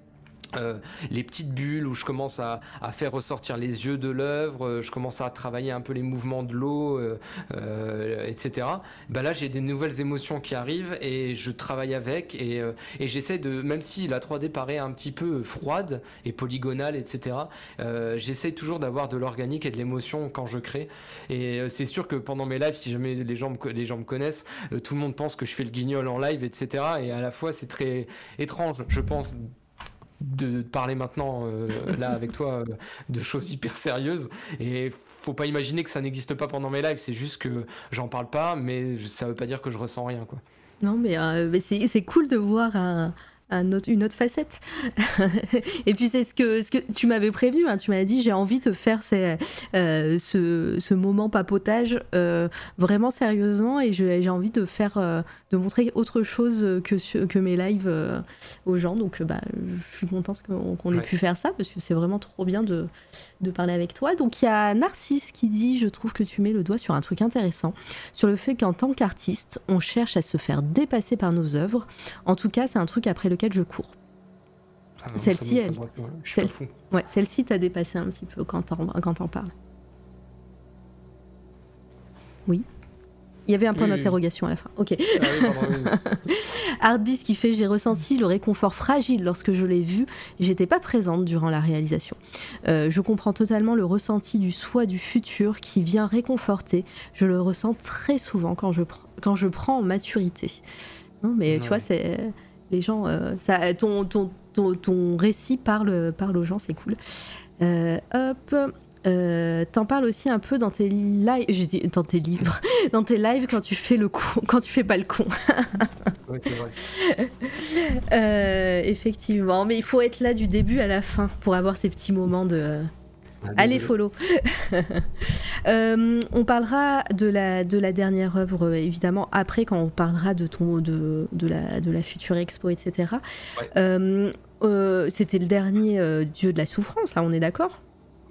euh, les petites bulles où je commence à, faire ressortir les yeux de l'œuvre, euh, je commence à travailler un peu les mouvements de l'eau, euh, etc. Bah là, j'ai des nouvelles émotions qui arrivent et je travaille avec et, j'essaie de, même si la 3D paraît un petit peu froide et polygonale, etc. j'essaie toujours d'avoir de l'organique et de l'émotion quand je crée. Et c'est sûr que pendant mes lives, si jamais les gens me, les gens me connaissent, tout le monde pense que je fais le guignol en live, etc. Et à la fois, c'est très étrange, je pense de parler maintenant euh, là avec toi euh, de choses hyper sérieuses et faut pas imaginer que ça n'existe pas pendant mes lives c'est juste que j'en parle pas mais ça veut pas dire que je ressens rien quoi non mais, euh, c'est cool de voir un, une autre facette. et puis c'est ce que, ce que tu m'avais prévu, hein. tu m'as dit j'ai envie de faire euh, ce, ce, moment papotage vraiment sérieusement et j'ai envie de faire de montrer autre chose que, que mes lives aux gens. Donc bah, je suis contente qu'on ait pu faire ça parce que c'est vraiment trop bien de, de parler avec toi. Donc il y a Narcisse qui dit je trouve que tu mets le doigt sur un truc intéressant, sur le fait qu'en tant qu'artiste, on cherche à se faire dépasser par nos œuvres. En tout cas, c'est un truc après lequel je cours. Ah, celle-ci, elle, celle, ouais, celle-ci t'a dépassé un petit peu quand t'en, parles. Oui. Il y avait un point d'interrogation à la fin. Ok. Ah, qui fait J'ai ressenti le réconfort fragile lorsque je l'ai vu. J'étais pas présente durant la réalisation. Euh, je comprends totalement le ressenti du soi du futur qui vient réconforter. Je le ressens très souvent quand je, quand je prends en maturité. Non, mais tu vois, c'est les gens, euh, ça, ton, ton, ton, récit parle, parle aux gens, c'est cool. Euh, hop. Euh, t'en parles aussi un peu dans tes lives, j'ai dit dans tes livres, dans tes lives quand tu fais le con, quand tu fais pas le con. oui, c'est vrai. effectivement, mais il faut être là du début à la fin pour avoir ces petits moments de, ah, Allez, follow. Euh, on parlera de la, de la dernière œuvre, évidemment, après, quand on parlera de, ton, de, de, la, de la future expo, etc. Euh, euh, c'était le dernier Dieu de la souffrance, là, on est d'accord?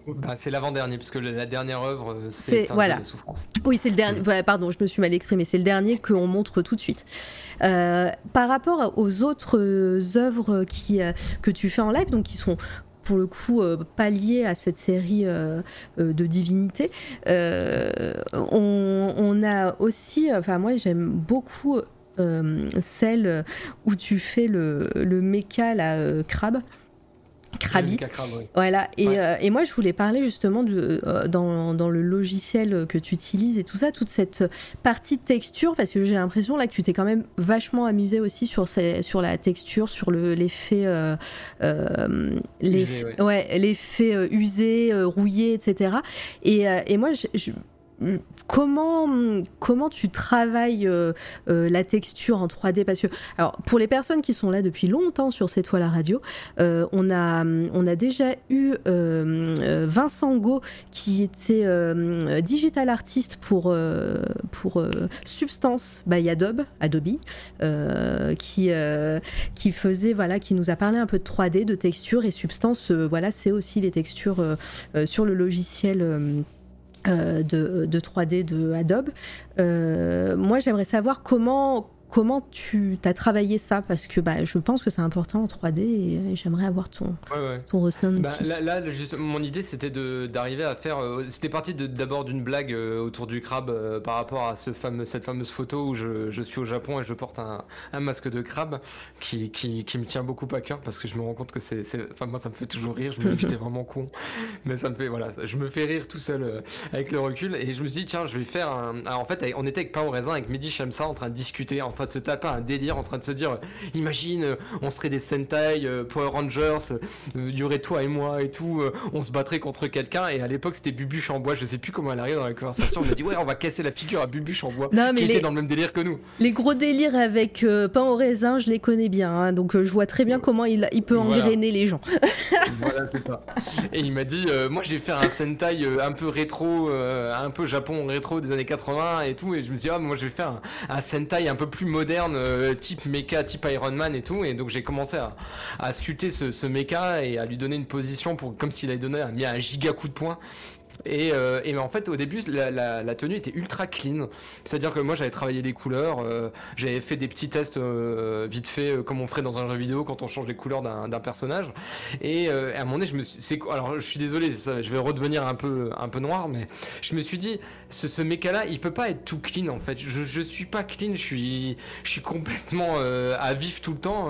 Bah, c'est l'avant-dernier, puisque la dernière œuvre, c'est voilà. de la souffrance. Oui, c'est le dernier. Pardon, je me suis mal exprimé. C'est le dernier qu'on montre tout de suite. par rapport aux autres œuvres qui, que tu fais en live, donc qui sont pour le coup euh, pas lié à cette série euh, euh, de divinités. On, a aussi, enfin moi j'aime beaucoup celle où tu fais le, le méca, la crabe. Krabi. Voilà. Et, euh, et, moi, je voulais parler justement de, euh, dans, dans, le logiciel que tu utilises et tout ça, toute cette partie de texture, parce que j'ai l'impression là que tu t'es quand même vachement amusé aussi sur, ces, sur la texture, sur l'effet. Euh, l'effet ouais. l'effet usé, rouillé, etc. Et, et moi, je comment, comment tu travailles euh, euh, la texture en 3D Parce que, alors, pour les personnes qui sont là depuis longtemps sur cette toile à radio, euh, on, a, on a déjà eu Vincent Go qui était digital artiste pour, pour Substance by Adobe, Adobe qui, qui faisait, voilà, qui nous a parlé un peu de 3D, de texture et Substance, voilà, c'est aussi les textures sur le logiciel. Euh, de, de, 3D de Adobe. Euh, moi, j'aimerais savoir comment, comment tu as travaillé ça? Parce que bah, je pense que c'est important en 3D et, j'aimerais avoir ton, ton ressenti. Bah, là, juste, mon idée, c'était d'arriver à faire. Euh, c'était parti d'abord d'une blague euh, autour du crabe euh, par rapport à ce fameux, cette fameuse photo où je, je, suis au Japon et je porte un, un masque de crabe qui, qui, qui, me tient beaucoup à cœur parce que je me rends compte que c'est. Enfin, moi, ça me fait toujours rire. Je me dis que j'étais vraiment con. Mais ça me fait. Voilà, je me fais rire tout seul avec le recul et je me suis dit, tiens, je vais faire un. Alors, en fait, on était avec au raisin, avec Mehdi Shamsa en train de discuter, en train de se taper un délire en train de se dire imagine on serait des Sentai euh, Power Rangers euh, il y aurait toi et moi et tout euh, on se battrait contre quelqu'un. Et à l'époque c'était Bubuche en bois. Je sais plus comment elle arrive dans la conversation. On m'a dit ouais on va casser la figure à Bubuche en bois non, mais qui était dans le même délire que nous. Les gros délires avec pain au raisin je les connais bien hein, donc je vois très bien comment il, il peut engrainer les gens. Voilà c'est ça. Et il m'a dit moi je vais faire un Sentai un peu rétro un peu Japon rétro des années 80 et tout. Et je me suis dit ah moi je vais faire un, un Sentai un peu plus moderne euh, type mecha, type Iron Man et tout. Et donc j'ai commencé à, sculpter ce, ce mecha et à lui donner une position pour comme s'il avait donné mis un giga coup de poing. Et, euh, et, en fait, au début, la, la, la tenue était ultra clean. C'est-à-dire que moi, j'avais travaillé les couleurs, euh, j'avais fait des petits tests euh, vite fait, euh, comme on ferait dans un jeu vidéo quand on change les couleurs d'un personnage. Et à un moment donné, je me suis, alors je suis désolé, ça, je vais redevenir un peu, un peu noir, mais je me suis dit, ce, ce méca-là, il peut pas être tout clean en fait. Je, je suis pas clean, je suis, je suis complètement à vif tout le temps.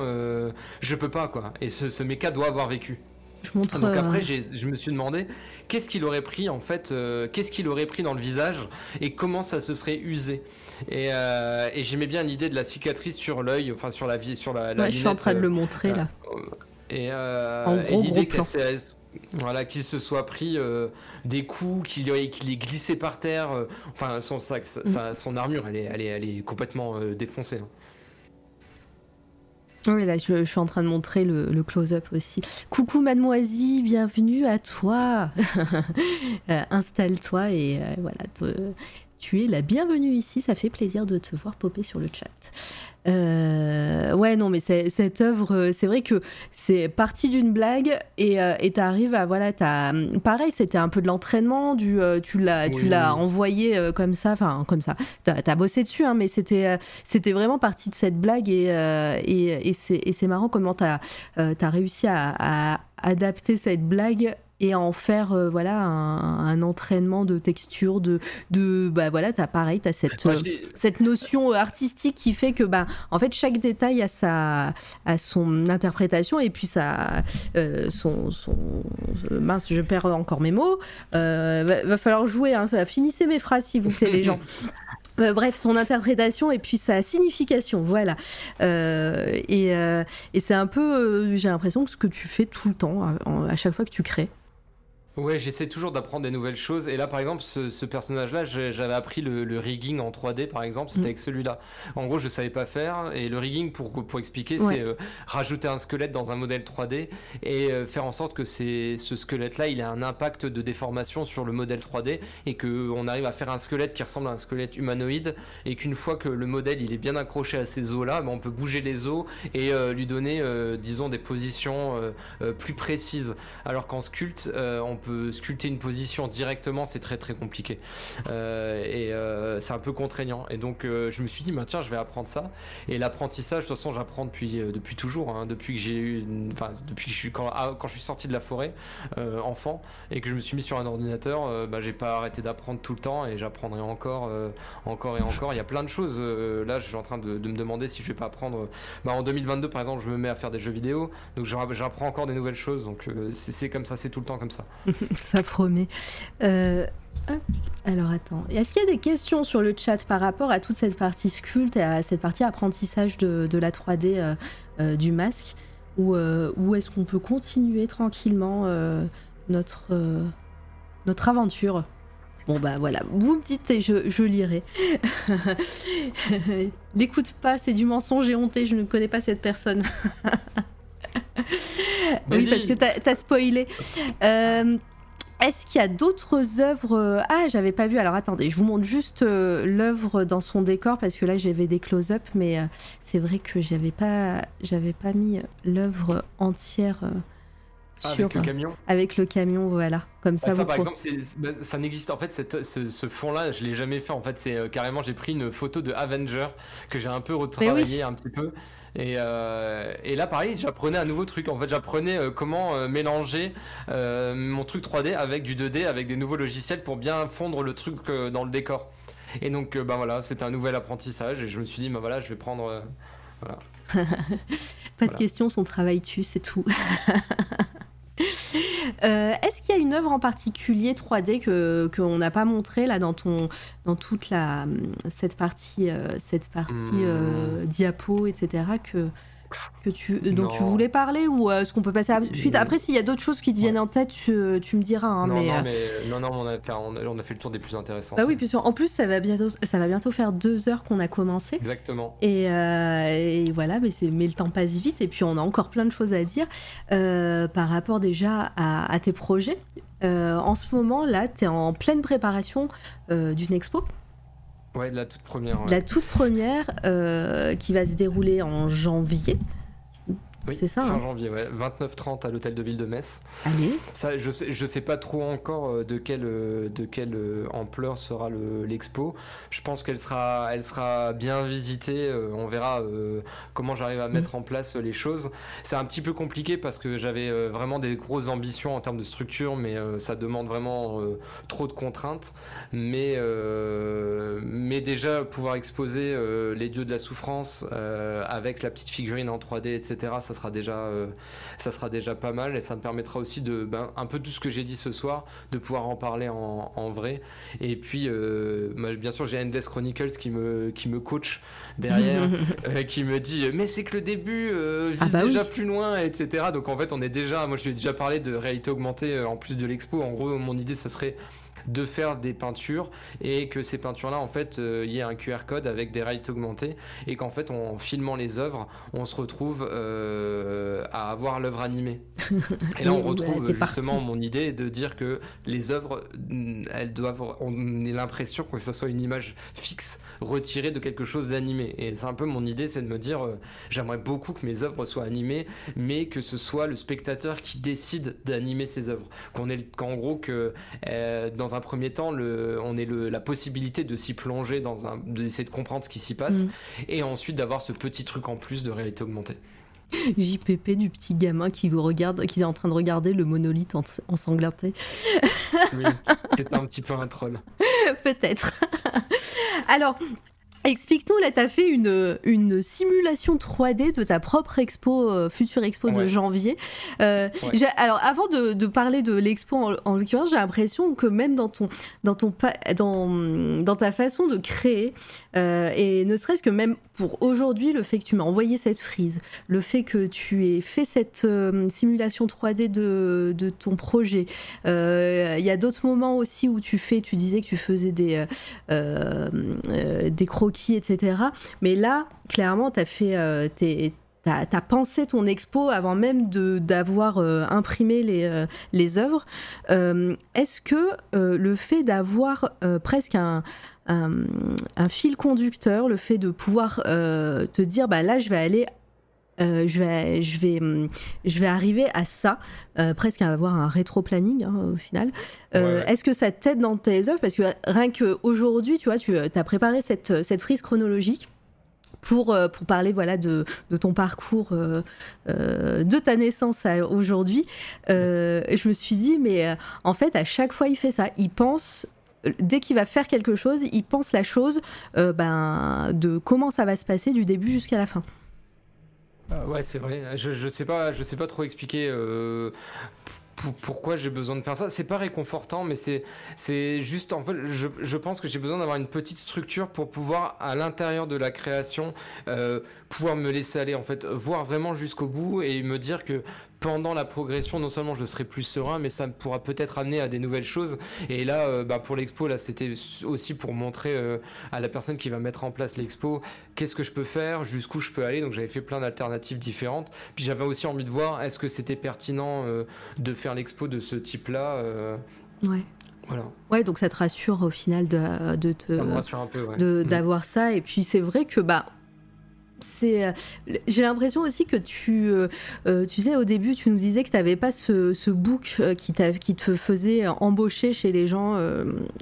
je peux pas quoi. Et ce, ce méca doit avoir vécu. Je montre, Donc après, je me suis demandé qu'est-ce qu'il aurait pris en fait, euh, qu'est-ce qu'il aurait pris dans le visage et comment ça se serait usé? Et, euh, et j'aimais bien l'idée de la cicatrice sur l'œil, enfin sur la vie, sur la. la je suis en train de le montrer là. Euh, et, l'idée qu'il voilà, qu'il se soit pris des coups, qu'il qu'il ait glissé par terre. enfin, son, mm. son armure, elle est, elle est, elle est complètement défoncée. Hein. Oui, là, je, suis en train de montrer le, close-up aussi. Coucou mademoiselle, bienvenue à toi. Euh, installe-toi et euh, voilà, tu es la bienvenue ici. Ça fait plaisir de te voir popper sur le chat. Euh, ouais, non, mais cette œuvre, euh, c'est vrai que c'est parti d'une blague et euh, tu arrives à. Voilà, as, pareil, c'était un peu de l'entraînement, du, tu l'as tu l'as envoyé comme ça, enfin, comme ça. Tu as, bossé dessus, hein, mais c'était c'était vraiment parti de cette blague et, et, et c'est marrant comment tu as, as, réussi à, à adapter cette blague et en faire euh, voilà un, entraînement de texture de de bah voilà t'as pareil t'as cette euh, cette notion artistique qui fait que bah en fait chaque détail a sa a son interprétation et puis ça euh, son, son mince je perds encore mes mots va, falloir jouer hein, ça finissez mes phrases s'il vous plaît les gens bref, son interprétation et puis sa signification, voilà. et, et c'est un peu, j'ai l'impression que ce que tu fais tout le temps, à chaque fois que tu crées. Ouais, j'essaie toujours d'apprendre des nouvelles choses. Et là, par exemple, ce, personnage-là, j'avais appris le, rigging en 3D, par exemple, c'était mm. avec celui-là. En gros, je savais pas faire. Et le rigging, pour, pour expliquer, c'est euh, rajouter un squelette dans un modèle 3D et euh, faire en sorte que ce squelette-là, il ait un impact de déformation sur le modèle 3D et qu'on arrive à faire un squelette qui ressemble à un squelette humanoïde. Et qu'une fois que le modèle, il est bien accroché à ces os-là, ben, on peut bouger les os et euh, lui donner, disons, des positions plus précises. Alors qu'en sculpte, on sculpter une position directement, c'est très très compliqué. et c'est un peu contraignant. Et donc, je me suis dit, bah, tiens, je vais apprendre ça. Et l'apprentissage, de toute façon, j'apprends depuis, depuis toujours, hein, depuis que j'ai eu, enfin, depuis que je suis, quand, ah, quand je suis sorti de la forêt, enfant, et que je me suis mis sur un ordinateur, bah, j'ai pas arrêté d'apprendre tout le temps et j'apprendrai encore, encore et encore. Il y a plein de choses. là, je suis en train de, de, me demander si je vais pas apprendre. Bah, en 2022, par exemple, je me mets à faire des jeux vidéo, donc j'apprends encore des nouvelles choses. Donc euh, c'est comme ça, c'est tout le temps comme ça. ça promet. Euh, alors attends, est-ce qu'il y a des questions sur le chat par rapport à toute cette partie sculpte et à cette partie apprentissage de, la 3D euh, du masque? Ou, est-ce qu'on peut continuer tranquillement notre, notre aventure? Bon bah voilà, vous me dites et je, lirai. L'écoute pas, c'est du mensonge et honté, je ne connais pas cette personne. oui, parce que t'as as spoilé. Euh, est-ce qu'il y a d'autres œuvres euh, Ah, j'avais pas vu. Alors attendez, je vous montre juste euh, l'œuvre dans son décor parce que là j'avais des close-up, mais c'est vrai que j'avais pas, j'avais pas mis l'œuvre entière avec le camion? Avec le camion, voilà. Comme ça, bah, ça par exemple, bah, ça n'existe. En fait, ce, fond-là, je l'ai jamais fait. En fait, c'est euh, carrément, j'ai pris une photo de Avenger que j'ai un peu retravaillé un petit peu. Et, euh, et, là, pareil, j'apprenais un nouveau truc. En fait, j'apprenais euh, comment mélanger mon truc 3D avec du 2D, avec des nouveaux logiciels pour bien fondre le truc dans le décor. Et donc, bah voilà, c'était un nouvel apprentissage. Et je me suis dit, bah voilà, je vais prendre. voilà. Pas de question, son travail tue, c'est tout. Euh, est-ce qu'il y a une œuvre en particulier 3D que qu'on n'a pas montré là dans ton dans toute la cette partie euh, cette partie euh, hmm. diapo etc que que tu, dont tu voulais parler ou euh, est-ce qu'on peut passer à la suite? Après, s'il y a d'autres choses qui te viennent en tête, tu, me diras. Hein, non, mais, non, mais, non, non, on a, on, a, fait le tour des plus intéressants. Bah oui, puis en plus, ça va bientôt, ça va bientôt faire deux heures qu'on a commencé. Exactement. Et, euh, voilà, mais, mais le temps passe vite et puis on a encore plein de choses à dire euh, par rapport déjà à, à tes projets. en ce moment, là, tu es en pleine préparation d'une expo. Ouais, la toute première. La toute première euh, qui va se dérouler en janvier. Oui, c'est ça. Fin hein. janvier, ouais. 29-30 à l'hôtel de ville de Metz. Allez. Ça, je sais, je sais pas trop encore euh, de quelle, euh, de quelle euh, ampleur sera l'expo. je pense qu'elle sera, elle sera bien visitée. on verra comment j'arrive à mm. mettre en place les choses. C'est un petit peu compliqué parce que j'avais vraiment des grosses ambitions en termes de structure, mais ça demande vraiment trop de contraintes. Mais, mais déjà pouvoir exposer les dieux de la souffrance avec la petite figurine en 3D, etc. Ça ça sera déjà, euh, ça sera déjà pas mal et ça me permettra aussi de, ben, un peu tout ce que j'ai dit ce soir, de pouvoir en parler en, vrai. Et puis, euh, bien sûr, j'ai Endless Chronicles qui me, qui me coach derrière, euh, qui me dit, mais c'est que le début, vise ah bah déjà plus loin, etc. Donc en fait, on est déjà, moi je lui ai déjà parlé de réalité augmentée en plus de l'expo. En gros, mon idée, ça serait de faire des peintures et que ces peintures-là, en fait, euh, il y ait un QR code avec des réalités augmentées et qu'en fait, en filmant les œuvres, on se retrouve euh, à avoir l'œuvre animée. Et là, on retrouve justement mon idée de dire que les œuvres, mm, elles doivent, on ait l'impression que ça soit une image fixe retirée de quelque chose d'animé. Et c'est un peu mon idée, c'est de me dire, euh, j'aimerais beaucoup que mes œuvres soient animées, mais que ce soit le spectateur qui décide d'animer ces œuvres. Qu'on ait, qu'en gros que dans un premier temps, le, on ait le, la possibilité de s'y plonger, dans un, d'essayer de comprendre ce qui s'y passe, mm. et ensuite d'avoir ce petit truc en plus de réalité augmentée. JPP du petit gamin qui vous regarde, qui est en train de regarder le monolithe ensanglanté. oui, c'est un petit peu un troll. Peut-être. Alors, Explique-nous, là, tu as fait une, une simulation 3D de ta propre expo, euh, future expo de janvier. Euh, alors, avant de, de, parler de l'expo, en, l'occurrence, j'ai l'impression que même dans, ton, dans, ton, dans, dans ta façon de créer, euh, et ne serait-ce que même pour aujourd'hui, le fait que tu m'as envoyé cette frise, le fait que tu aies fait cette simulation 3D de, de ton projet, il y a d'autres moments aussi où tu fais, tu disais que tu faisais des, des croquis etc. Mais là, clairement, tu as fait. T'as pensé ton expo avant même d'avoir euh, imprimé les, euh, les œuvres. Euh, est-ce que le fait d'avoir presque un, un, fil conducteur, le fait de pouvoir te dire bah là je vais aller euh, je, vais, je, vais, hum, je vais arriver à ça, euh, presque à avoir un rétro-planning hein, au final. Euh, est-ce que ça t'aide dans tes œuvres? Parce que rien qu'aujourd'hui, tu vois, tu as préparé cette, cette frise chronologique. Pour, pour parler voilà de, de ton parcours de ta naissance à aujourd'hui. Je me suis dit mais en fait à chaque fois il fait ça. Il pense dès qu'il va faire quelque chose il pense la chose ben, de comment ça va se passer du début jusqu'à la fin. Ah ouais, c'est vrai. Je, je sais pas, sais pas trop expliquer euh, pourquoi j'ai besoin de faire ça. C'est pas réconfortant, mais c'est c'est juste en fait, je, pense que j'ai besoin d'avoir une petite structure pour pouvoir à l'intérieur de la création euh, pouvoir me laisser aller en fait, voir vraiment jusqu'au bout et me dire que pendant la progression, non seulement je serai plus serein, mais ça pourra peut-être amener à des nouvelles choses. Et là, euh, bah, pour l'expo, là, c'était aussi pour montrer euh, à la personne qui va mettre en place l'expo qu'est-ce que je peux faire, jusqu'où je peux aller. Donc j'avais fait plein d'alternatives différentes. Puis j'avais aussi envie de voir est-ce que c'était pertinent euh, de faire l'expo de ce type-là. ouais. Voilà. Ouais, donc ça te rassure au final de, de te, mm. d'avoir ça. Et puis c'est vrai que bah c'est, euh, j'ai l'impression aussi que tu, euh, euh, tu sais, au début, tu nous disais que tu n'avais pas ce, ce book qui, qui, te faisait embaucher chez les gens,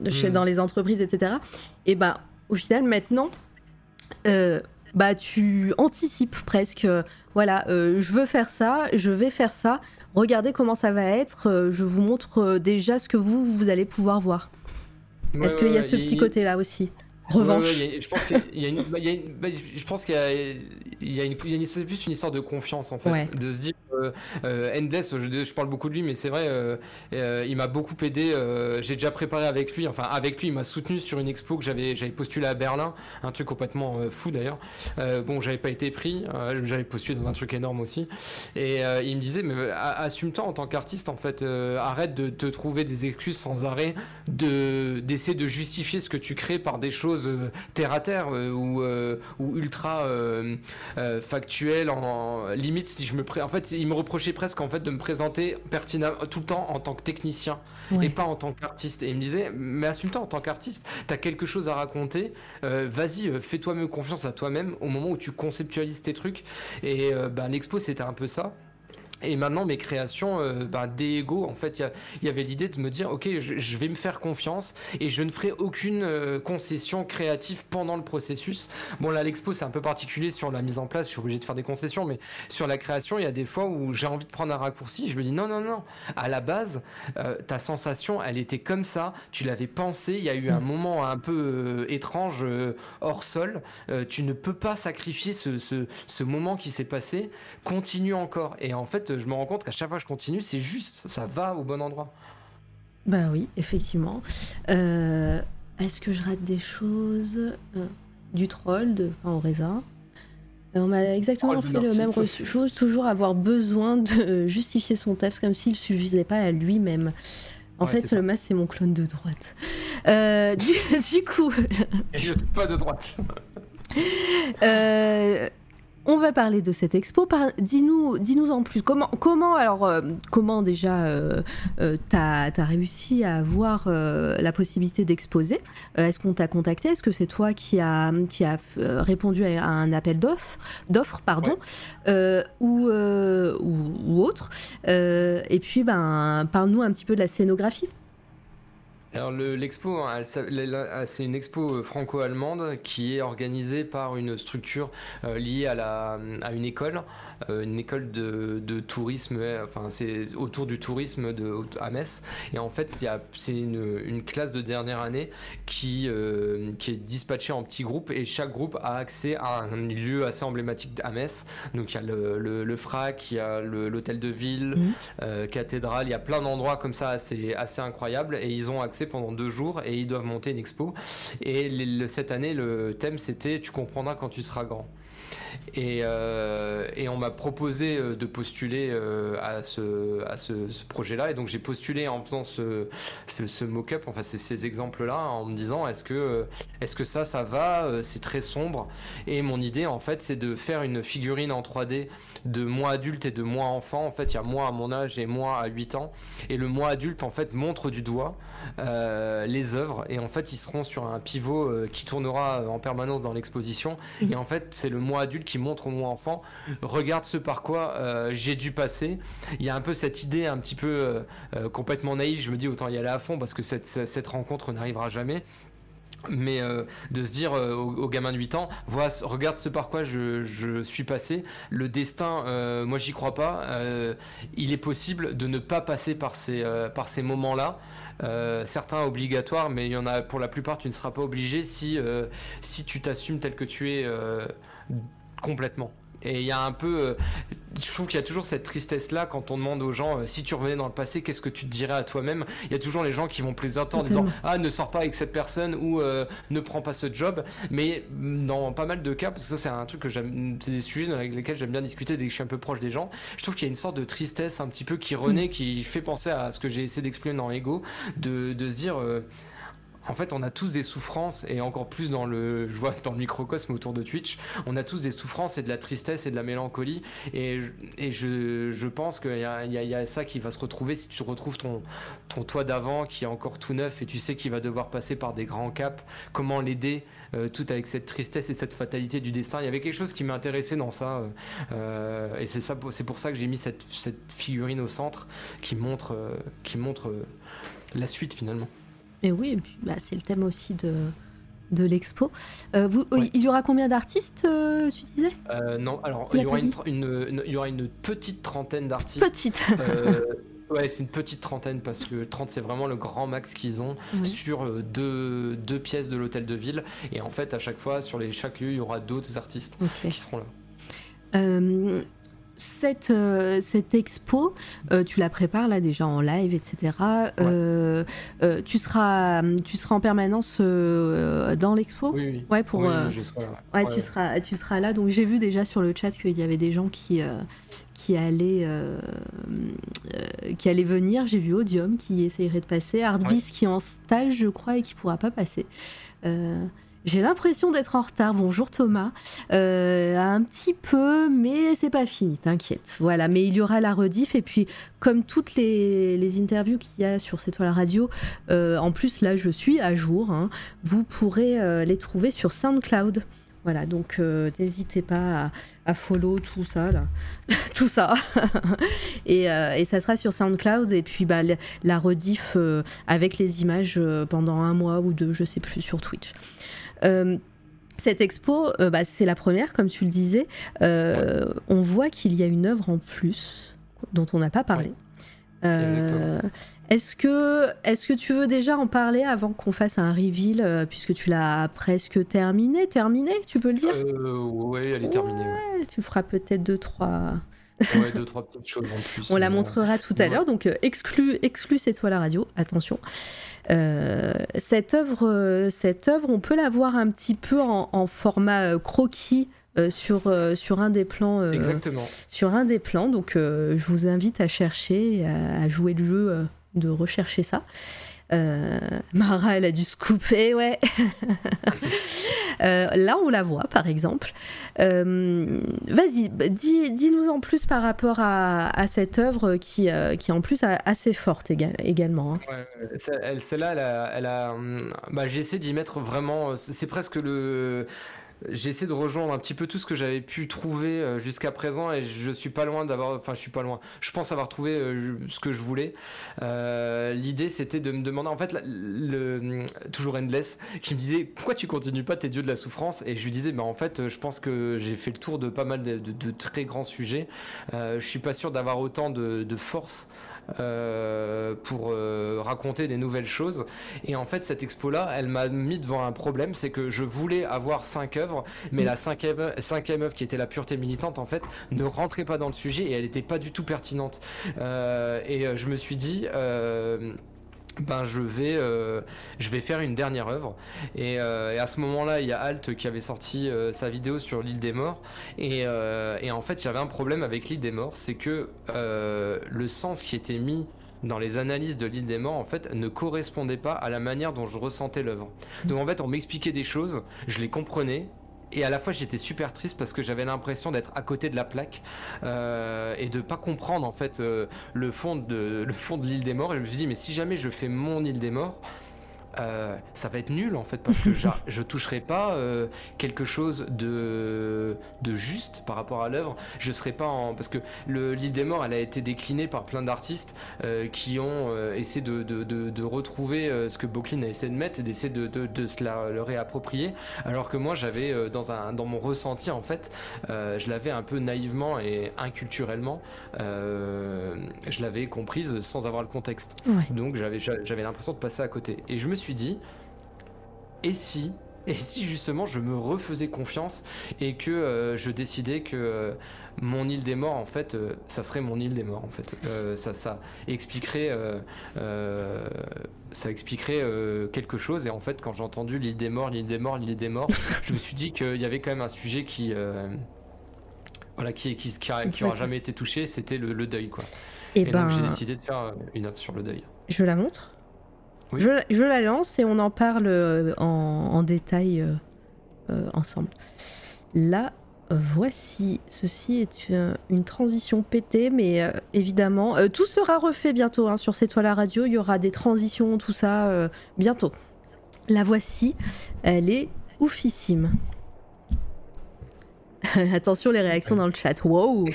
chez, hmm. dans les entreprises, etc. Et ben, au final, maintenant, bah, tu anticipes presque. voilà, je veux faire ça, je vais faire ça. Regardez comment ça va être. je vous montre déjà ce que vous, vous allez pouvoir voir. Est-ce qu'il y a ce petit côté-là aussi? Revanche. je pense qu'il y a une, je pense qu'il y a, il y a une, il y a une, c'est plus une histoire de confiance en fait, de se dire euh, euh, Endless, je, je, parle beaucoup de lui, mais c'est vrai, euh, euh il m'a beaucoup aidé. J'ai déjà préparé avec lui, enfin avec lui, il m'a soutenu sur une expo que j'avais, j'avais postulé à Berlin, un truc complètement fou d'ailleurs. bon, j'avais pas été pris, j'avais postulé dans un truc énorme aussi, et il me disait, mais assume-toi en tant qu'artiste en fait, arrête de te trouver des excuses sans arrêt, de d'essayer de justifier ce que tu crées par des choses terre à terre ou, ou ultra factuelles en, limite si je me pré... en fait il me reprochait presque en fait de me présenter pertinemment tout le temps en tant que technicien et pas en tant qu'artiste. Et il me disait, mais assume-toi en tant qu'artiste, t'as quelque chose à raconter, euh, vas-y, euh, fais-toi même confiance à toi-même au moment où tu conceptualises tes trucs. Et euh, ben, l'expo c'était un peu ça. Et maintenant, mes créations, euh, bah, des égos, en fait, il y, avait l'idée de me dire, ok, je, vais me faire confiance et je ne ferai aucune euh, concession créative pendant le processus. Bon, là, l'expo, c'est un peu particulier sur la mise en place, je suis obligé de faire des concessions, mais sur la création, il y a des fois où j'ai envie de prendre un raccourci, je me dis, non, non, non, à la base, euh, ta sensation, elle était comme ça, tu l'avais pensé, il y a eu un mm. moment un peu euh, étrange hors sol, tu ne peux pas sacrifier ce, ce, ce moment qui s'est passé, continue encore. Et en fait, je me rends compte qu'à chaque fois que je continue, c'est juste, ça va au bon endroit. Bah oui, effectivement. Euh, est-ce que je rate des choses euh, Du troll de pain au raisin? Euh, on m'a exactement fait le même chose, toujours avoir besoin de justifier son texte comme s'il ne suffisait pas à lui-même. En fait, le masque, c'est mon clone de droite. du, coup. Et je suis pas de droite. On va parler de cette expo. Dis-nous, dis-nous en plus. Comment, comment alors, euh, comment déjà euh, euh, t'as as réussi à avoir la possibilité d'exposer? Est-ce qu'on t'a contacté? Est-ce que c'est toi qui a qui a répondu à un appel d'offres, d'offres, pardon, ou, ou, autre? Et puis, ben, parle-nous un petit peu de la scénographie. Alors l'expo, hein, c'est une expo euh, franco-allemande qui est organisée par une structure euh, liée à, la, à une école, euh, une école de, de tourisme, enfin c'est autour du tourisme de, à Metz. Et en fait, c'est une, une, classe de dernière année qui, qui est dispatchée en petits groupes et chaque groupe a accès à un lieu assez emblématique à Metz. Donc il y a le, le, FRAC, il y a l'hôtel de ville, mmh. cathédrale, il y a plein d'endroits comme ça assez, assez incroyables et ils ont accès pendant deux jours et ils doivent monter une expo. Et cette année, le thème c'était Tu comprendras quand tu seras grand. Et, euh, et, on m'a proposé euh, de postuler euh, à ce, projet-là. Et donc j'ai postulé en faisant ce, mock-up, enfin ces, exemples-là, en me disant est-ce que, est-ce que ça, ça va C'est très sombre? Et mon idée, en fait, c'est de faire une figurine en 3D de moi adulte et de moi enfant. En fait, il y a moi à mon âge et moi à 8 ans. Et le moi adulte, en fait, montre du doigt les œuvres. Et en fait, ils seront sur un pivot qui tournera en permanence dans l'exposition. Et en fait, c'est le moi adulte qui montre au moi enfant, regarde ce par quoi j'ai dû passer. Il y a un peu cette idée un petit peu complètement naïve, je me dis autant y aller à fond parce que cette, cette rencontre n'arrivera jamais. Mais euh, de se dire euh, au, gamin de 8 ans vois regarde ce par quoi je, je suis passé. Le destin euh, moi j'y crois pas. Il est possible de ne pas passer par ces par ces moments là certains obligatoires mais il y en a pour la plupart tu ne seras pas obligé si si tu t'assumes tel que tu es complètement et il y a un peu, euh, je trouve qu'il y a toujours cette tristesse là quand on demande aux gens euh, si tu revenais dans le passé, qu'est-ce que tu te dirais à toi-même? Il y a toujours les gens qui vont plaisanter en disant ah ne sors pas avec cette personne ou euh, ne prends pas ce job. Mais dans pas mal de cas, parce que ça c'est un truc que j'aime, c'est des sujets avec lesquels j'aime bien discuter dès que je suis un peu proche des gens. Je trouve qu'il y a une sorte de tristesse un petit peu qui renaît, mm. qui fait penser à ce que j'ai essayé d'exprimer dans Ego, de, de se dire en fait, on a tous des souffrances, et encore plus dans le, je vois dans le microcosme autour de Twitch, on a tous des souffrances et de la tristesse et de la mélancolie, et, et je, je pense qu'il y a, y a, ça qui va se retrouver si tu retrouves ton, ton toit d'avant qui est encore tout neuf et tu sais qu'il va devoir passer par des grands caps, comment l'aider, euh, tout avec cette tristesse et cette fatalité du destin. Il y avait quelque chose qui m'intéressait dans ça, euh, euh, et c'est ça, c'est pour ça que j'ai mis cette, figurine au centre qui montre, qui montre la suite finalement. Et oui, bah, c'est le thème aussi de, de l'expo. Euh, il y aura combien d'artistes, euh, tu disais? Euh, Non, alors il y, aura une, il y, aura une, petite trentaine d'artistes. Petite. Ouais, c'est une petite trentaine parce que 30 c'est vraiment le grand max qu'ils ont sur deux, deux, pièces de l'hôtel de ville. Et en fait, à chaque fois, sur les, chaque lieu, il y aura d'autres artistes qui seront là cette, euh, cette expo, euh, tu la prépares là déjà en live, etc. Euh, tu, seras, tu seras en permanence dans l'expo Oui, oui. Ouais, pour, je serai, ouais, Tu, seras, tu seras là. Donc j'ai vu déjà sur le chat qu'il y avait des gens qui, qui, allaient, qui allaient venir. J'ai vu Odium qui essayerait de passer, Hardbeast qui est en stage, je crois, et qui pourra pas passer. J'ai l'impression d'être en retard. Bonjour Thomas. Euh, un petit peu, mais c'est pas fini, t'inquiète. Voilà, mais il y aura la rediff. Et puis, comme toutes les, interviews qu'il y a sur cette toile radio, euh, en plus, là, je suis à jour. Hein. vous pourrez euh, les trouver sur SoundCloud. Voilà, donc n'hésitez pas à, follow tout ça, là. tout ça. et, ça sera sur SoundCloud. Et puis, bah, la rediff avec les images pendant un mois ou deux, je sais plus, sur Twitch. Euh, cette expo, euh, bah, c'est la première, comme tu le disais. Euh, on voit qu'il y a une œuvre en plus dont on n'a pas parlé. est-ce que, est que tu veux déjà en parler avant qu'on fasse un reveal, puisque tu l'as presque terminé Terminé, tu peux le dire? Oui, elle est terminée. Tu feras peut-être deux, trois. ouais, deux, trois petites choses en plus. On la montrera tout à l'heure, donc exclu, exclu c'est toi la radio, attention. Euh, cette œuvre, euh, cette œuvre, on peut la voir un petit peu en, format euh, croquis. sur, sur un des plans. Exactement. Sur un des plans. Donc, je vous invite à chercher, à, jouer le jeu de rechercher ça. Euh, Mara, elle a dû se couper, ouais. Euh, là, on la voit, par exemple. Euh, vas-y, dis, nous en plus par rapport à, cette œuvre qui, qui est en plus assez forte également. Hein. Celle-là, elle a, bah, j'ai essayé d'y mettre vraiment. C'est presque le j'ai essayé de rejoindre un petit peu tout ce que j'avais pu trouver euh, jusqu'à présent et je suis pas loin d'avoir, enfin je suis pas loin. Je pense avoir trouvé euh, ce que je voulais. Euh, l'idée c'était de me demander en fait toujours Endless qui me disait pourquoi tu continues pas tes dieux de la souffrance? Et je lui disais bah en fait je pense que j'ai fait le tour de pas mal de, très grands sujets. je suis pas sûr d'avoir autant de force euh, pour euh, raconter des nouvelles choses. Et en fait, cette expo-là, elle m'a mis devant un problème, c'est que je voulais avoir cinq œuvres, mais la cinquième, œuvre qui était la pureté militante, en fait, ne rentrait pas dans le sujet et elle n'était pas du tout pertinente. Euh, et je me suis dit ben je vais euh, je vais faire une dernière œuvre. Et, euh, à ce moment-là il y a Alt qui avait sorti euh, sa vidéo sur l'île des morts. Et, et en fait j'avais un problème avec l'île des morts c'est que le sens qui était mis dans les analyses de l'île des morts en fait ne correspondait pas à la manière dont je ressentais l'œuvre. Donc en fait on m'expliquait des choses je les comprenais et à la fois j'étais super triste parce que j'avais l'impression d'être à côté de la plaque euh, et de pas comprendre en fait euh, le fond de le fond de l'île des morts. Et je me suis dit mais si jamais je fais mon île des morts euh, ça va être nul en fait parce que je toucherai pas euh, quelque chose de, de juste par rapport à l'œuvre. Je serai pas en parce que l'île des morts, elle a été déclinée par plein d'artistes euh, qui ont essayé de, de, de, retrouver ce que Bocklin a essayé de mettre et d'essayer de, de, se la, le réapproprier. Alors que moi, j'avais dans un dans mon ressenti en fait, je l'avais un peu naïvement et inculturellement, je l'avais comprise sans avoir le contexte. Donc j'avais j'avais l'impression de passer à côté. Et je me suis dit, et si et si justement je me refaisais confiance et que euh, je décidais que euh, mon île des morts en fait euh, ça serait mon île des morts en fait. Ça ça expliquerait ça expliquerait quelque chose. Et en fait quand j'ai entendu l'île des morts l'île des morts l'île des morts je me suis dit qu'il y avait quand même un sujet qui voilà qui qui, qui, aura jamais été touché. C'était le, deuil quoi. Et, donc j'ai ben décidé de faire une œuvre sur le deuil. je la montre je, la lance et on en parle euh, en, détail euh, euh, ensemble. Là, voici. Ceci est une, transition pétée, mais évidemment, tout sera refait bientôt hein, sur cette toile à radio. Il y aura des transitions, tout ça, bientôt. La voici. Elle est oufissime. Attention les réactions dans le chat. Wow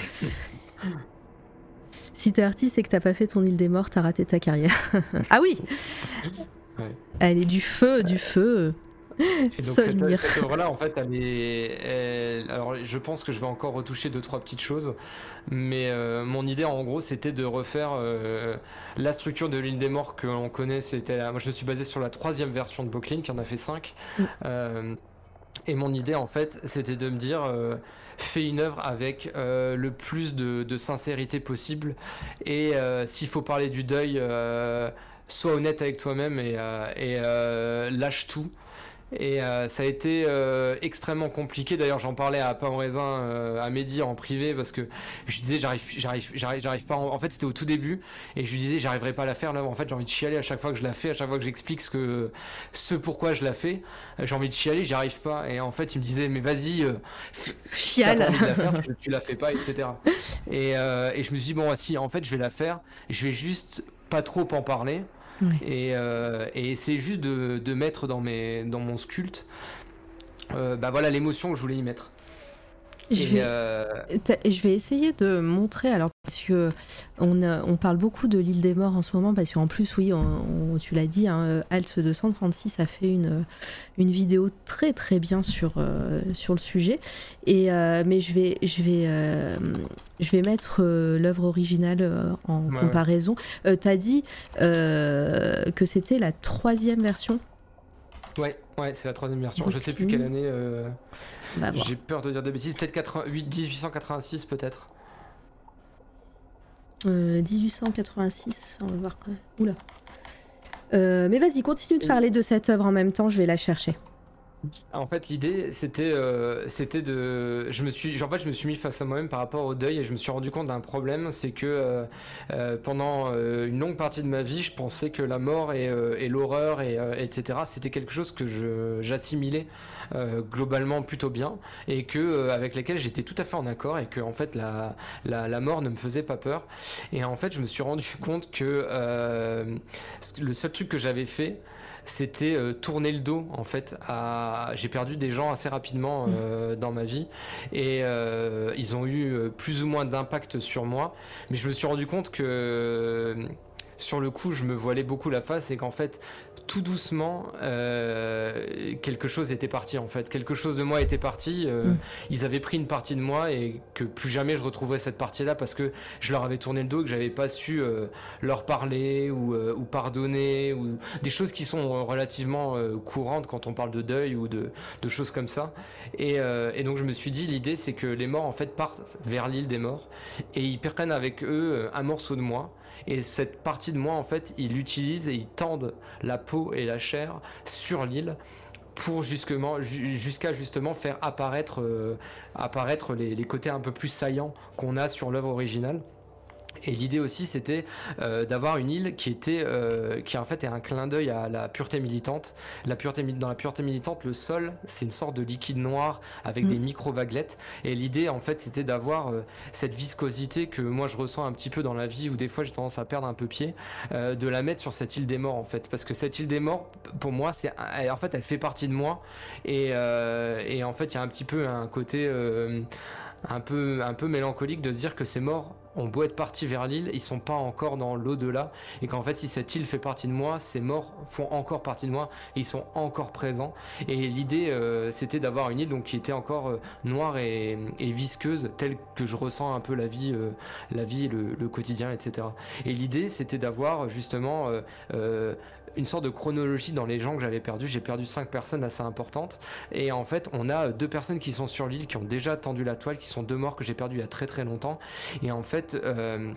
Si t'es artiste et que t'as pas fait ton île des morts, t'as raté ta carrière. ah oui Elle est du feu, du feu. Et donc cette, œuvre-là, en fait, elle est. alors, je pense que je vais encore retoucher deux trois petites choses, mais euh, mon idée, en gros, c'était de refaire euh, la structure de l'île des morts que l'on connaît. C'était, moi, je me suis basé sur la troisième version de Bocklin, qui en a fait cinq. Mm. Euh, et mon idée, en fait, c'était de me dire fais une œuvre avec euh, le plus de, sincérité possible. Et euh, s'il faut parler du deuil, euh, sois honnête avec toi-même et lâche tout. Et euh, ça a été euh, extrêmement compliqué. D'ailleurs, j'en parlais à Pain Raisin, euh, à Mehdi en privé, parce que je disais, j'arrive, j'arrive, j'arrive, j'arrive pas. En... fait, c'était au tout début, et je lui disais, j'arriverai pas à la faire. Là, en fait, j'ai envie de chialer à chaque fois que je la fais, à chaque fois que j'explique ce que, ce pourquoi je la fais. J'ai envie de chialer, j'y arrive pas. Et en fait, il me disait, mais vas-y, chiale. La faire, tu, la fais pas, etc. Et, et je me suis dit, bon, si, en fait, je vais la faire. Je vais juste pas trop en parler et, euh, et c'est juste de, de, mettre dans, mes, dans mon sculpte euh, bah voilà l'émotion que je voulais y mettre. Je vais, euh, je vais, essayer de montrer, alors parce que on, on parle beaucoup de l'île des morts en ce moment, parce qu'en plus, oui, on, tu l'as dit, hein, Alt 236 a fait une, une vidéo très très bien sur, euh, sur le sujet. Et, euh, mais je vais, je vais, je vais mettre l'œuvre originale en comparaison. tu as dit que c'était la troisième version Ouais, ouais, c'est la troisième version. Je sais plus quelle année. Euh, bah, j'ai peur de dire des bêtises. Peut-être 1886, peut-être. 1886, euh, on va voir quand même. Oula. Euh, mais vas-y, continue de parler de cette œuvre en même temps, je vais la chercher. En fait, l'idée, c'était, euh, c'était de, je me suis, en fait, je me suis mis face à moi-même par rapport au deuil et je me suis rendu compte d'un problème, c'est que euh, euh, pendant une longue partie de ma vie, je pensais que la mort et, l'horreur et etc. C'était quelque chose que je, j'assimilais globalement plutôt bien et que avec lesquels j'étais tout à fait en accord et que en fait la, la, la mort ne me faisait pas peur. Et en fait, je me suis rendu compte que le seul truc que j'avais fait c'était euh, tourner le dos en fait. À... J'ai perdu des gens assez rapidement euh, mm. dans ma vie et euh, ils ont eu plus ou moins d'impact sur moi. Mais je me suis rendu compte que sur le coup, je me voilais beaucoup la face et qu'en fait, tout doucement, euh, quelque chose était parti en fait. Quelque chose de moi était parti. Euh, mm. Ils avaient pris une partie de moi et que plus jamais je retrouverais cette partie-là parce que je leur avais tourné le dos et que j'avais pas su euh, leur parler ou, ou, pardonner ou des choses qui sont relativement courantes quand on parle de deuil ou de, de choses comme ça. Et, et, donc je me suis dit l'idée c'est que les morts en fait partent vers l'île des morts et ils prennent avec eux un morceau de moi et cette partie de moi, en fait, ils l'utilisent et ils tendent la peau et la chair sur l'île pour justement jusqu'à justement faire apparaître euh, apparaître les, côtés un peu plus saillants qu'on a sur l'œuvre originale Et l'idée aussi, c'était euh, d'avoir une île qui était, euh, qui en fait est un clin d'œil à la pureté militante. La pureté, dans la pureté militante, le sol, c'est une sorte de liquide noir avec mm. des micro-vaguelettes. Et l'idée, en fait, c'était d'avoir euh, cette viscosité que moi je ressens un petit peu dans la vie, où des fois j'ai tendance à perdre un peu pied, de la mettre sur cette île des morts, en fait. Parce que cette île des morts, pour moi, c'est, en fait, elle fait partie de moi. Et, et en fait, il y a un petit peu un côté un peu, un peu mélancolique de se dire que ces morts ont beau être partis vers l'île, ils sont pas encore dans l'au-delà, et qu'en fait, si cette île fait partie de moi, ces morts font encore partie de moi, et ils sont encore présents. Et l'idée, euh, c'était d'avoir une île donc qui était encore euh, noire et, visqueuse, telle que je ressens un peu la vie, euh, la vie, le, le, quotidien, etc. Et l'idée, c'était d'avoir justement une sorte de chronologie dans les gens que j'avais perdus. J'ai perdu cinq personnes assez importantes. Et en fait, on a deux personnes qui sont sur l'île, qui ont déjà tendu la toile, qui sont deux morts que j'ai perdus il y a très très longtemps. Et en fait, euh,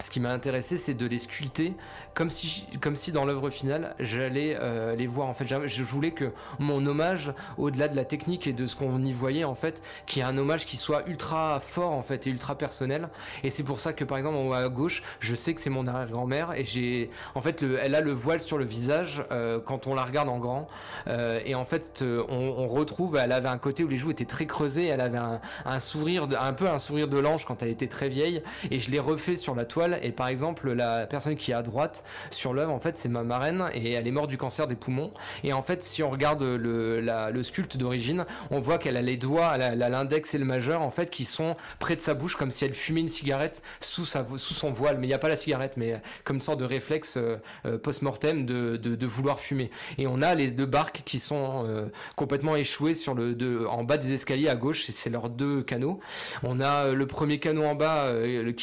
ce qui m'a intéressé, c'est de les sculpter comme si, comme si dans l'œuvre finale, j'allais euh, les voir. En fait, je voulais que mon hommage, au-delà de la technique et de ce qu'on y voyait, en fait, qu'il y ait un hommage qui soit ultra fort, en fait, et ultra personnel. Et c'est pour ça que, par exemple, en haut à gauche, je sais que c'est mon arrière-grand-mère et j'ai, en fait, le, elle a le voile sur le visage euh, quand on la regarde en grand. Euh, et en fait, on, on, retrouve, elle avait un côté où les joues étaient très creusées, elle avait un, un sourire, un peu un sourire de l'ange quand elle était très vieille. Et je l'ai refait sur la toile. Et par exemple, la personne qui est à droite, sur l'œuvre, en fait, c'est ma marraine et elle est morte du cancer des poumons. Et en fait, si on regarde le, le sculpte d'origine, on voit qu'elle a les doigts, l'index et le majeur, en fait, qui sont près de sa bouche, comme si elle fumait une cigarette sous, sa, sous son voile. Mais il n'y a pas la cigarette, mais comme une sorte de réflexe euh, euh, post-mortem de, de, vouloir fumer. Et on a les deux barques qui sont euh, complètement échouées sur le, de, en bas des escaliers à gauche, c'est leurs deux canaux. On a le premier canot en bas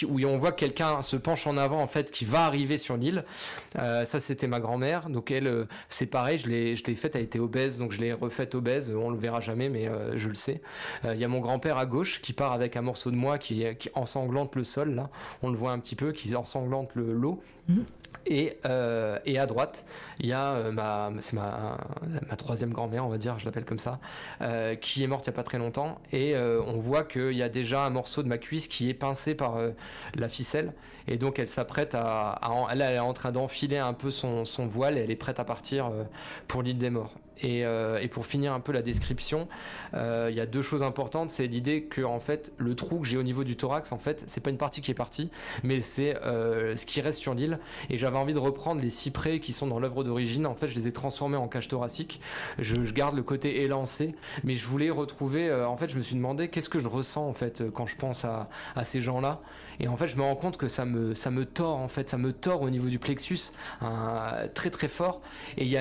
où on voit quelqu'un se penche en avant, en fait, qui va arriver sur l'île. Euh, ça, c'était ma grand-mère. Donc elle, euh, c'est pareil, je l'ai, je l'ai faite, elle était obèse, donc je l'ai refaite obèse. On le verra jamais, mais euh, je le sais. Il y a mon grand-père à gauche qui part avec un morceau de moi qui, ensanglante le sol. Là, on le voit un petit peu, qui ensanglante le l'eau. Mmh. Et, et à droite, il y a ma, c'est ma, ma troisième grand-mère, on va dire, je l'appelle comme ça, qui est morte il y a pas très longtemps. Et on voit qu'il y a déjà un morceau de ma cuisse qui est pincé par la ficelle. Et donc elle s'apprête à, elle est en train d'enfiler filer un peu son, voile et elle est prête à partir euh, pour l'île des morts. Euh, et, pour finir un peu la description, euh, il y a deux choses importantes. C'est l'idée que en fait le trou que j'ai au niveau du thorax, en fait, c'est pas une partie qui est partie, mais c'est euh, ce qui reste sur l'île. Et j'avais envie de reprendre les cyprès qui sont dans l'œuvre d'origine. En fait, je les ai transformés en cage thoracique. Je, garde le côté élancé, mais je voulais retrouver. en fait, je me suis demandé qu'est-ce que je ressens en fait quand je pense à, ces gens-là. Et en fait, je me rends compte que ça me tord en fait, ça me tord au niveau du plexus très très fort. Et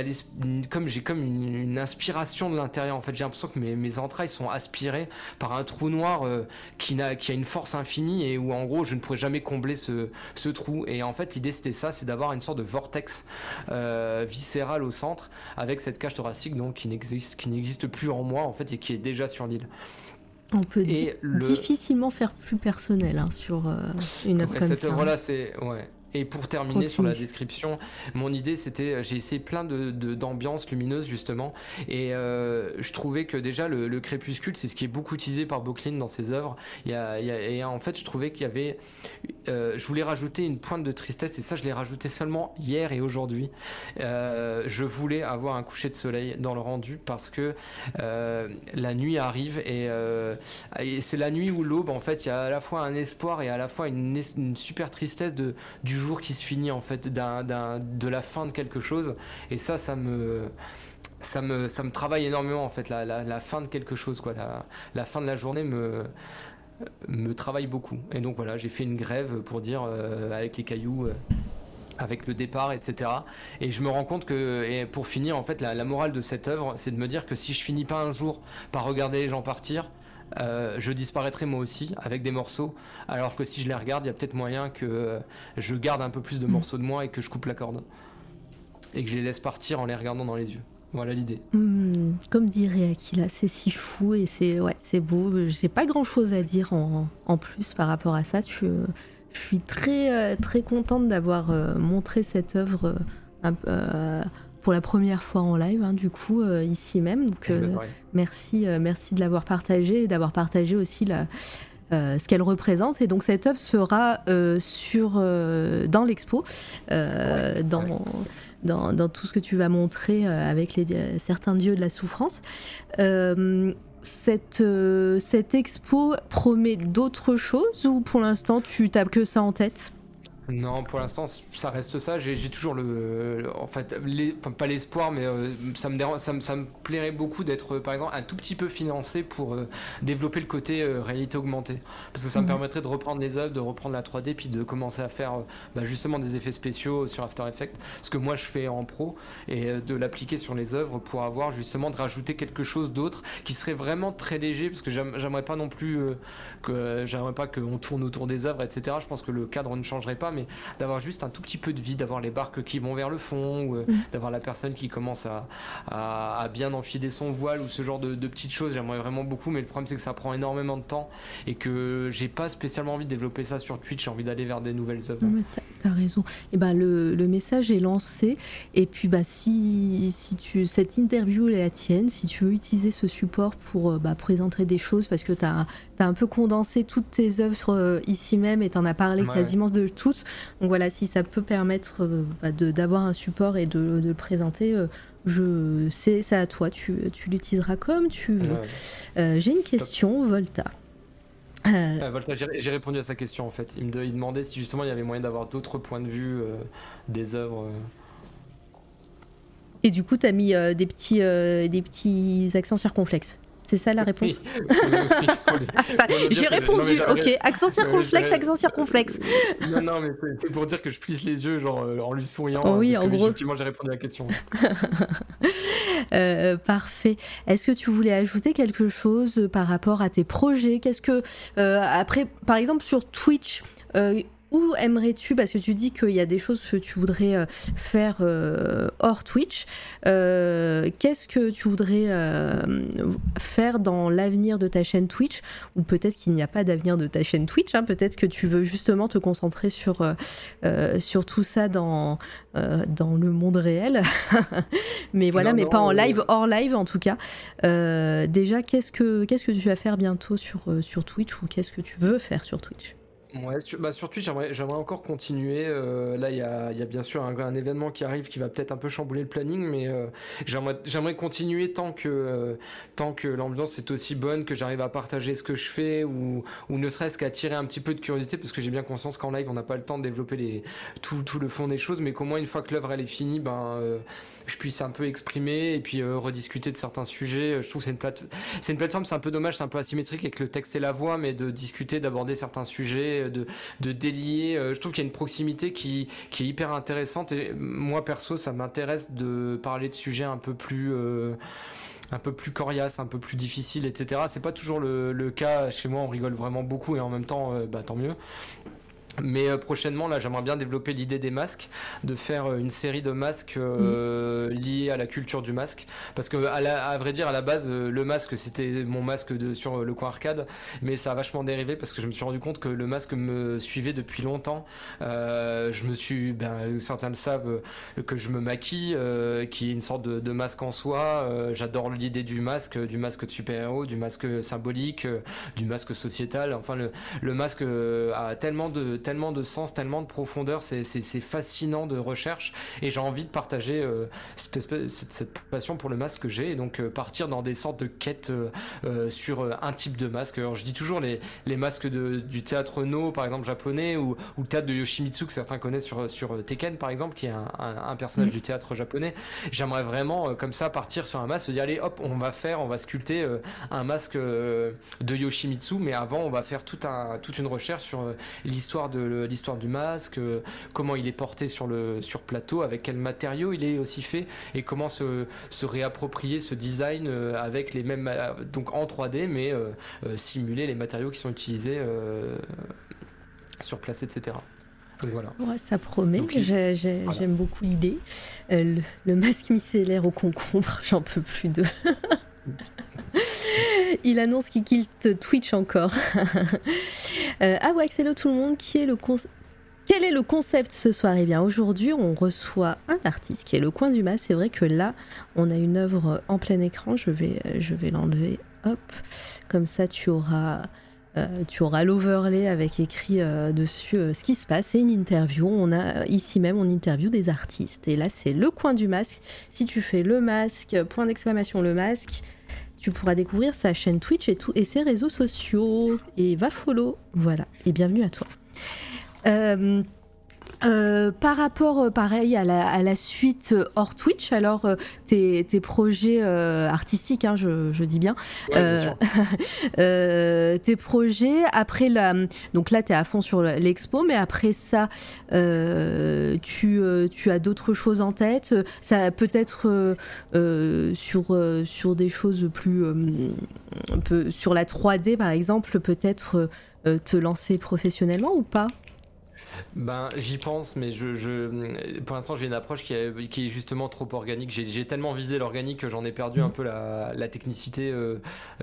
comme j'ai comme une inspiration de l'intérieur. En fait, j'ai l'impression que mes, entrailles sont aspirées par un trou noir euh, qui, a, qui a une force infinie et où en gros je ne pourrais jamais combler ce, trou. Et en fait, l'idée c'était ça, c'est d'avoir une sorte de vortex euh, viscéral au centre avec cette cage thoracique donc qui n'existe qui n'existe plus en moi en fait et qui est déjà sur l'île. On peut difficilement faire plus personnel hein, sur euh, une œuvre comme cette œuvre là, c'est ouais. Et pour terminer sur la description, mon idée c'était, j'ai essayé plein de d'ambiances lumineuses justement, et euh, je trouvais que déjà le, crépuscule, c'est ce qui est beaucoup utilisé par Bocklin dans ses œuvres. Et en fait, je trouvais qu'il y avait, euh, je voulais rajouter une pointe de tristesse, et ça, je l'ai rajouté seulement hier et aujourd'hui. Euh, je voulais avoir un coucher de soleil dans le rendu parce que la nuit arrive et, et c'est la nuit où l'aube, en fait, il y a à la fois un espoir et à la fois une, une super tristesse de du jour qui se finit en fait, d'un, de la fin de quelque chose. Et ça, ça me, ça me, ça me travaille énormément en fait, la, fin de quelque chose, quoi. La, fin de la journée me, me travaille beaucoup. Et donc voilà, j'ai fait une grève pour dire euh, avec les cailloux. Euh, avec le départ, etc. Et je me rends compte que, et pour finir, en fait, la morale de cette œuvre, c'est de me dire que si je finis pas un jour par regarder les gens partir, euh, je disparaîtrai moi aussi avec des morceaux. Alors que si je les regarde, il y a peut-être moyen que je garde un peu plus de mm. morceaux de moi et que je coupe la corde. Et que je les laisse partir en les regardant dans les yeux. Voilà l'idée. Mm. comme dirait Akila, c'est si fou et c'est ouais, c'est beau. J'ai pas grand chose à dire en, en, plus par rapport à ça. je suis très euh, très contente d'avoir euh, montré cette œuvre pour la première fois en live, hein, du coup, euh, ici même. Donc, eh ben, euh, merci, euh, merci de l'avoir partagé et d'avoir partagé aussi la, ce qu'elle représente. Et donc cette œuvre sera sur, dans l'expo, dans, dans, dans, tout ce que tu vas montrer avec les, certains dieux de la souffrance cette, cette expo promet d'autres choses ou pour l'instant tu t'as que ça en tête? Non, pour l'instant, ça reste ça. J'ai toujours le, en fait, les, enfin pas l'espoir, mais euh, ça me ça me, ça me plairait beaucoup d'être, par exemple, un tout petit peu financé pour euh, développer le côté euh, réalité augmentée, parce que ça me mhm. permettrait de reprendre les œuvres, de reprendre la 3D, puis de commencer à faire bah, justement des effets spéciaux sur After Effects, ce que moi je fais en pro, et de l'appliquer sur les œuvres pour avoir justement de rajouter quelque chose d'autre qui serait vraiment très léger, parce que j'aimerais pas non plus que j'aimerais pas qu'on tourne autour des œuvres, etc. Je pense que le cadre ne changerait pas, mais d'avoir juste un tout petit peu de vie, d'avoir les barques qui vont vers le fond, ou euh, mm. d'avoir la personne qui commence à, à, bien enfiler son voile, ou ce genre de, petites choses, j'aimerais vraiment beaucoup, mais le problème c'est que ça prend énormément de temps et que j'ai pas spécialement envie de développer ça sur Twitch, j'ai envie d'aller vers des nouvelles œuvres. T'as raison. Et ben le, le, message est lancé, et puis bah si, si tu, cette interview est la tienne, si tu veux utiliser ce support pour euh, bah, présenter des choses, parce que tu as, as, un peu condensé toutes tes œuvres euh, ici même et tu en as parlé quasiment de toutes, donc voilà, si ça peut permettre euh, bah, d'avoir un support et de, le présenter, euh, je c'est ça à toi. Tu, l'utiliseras comme tu veux. Euh, j'ai une question, Volta. Volta, j'ai répondu à sa question en fait. Il me demandait si justement il y avait moyen d'avoir d'autres points de vue des œuvres. Et du coup, tu as mis des, petits, des petits accents circonflexes. C'est ça la réponse J'ai répondu, ok. Accent circonflexe, accent circonflexe. Non, non, mais c'est pour dire que je plisse les yeux genre, euh, en lui souriant. Oh oui, en gros. Effectivement, j'ai répondu à la question. Euh, parfait. Est-ce que tu voulais ajouter quelque chose par rapport à tes projets? Qu'est-ce que. Euh, après, par exemple, sur Twitch, où aimerais-tu, parce que tu dis qu'il y a des choses que tu voudrais euh, faire euh, hors Twitch, euh, qu'est-ce que tu voudrais faire dans l'avenir de ta chaîne Twitch? Ou peut-être qu'il n'y a pas d'avenir de ta chaîne Twitch, hein, peut-être que tu veux justement te concentrer sur, sur tout ça dans, dans le monde réel. mais voilà, mais pas en live, hors live en tout cas. déjà, qu'est-ce que, qu'est-ce que tu vas faire bientôt sur, sur Twitch? Ou qu'est-ce que tu veux faire sur Twitch? Ouais, sur, bah sur Twitch, j'aimerais encore continuer. Euh, là, il y a, y a, bien sûr un, un, événement qui arrive qui va peut-être un peu chambouler le planning, mais euh, j'aimerais continuer tant que, euh, tant que l'ambiance est aussi bonne, que j'arrive à partager ce que je fais ou, ou ne serait-ce qu'à tirer un petit peu de curiosité, parce que j'ai bien conscience qu'en live, on n'a pas le temps de développer les, tout, tout le fond des choses, mais qu'au moins, une fois que l'œuvre elle est finie, ben, euh, je puisse un peu exprimer et puis rediscuter de certains sujets. Je trouve que c'est une, plate une plateforme, c'est un peu dommage, c'est un peu asymétrique avec le texte et la voix, mais de discuter, d'aborder certains sujets de, de délier. Euh, je trouve qu'il y a une proximité qui, qui est hyper intéressante et moi perso, ça m'intéresse de parler de sujets un peu plus euh, un peu plus coriace, un peu plus difficile, etc. C'est pas toujours le, le, cas chez moi. On rigole vraiment beaucoup et en même temps, euh, bah tant mieux. Mais euh, prochainement, là, j'aimerais bien développer l'idée des masques, de faire euh, une série de masques euh, mm. liés à la culture du masque. Parce que, à, vrai dire, à la base, le masque, c'était mon masque de, sur le coin arcade, mais ça a vachement dérivé parce que je me suis rendu compte que le masque me suivait depuis longtemps. je me suis, ben, certains le savent, que je me maquille, qui est une sorte de, masque en soi. J'adore l'idée du masque, du masque de super-héros, du masque symbolique, du masque sociétal. Enfin, le, le masque a tellement de tellement de sens, tellement de profondeur, c'est fascinant de recherche et j'ai envie de partager euh, cette, passion pour le masque que j'ai et donc euh, partir dans des sortes de quêtes euh, sur un type de masque. Alors je dis toujours les, les masques de, du théâtre No par exemple japonais ou, ou, le théâtre de Yoshimitsu que certains connaissent sur, sur Tekken par exemple qui est un, un, personnage du théâtre japonais. J'aimerais vraiment comme ça partir sur un masque, se dire allez hop on va faire, on va sculpter un masque de Yoshimitsu mais avant on va faire tout un, toute une recherche sur l'histoire de l'histoire du masque, euh, comment il est porté sur le sur plateau, avec quel matériau il est aussi fait et comment se, se réapproprier ce design euh, avec les mêmes euh, donc en 3D mais simuler les matériaux qui sont utilisés sur place, etc. Donc voilà. ça promet. J'aime beaucoup l'idée. le, masque micellaire au concombre, j'en peux plus de. Il annonce qu'il quitte Twitch encore. euh, ah ouais, hello tout le monde. Quel est le concept ce soir? Eh bien, aujourd'hui, on reçoit un artiste qui est le coin du mas. C'est vrai que là, on a une œuvre en plein écran. Je vais, je vais l'enlever. Hop, comme ça, tu auras tu auras l'overlay avec écrit dessus ce qui se passe. C'est une interview. On a ici même on interview des artistes. Et là, c'est le coin du masque. Si tu fais le masque, point d'exclamation le masque, tu pourras découvrir sa chaîne Twitch et, tout, et ses réseaux sociaux. Et va follow. Voilà. Et bienvenue à toi. Euh, par rapport, euh, pareil, à la, suite euh, hors Twitch, alors tes, projets artistiques, hein, je, dis bien, tes projets, après la... Donc là, tu es à fond sur l'expo, mais après ça, tu, tu as d'autres choses en tête? Ça peut-être sur, sur des choses plus... peu, sur la 3D, par exemple, peut-être te lancer professionnellement ou pas? Ben, j'y pense, mais je, je pour l'instant, j'ai une approche qui est, qui est, justement trop organique. J'ai tellement visé l'organique que j'en ai perdu un peu la, la technicité euh,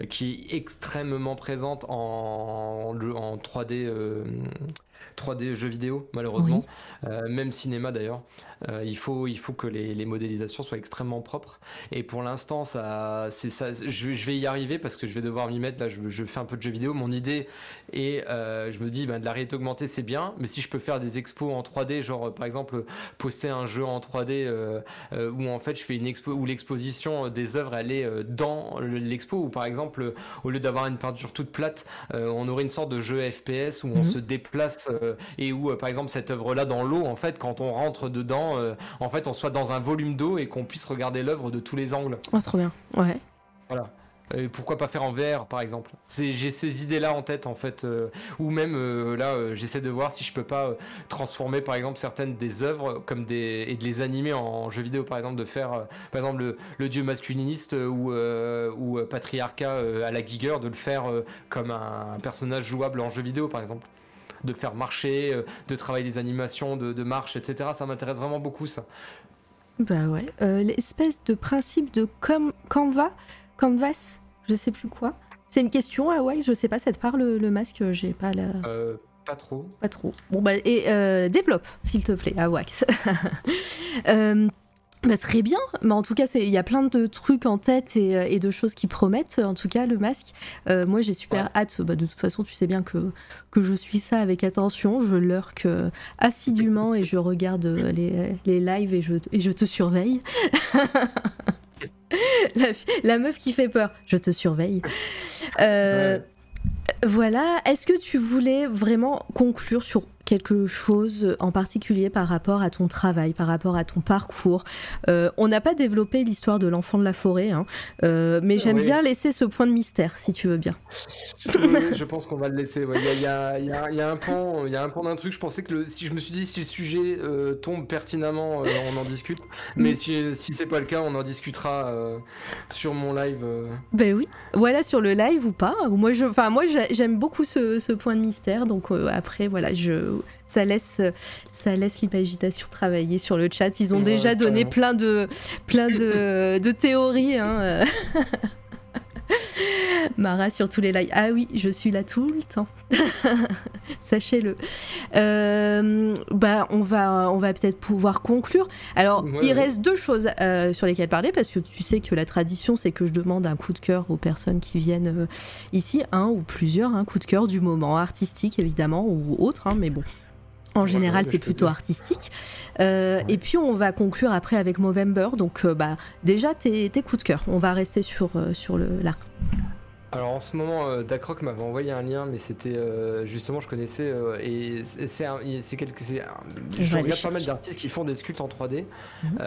qui est extrêmement présente en, en 3D. 3D jeux vidéo malheureusement, euh, même cinéma d'ailleurs. Euh, il, faut, il faut que les, modélisations soient extrêmement propres. Et pour l'instant, ça, c'est ça. Je, vais y arriver parce que je vais devoir m'y mettre. Là, je, fais un peu de jeux vidéo. Mon idée et euh, je me dis, ben, de la réalité augmentée, c'est bien. Mais si je peux faire des expos en 3D, genre par exemple poster un jeu en 3D où en fait je fais une expo où l'exposition des œuvres elle est dans l'expo ou par exemple au lieu d'avoir une peinture toute plate, on aurait une sorte de jeu FPS où on mhm. se déplace euh, et où euh, par exemple cette œuvre là dans l'eau en fait quand on rentre dedans euh, en fait on soit dans un volume d'eau et qu'on puisse regarder l'œuvre de tous les angles. Oh trop bien. Ouais. Voilà. pourquoi pas faire en VR par exemple J'ai ces idées-là en tête en fait, ou même là j'essaie de voir si je peux pas transformer par exemple certaines des œuvres comme des et de les animer en jeu vidéo par exemple de faire par exemple le, dieu masculiniste ou ou patriarcat à la Giger de le faire comme un personnage jouable en jeu vidéo par exemple de faire marcher, euh, de travailler les animations de, marche, etc. Ça m'intéresse vraiment beaucoup ça. Bah ouais. Euh, l'espèce de principe de com canvas, canvas, je sais plus quoi. C'est une question, ah ouais, je sais pas, ça te parle le masque, j'ai pas la. Euh, pas trop. Pas trop. Bon bah et développe, s'il te plaît, à wax. Bah, très bien, mais en tout cas, il y a plein de trucs en tête et, euh, de choses qui promettent, en tout cas, le masque. Euh, moi, j'ai super hâte. Bah, de toute façon, tu sais bien que, que je suis ça avec attention. Je lurk euh, assidûment et je regarde les, les lives et je, et je te surveille. la, meuf qui fait peur, je te surveille. Voilà, est-ce que tu voulais vraiment conclure sur quelque chose en particulier par rapport à ton travail, par rapport à ton parcours. Euh, on n'a pas développé l'histoire de l'enfant de la forêt, hein, euh, mais j'aime bien laisser ce point de mystère, si tu veux bien. je pense qu'on va le laisser. Il y, a, un pan, il y a un pan d'un truc. Je pensais que si je me suis dit si le sujet euh, tombe pertinemment, on en discute. Mais si, si c'est pas le cas, on en discutera sur mon live. Ben oui. Voilà sur le live ou pas. Moi, je, moi, j'aime beaucoup ce, ce, point de mystère. Donc après, voilà, je ça laisse, ça laisse l'imagination travailler sur le chat. Ils ont déjà donné plein de, plein de, de théories. Hein. Mara sur tous les lives. Ah oui, je suis là tout le temps. Sachez-le. Euh, bah, on va, on va peut-être pouvoir conclure. Alors, il reste deux choses euh, sur lesquelles parler parce que tu sais que la tradition, c'est que je demande un coup de cœur aux personnes qui viennent euh, ici, un ou plusieurs, un coup de cœur du moment artistique évidemment ou autre, hein, mais bon. En général, c'est plutôt artistique. Et puis, on va conclure après avec Movember. Donc, bah, déjà, tes, tes, coups de cœur. On va rester sur, sur l'art. Alors en ce moment, euh, Dacroc m'avait envoyé un lien, mais c'était euh, justement, je connaissais euh, et c'est quelque, je regarde pas mal d'artistes qui font des sculptes en 3D. Mhm.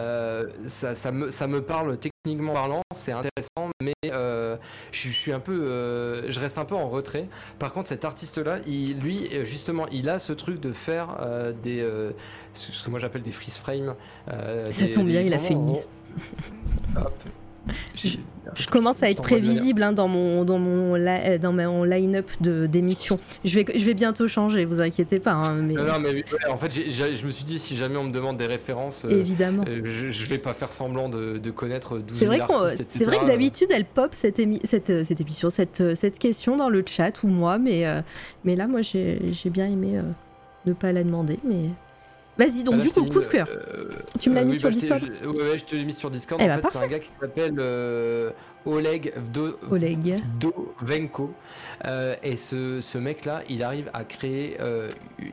ça, ça, me, ça me parle techniquement parlant, c'est intéressant, mais je, suis un peu, je reste un peu en retrait. Par contre, cet artiste-là, lui, justement, il a ce truc de faire des, ce que moi j'appelle des freeze frames. ça tombe bien, il a fait une liste. Hop. Je, commence à être prévisible hein, dans mon dans mon euh, dans mon line-up de d'émissions. Je vais je vais bientôt changer, vous inquiétez pas. Hein, mais... Non, non, mais en fait, je me suis dit si jamais on me demande des références, euh, évidemment, euh, je, vais pas faire semblant de, de connaître 12 C'est vrai c'est vrai que d'habitude elle pop cette, cette, cette émission, cette cette question dans le chat ou moi, mais mais là moi j'ai bien aimé ne pas la demander, mais Vas-y, donc Bah là, du coup, coup de cœur. euh, Tu me l'as euh, mis oui, sur bah, Discord je- Ouais, je te l'ai mis sur Discord. Eh en bah, fait, c'est un gars qui s'appelle euh, Oleg Vdo- Oleg. Vdovenko. Euh, et ce, ce mec-là, il arrive à créer.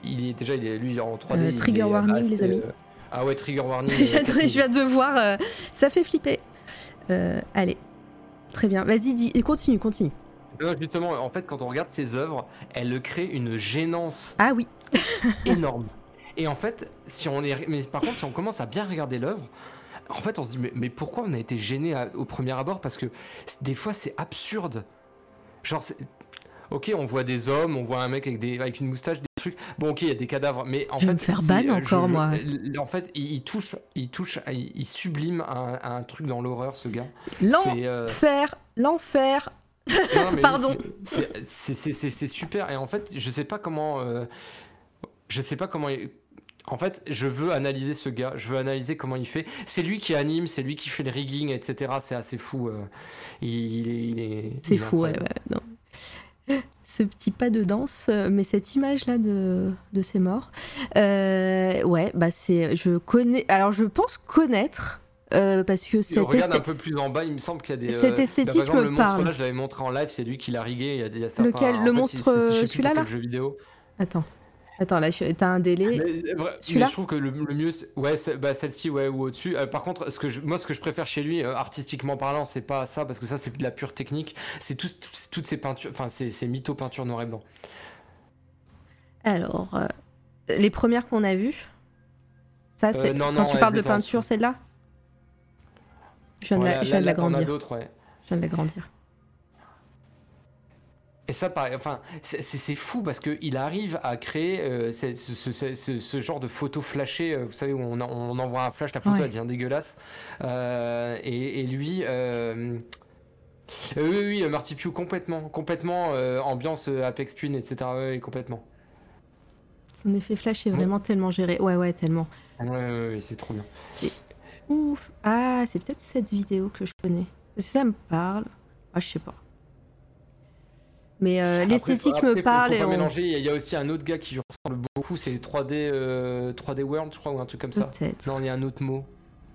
il est déjà, il est, lui, il est en 3D. Euh, il trigger est warning, assez, les amis. ah ouais, trigger warning. je viens de voir. ça fait flipper. Allez. Très bien. Vas-y, dis. Et continue, continue. Non, justement, en fait, quand on regarde ses œuvres, elle crée une gênance Ah oui. énorme. Et en fait, si on est, mais par contre, si on commence à bien regarder l'œuvre, en fait, on se dit mais, mais pourquoi on a été gêné au premier abord? Parce que des fois, c'est absurde. Genre, ok, on voit des hommes, on voit un mec avec des avec une moustache, des trucs. Bon, ok, il y a des cadavres, mais en Je fait, me faire ban euh, encore, moi. l- En fait, il, il touche, il touche, il, il sublime un, un truc dans l'horreur, ce gars. Euh, L'enfer. L'enfer. Pardon. c'est- c'est- C'est c'est- c'est super. Et en fait, je sais pas comment. euh, je sais pas comment. En fait, je veux analyser ce gars. Je veux analyser comment il fait. C'est lui qui anime, c'est lui qui fait le rigging, etc. C'est assez fou. euh. Il, il est. C'est fou, ouais, non. Ce petit pas de danse, euh, mais cette image-là de, de ces morts, euh, ouais, bah c'est, je connais, alors je pense connaître, euh, parce que cette, Regarde un peu plus en bas, il me semble qu'il y a des. Cette esthétique par exemple, me le monstre parle. là, je l'avais montré en live, c'est lui qui l'a rigué. Il y a, il y a ça, Lequel? Le fait, monstre, celui-là, là quel jeu vidéo. attends, attends, là, t'as un délai. Mais, mais je trouve que le, le mieux, ouais, bah, celle-ci, ouais, ou au-dessus. Euh, par contre, ce que je- moi, ce que je préfère chez lui, euh, artistiquement parlant, c'est pas ça, parce que ça, c'est de la pure technique. C'est tout- tout- toutes ces peintures, enfin, ces, ces mythos peintures noir et blanc. Alors, euh, les premières qu'on a vues, ça, c'est quand non, tu parles de peinture, celle-là? Je viens de la- d'autres, ouais. Je viens de l'agrandir. Et ça, pareil, enfin, c'est- fou parce qu'il arrive à créer euh, ce, ce- ce- ce- ce genre de photos flashées, euh, vous savez, où on, on envoie un flash, la photo Ouais. elle devient dégueulasse. Euh, et, et lui, euh, oui, oui, Marty Pew, complètement, complètement, ambiance Apex Twin, etc. Ouais, complètement. Son effet flash est Ouais. vraiment tellement géré. Ouais, ouais, tellement. Ouais, ouais, ouais, c'est trop bien. Ouf. Ah, c'est peut-être cette vidéo que je connais. Parce que ça me parle. Ah, je sais pas. Mais euh, l'esthétique faut- me faut- parle Faut, et pas on... mélanger. Il y a- aussi un autre gars qui lui ressemble beaucoup, c'est 3D, euh, 3D World, je crois, ou un truc comme ça. Non, il y a un autre mot.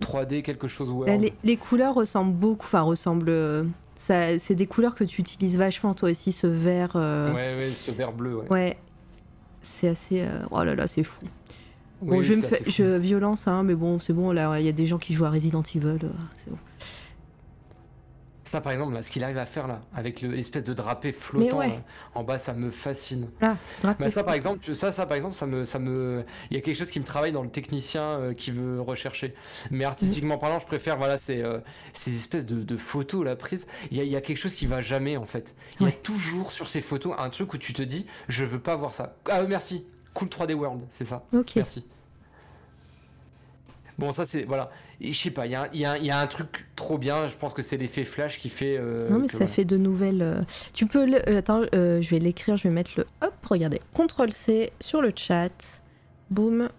3D quelque chose World. les, les couleurs ressemblent beaucoup. Enfin, ressemblent. euh, ça, c'est des couleurs que tu utilises vachement toi aussi, ce vert. euh, Ouais, ouais, ce vert bleu, ouais. ouais. C'est assez. euh, Oh là là, c'est fou. Bon, Oui, je, me fou. je violence, hein, mais bon, c'est bon. Là, il y a des gens qui jouent à Resident Evil. euh, c'est bon. Ça, par exemple, là, ce qu'il arrive à faire là, avec le- l'espèce de drapé flottant ouais. là, en bas, ça me fascine. Ah, Mais ça, par exemple, ça, ça, par exemple, ça me, ça me, il y a quelque chose qui me travaille dans le technicien euh, qui veut rechercher. Mais artistiquement parlant, je préfère, voilà, c'est euh, ces espèces de, de photos là prises. Il y a, il y a quelque chose qui va jamais en fait. Il y a toujours sur ces photos un truc où tu te dis, je veux pas voir ça. Ah merci, cool 3D World, c'est ça. Ok. Merci. Bon, ça c'est voilà. Je sais pas, il y, a un- y y a truc trop bien. Je pense que c'est l'effet flash qui fait. euh, Non, mais ça voilà. fait de nouvelles. euh, Tu peux. le- euh, attends, je vais l'écrire, je vais mettre le. Hop, regardez. CTRL C sur le chat. Boum.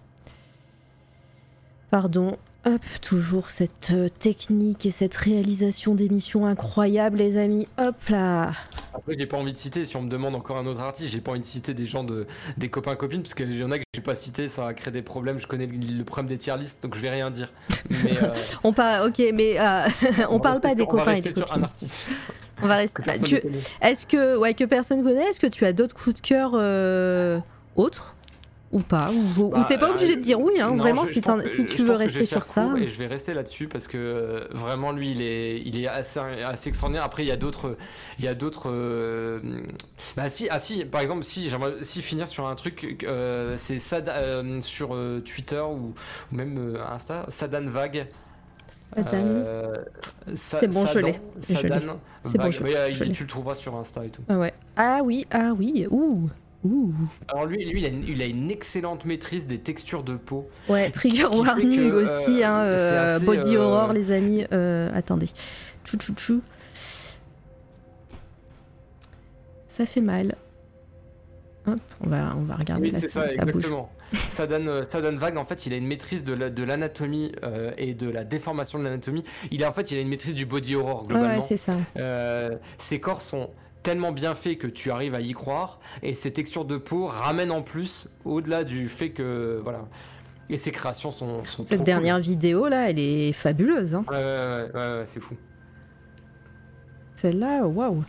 Pardon. Hop, toujours cette euh, technique et cette réalisation d'émissions incroyable, les amis. Hop là. Après, j'ai pas envie de citer. Si on me demande encore un autre artiste, j'ai pas envie de citer des gens de des copains copines parce qu'il y en a que j'ai pas cité, ça va créer des problèmes. Je connais le, problème des tier lists, donc je vais rien dire. Mais euh, On parle. Ok, mais euh, on, parle pas des copains et des sur un copines. artiste On va rester. Est-ce que, ouais, que personne connaît, est-ce que tu as d'autres coups de cœur euh, autres? Ou pas Ou, ou Bah, t'es pas obligé de dire oui, hein, non, vraiment, je- si, je tu veux rester sur ça. Et je vais rester là-dessus parce que euh, vraiment lui, il est, il est assez, assez extraordinaire. Après, il y a d'autres, il y a d'autres. euh, bah si, ah si, par exemple, si j'aimerais, si finir sur un truc, euh, c'est Sad euh, sur euh, Twitter ou, ou même euh, Insta, Sadan Vague. Euh, C'est bon, je C'est bon, il- l'ai. tu le trouveras sur Insta et tout. Ah ouais. Ah oui, ah oui, ouh, ouh. Alors lui, lui il, a une, il a une excellente maîtrise des textures de peau. Ouais, trigger warning que, euh, aussi, hein, euh, assez, body euh, horror, les amis. Euh, attendez. Tchou. Ça fait mal. Hop, on va, on va regarder Oui, c'est ça, ça, ça bouge. exactement. Sadan, euh, Sadan Vague, en fait, il a une maîtrise de la- de l'anatomie euh, et de la déformation de l'anatomie. Il a en fait, il a une maîtrise du body horror Ouais, globalement. ouais, c'est ça. Euh, ses corps sont tellement bien faits que tu arrives à y croire et ses textures de peau ramènent en plus au-delà du fait que voilà Et ses créations sont, sont Cette dernière vidéo là, elle est fabuleuse. Hein. Ouais, ouais, ouais, ouais c'est fou. Celle-là, waouh!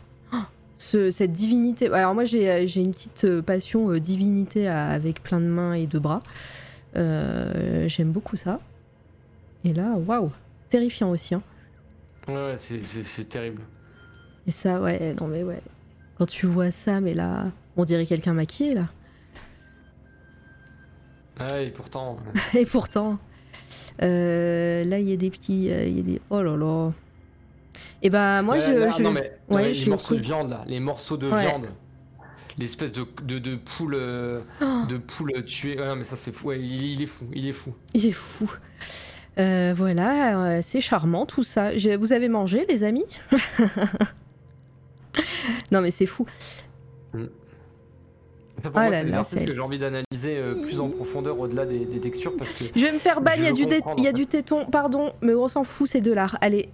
cette divinité. Alors, moi, j'ai une petite passion divinité avec plein de mains et de bras. J'aime beaucoup ça. Et là, waouh! Terrifiant aussi. Hein. Ouais, c'est terrible. Et ça, ouais, non mais ouais. Quand tu vois ça, mais là, on dirait quelqu'un maquillé là. Ah, et pourtant. et pourtant. Euh, là, il y a des petits. Euh, il y a des... Oh là là. Et eh ben, moi, je, Non, mais, ouais, les morceaux de viande, là. Les morceaux de viande. L'espèce de, de, de, poule. Euh, oh. De poule tuée. Ouais, mais ça, c'est fou. il, est fou. Il est fou. Il est fou. voilà, c'est charmant tout ça. Vous avez mangé, les amis? Non, mais c'est fou. Mm. Pour oh moi, c'est parce que j'ai envie d'analyser euh, plus en profondeur au-delà des, textures parce que. Je vais me faire ban, il y, a du y a du téton, pardon, mais on s'en fout, c'est de l'art. Allez,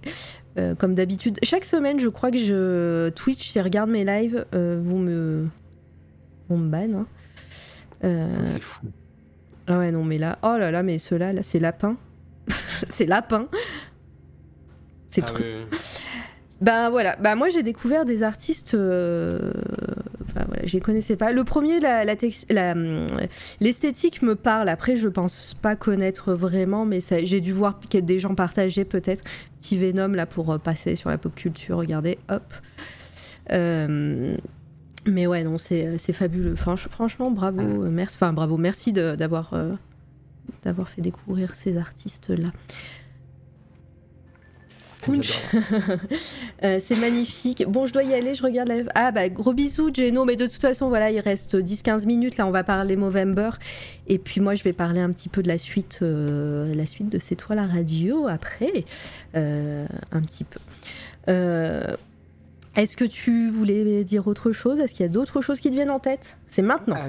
euh, comme d'habitude, chaque semaine, je crois que je Twitch, si regarde mes lives, euh, vous me. Vous me ban. Hein. C'est fou. Ah ouais, non, mais là, oh là là, mais ceux-là, là, c'est lapin. c'est lapin. C'est ah trop. Ben voilà, bah moi j'ai découvert des artistes, euh... enfin, voilà, je les connaissais pas. Le premier, la, l'esthétique me parle. Après, je pense pas connaître vraiment, mais j'ai dû voir des gens partager peut-être. Petit Venom là pour euh, passer sur la pop culture. Regardez, hop. Euh... Mais ouais, non, c'est fabuleux. franchement, bravo, euh, merci. Enfin, bravo, merci d'avoir euh, d'avoir fait découvrir ces artistes là. Euh, c'est magnifique. Bon, je dois y aller, je regarde la... Ah bah gros bisous Geno, mais de toute façon voilà, il reste 10-15 minutes, là on va parler Movember. Et puis moi je vais parler un petit peu de la suite, euh, la suite de C'est toi la radio après, euh, un petit peu. Est-ce que tu voulais dire autre chose? Est-ce qu'il y a d'autres choses qui te viennent en tête? C'est maintenant. Ah,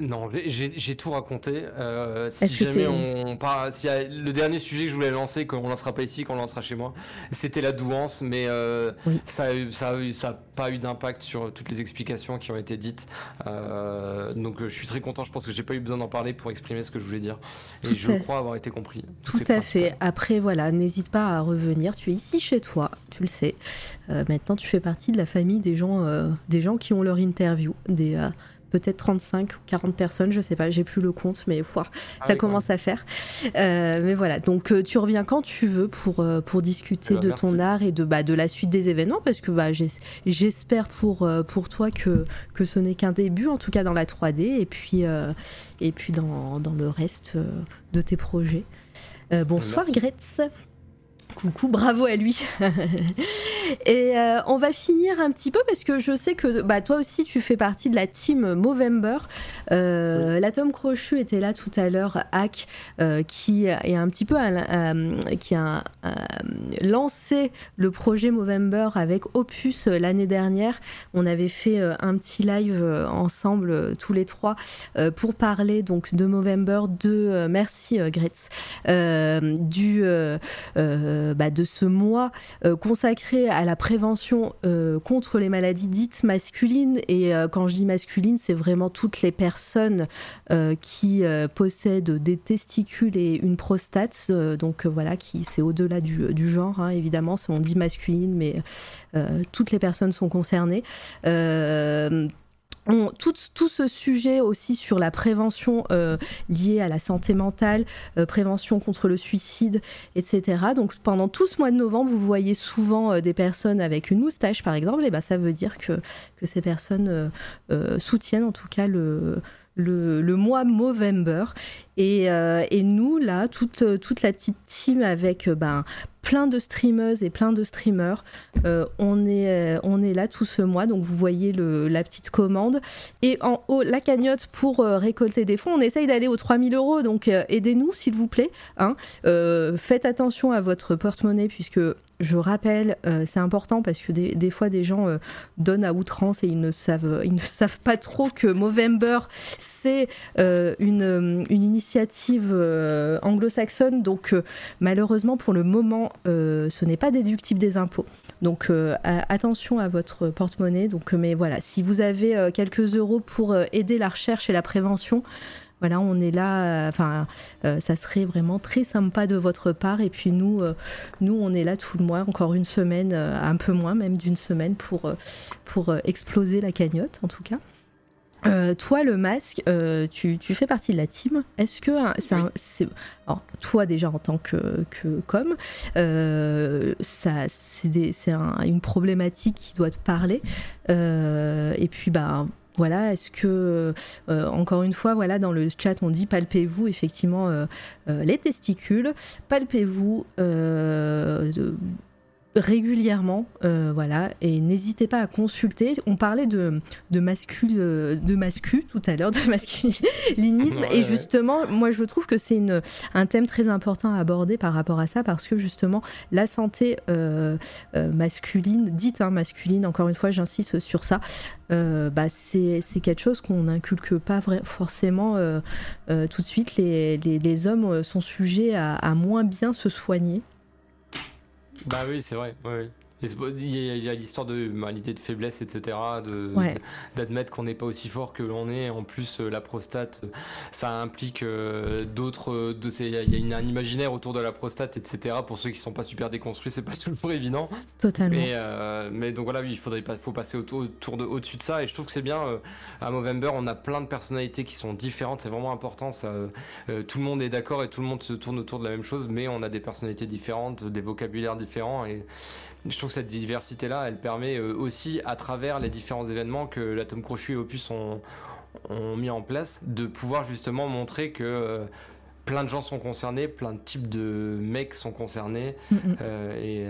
non, j'ai tout raconté. Euh, si jamais on part, si le dernier sujet que je voulais lancer, qu'on lancera pas ici, qu'on lancera chez moi, c'était la douance, mais euh, ça, ça, ça a pas eu d'impact sur toutes les explications qui ont été dites. Euh, donc je suis très content. Je pense que j'ai pas eu besoin d'en parler pour exprimer ce que je voulais dire, et je crois avoir été compris. Tout à fait. Après voilà, n'hésite pas à revenir. Tu es ici chez toi, tu le sais. maintenant, tu fais partie de la famille des gens, des gens qui ont leur interview, des peut-être 35 ou 40 personnes, je sais pas, j'ai plus le compte, mais ah ça commence à faire. Euh, mais voilà, donc euh, tu reviens quand tu veux pour, euh, pour discuter eh ben, de ton art et de, bah, de la suite des événements, parce que bah, j'espère pour, pour toi que, que ce n'est qu'un début, en tout cas dans la 3D, et puis, et puis dans, dans le reste de tes projets. bonsoir Gretz. Coucou, bravo à lui. et euh, on va finir un petit peu parce que je sais que bah, toi aussi tu fais partie de la team Movember. Euh, La Tom Crochu était là tout à l'heure, Hack, euh, qui est un petit peu qui a lancé le projet Movember avec Opus l'année dernière. On avait fait un petit live ensemble tous les trois pour parler donc de Movember, de merci Gretz, du bah, de ce mois euh, consacré à la prévention euh, contre les maladies dites masculines. Et quand je dis masculine, c'est vraiment toutes les personnes qui possèdent des testicules et une prostate. donc voilà, qui c'est au-delà du, du, genre, hein, évidemment. On dit masculine, mais toutes les personnes sont concernées tout, ce sujet aussi sur la prévention euh, liée à la santé mentale, euh, prévention contre le suicide, etc. Donc pendant tout ce mois de novembre, vous voyez souvent euh, des personnes avec une moustache, par exemple, et ben ça veut dire que, ces personnes soutiennent en tout cas le, mois Movember. Et, et, nous, là, toute, toute la petite team avec ben, plein de streameuses et plein de streamers. Euh, on, est, euh, on est là tout ce mois, donc vous voyez la petite commande. Et en haut, la cagnotte pour euh, récolter des fonds. On essaye d'aller aux 3000 euros, donc aidez-nous s'il vous plaît. Hein. faites attention à votre porte-monnaie puisque je rappelle, c'est important parce que des, fois des gens donnent à outrance et ils ne savent, ils ne savent pas trop que Movember c'est une, une, initiative anglo-saxonne. Donc malheureusement pour le moment euh, ce n'est pas déductible des impôts. Donc euh, attention à votre porte-monnaie. Donc, mais voilà, si vous avez euh, quelques euros pour aider la recherche et la prévention, voilà, on est là. Enfin, ça serait vraiment très sympa de votre part. Et puis nous, nous, on est là tout le mois, encore une semaine, un peu moins même d'une semaine pour pour exploser la cagnotte, en tout cas. Euh, toi, le masque, euh, tu, fais partie de la team. Est-ce que c'est, toi déjà en tant que, que com, euh, ça, c'est, une problématique qui doit te parler. et puis, bah, voilà, est-ce que, encore une fois, voilà, dans le chat, on dit palpez-vous effectivement les testicules, palpez-vous régulièrement, euh, voilà, et n'hésitez pas à consulter. On parlait de, de, mascul, euh, de mascu tout à l'heure, de masculinisme, et justement, moi je trouve que c'est un thème très important à aborder par rapport à ça, parce que justement, la santé euh, masculine, dite hein, masculine, encore une fois, j'insiste sur ça, bah, c'est quelque chose qu'on n'inculque pas forcément tout de suite. Les, les, les hommes sont sujets à, à moins bien se soigner. Bah oui, c'est vrai. oui. Il y a, l'histoire de l'idée de faiblesse, etc. D'admettre qu'on n'est pas aussi fort que l'on est. En plus, euh, la prostate, ça implique euh, d'autres. Euh, il y a un imaginaire autour de la prostate, etc. Pour ceux qui sont pas super déconstruits, c'est pas toujours évident. Totalement. Mais, donc voilà, oui, il faudrait pas, faut passer autour, autour de, au-dessus de ça. Et je trouve que c'est bien. à Movember, on a plein de personnalités qui sont différentes. C'est vraiment important. Ça, tout le monde est d'accord et tout le monde se tourne autour de la même chose, mais on a des personnalités différentes, des vocabulaires différents et je trouve que cette diversité-là, elle permet euh, aussi, à travers les différents événements que l'Atome Crochu et Opus ont, mis en place, de pouvoir justement montrer que euh, plein de gens sont concernés, plein de types de mecs sont concernés. Mm. Euh, et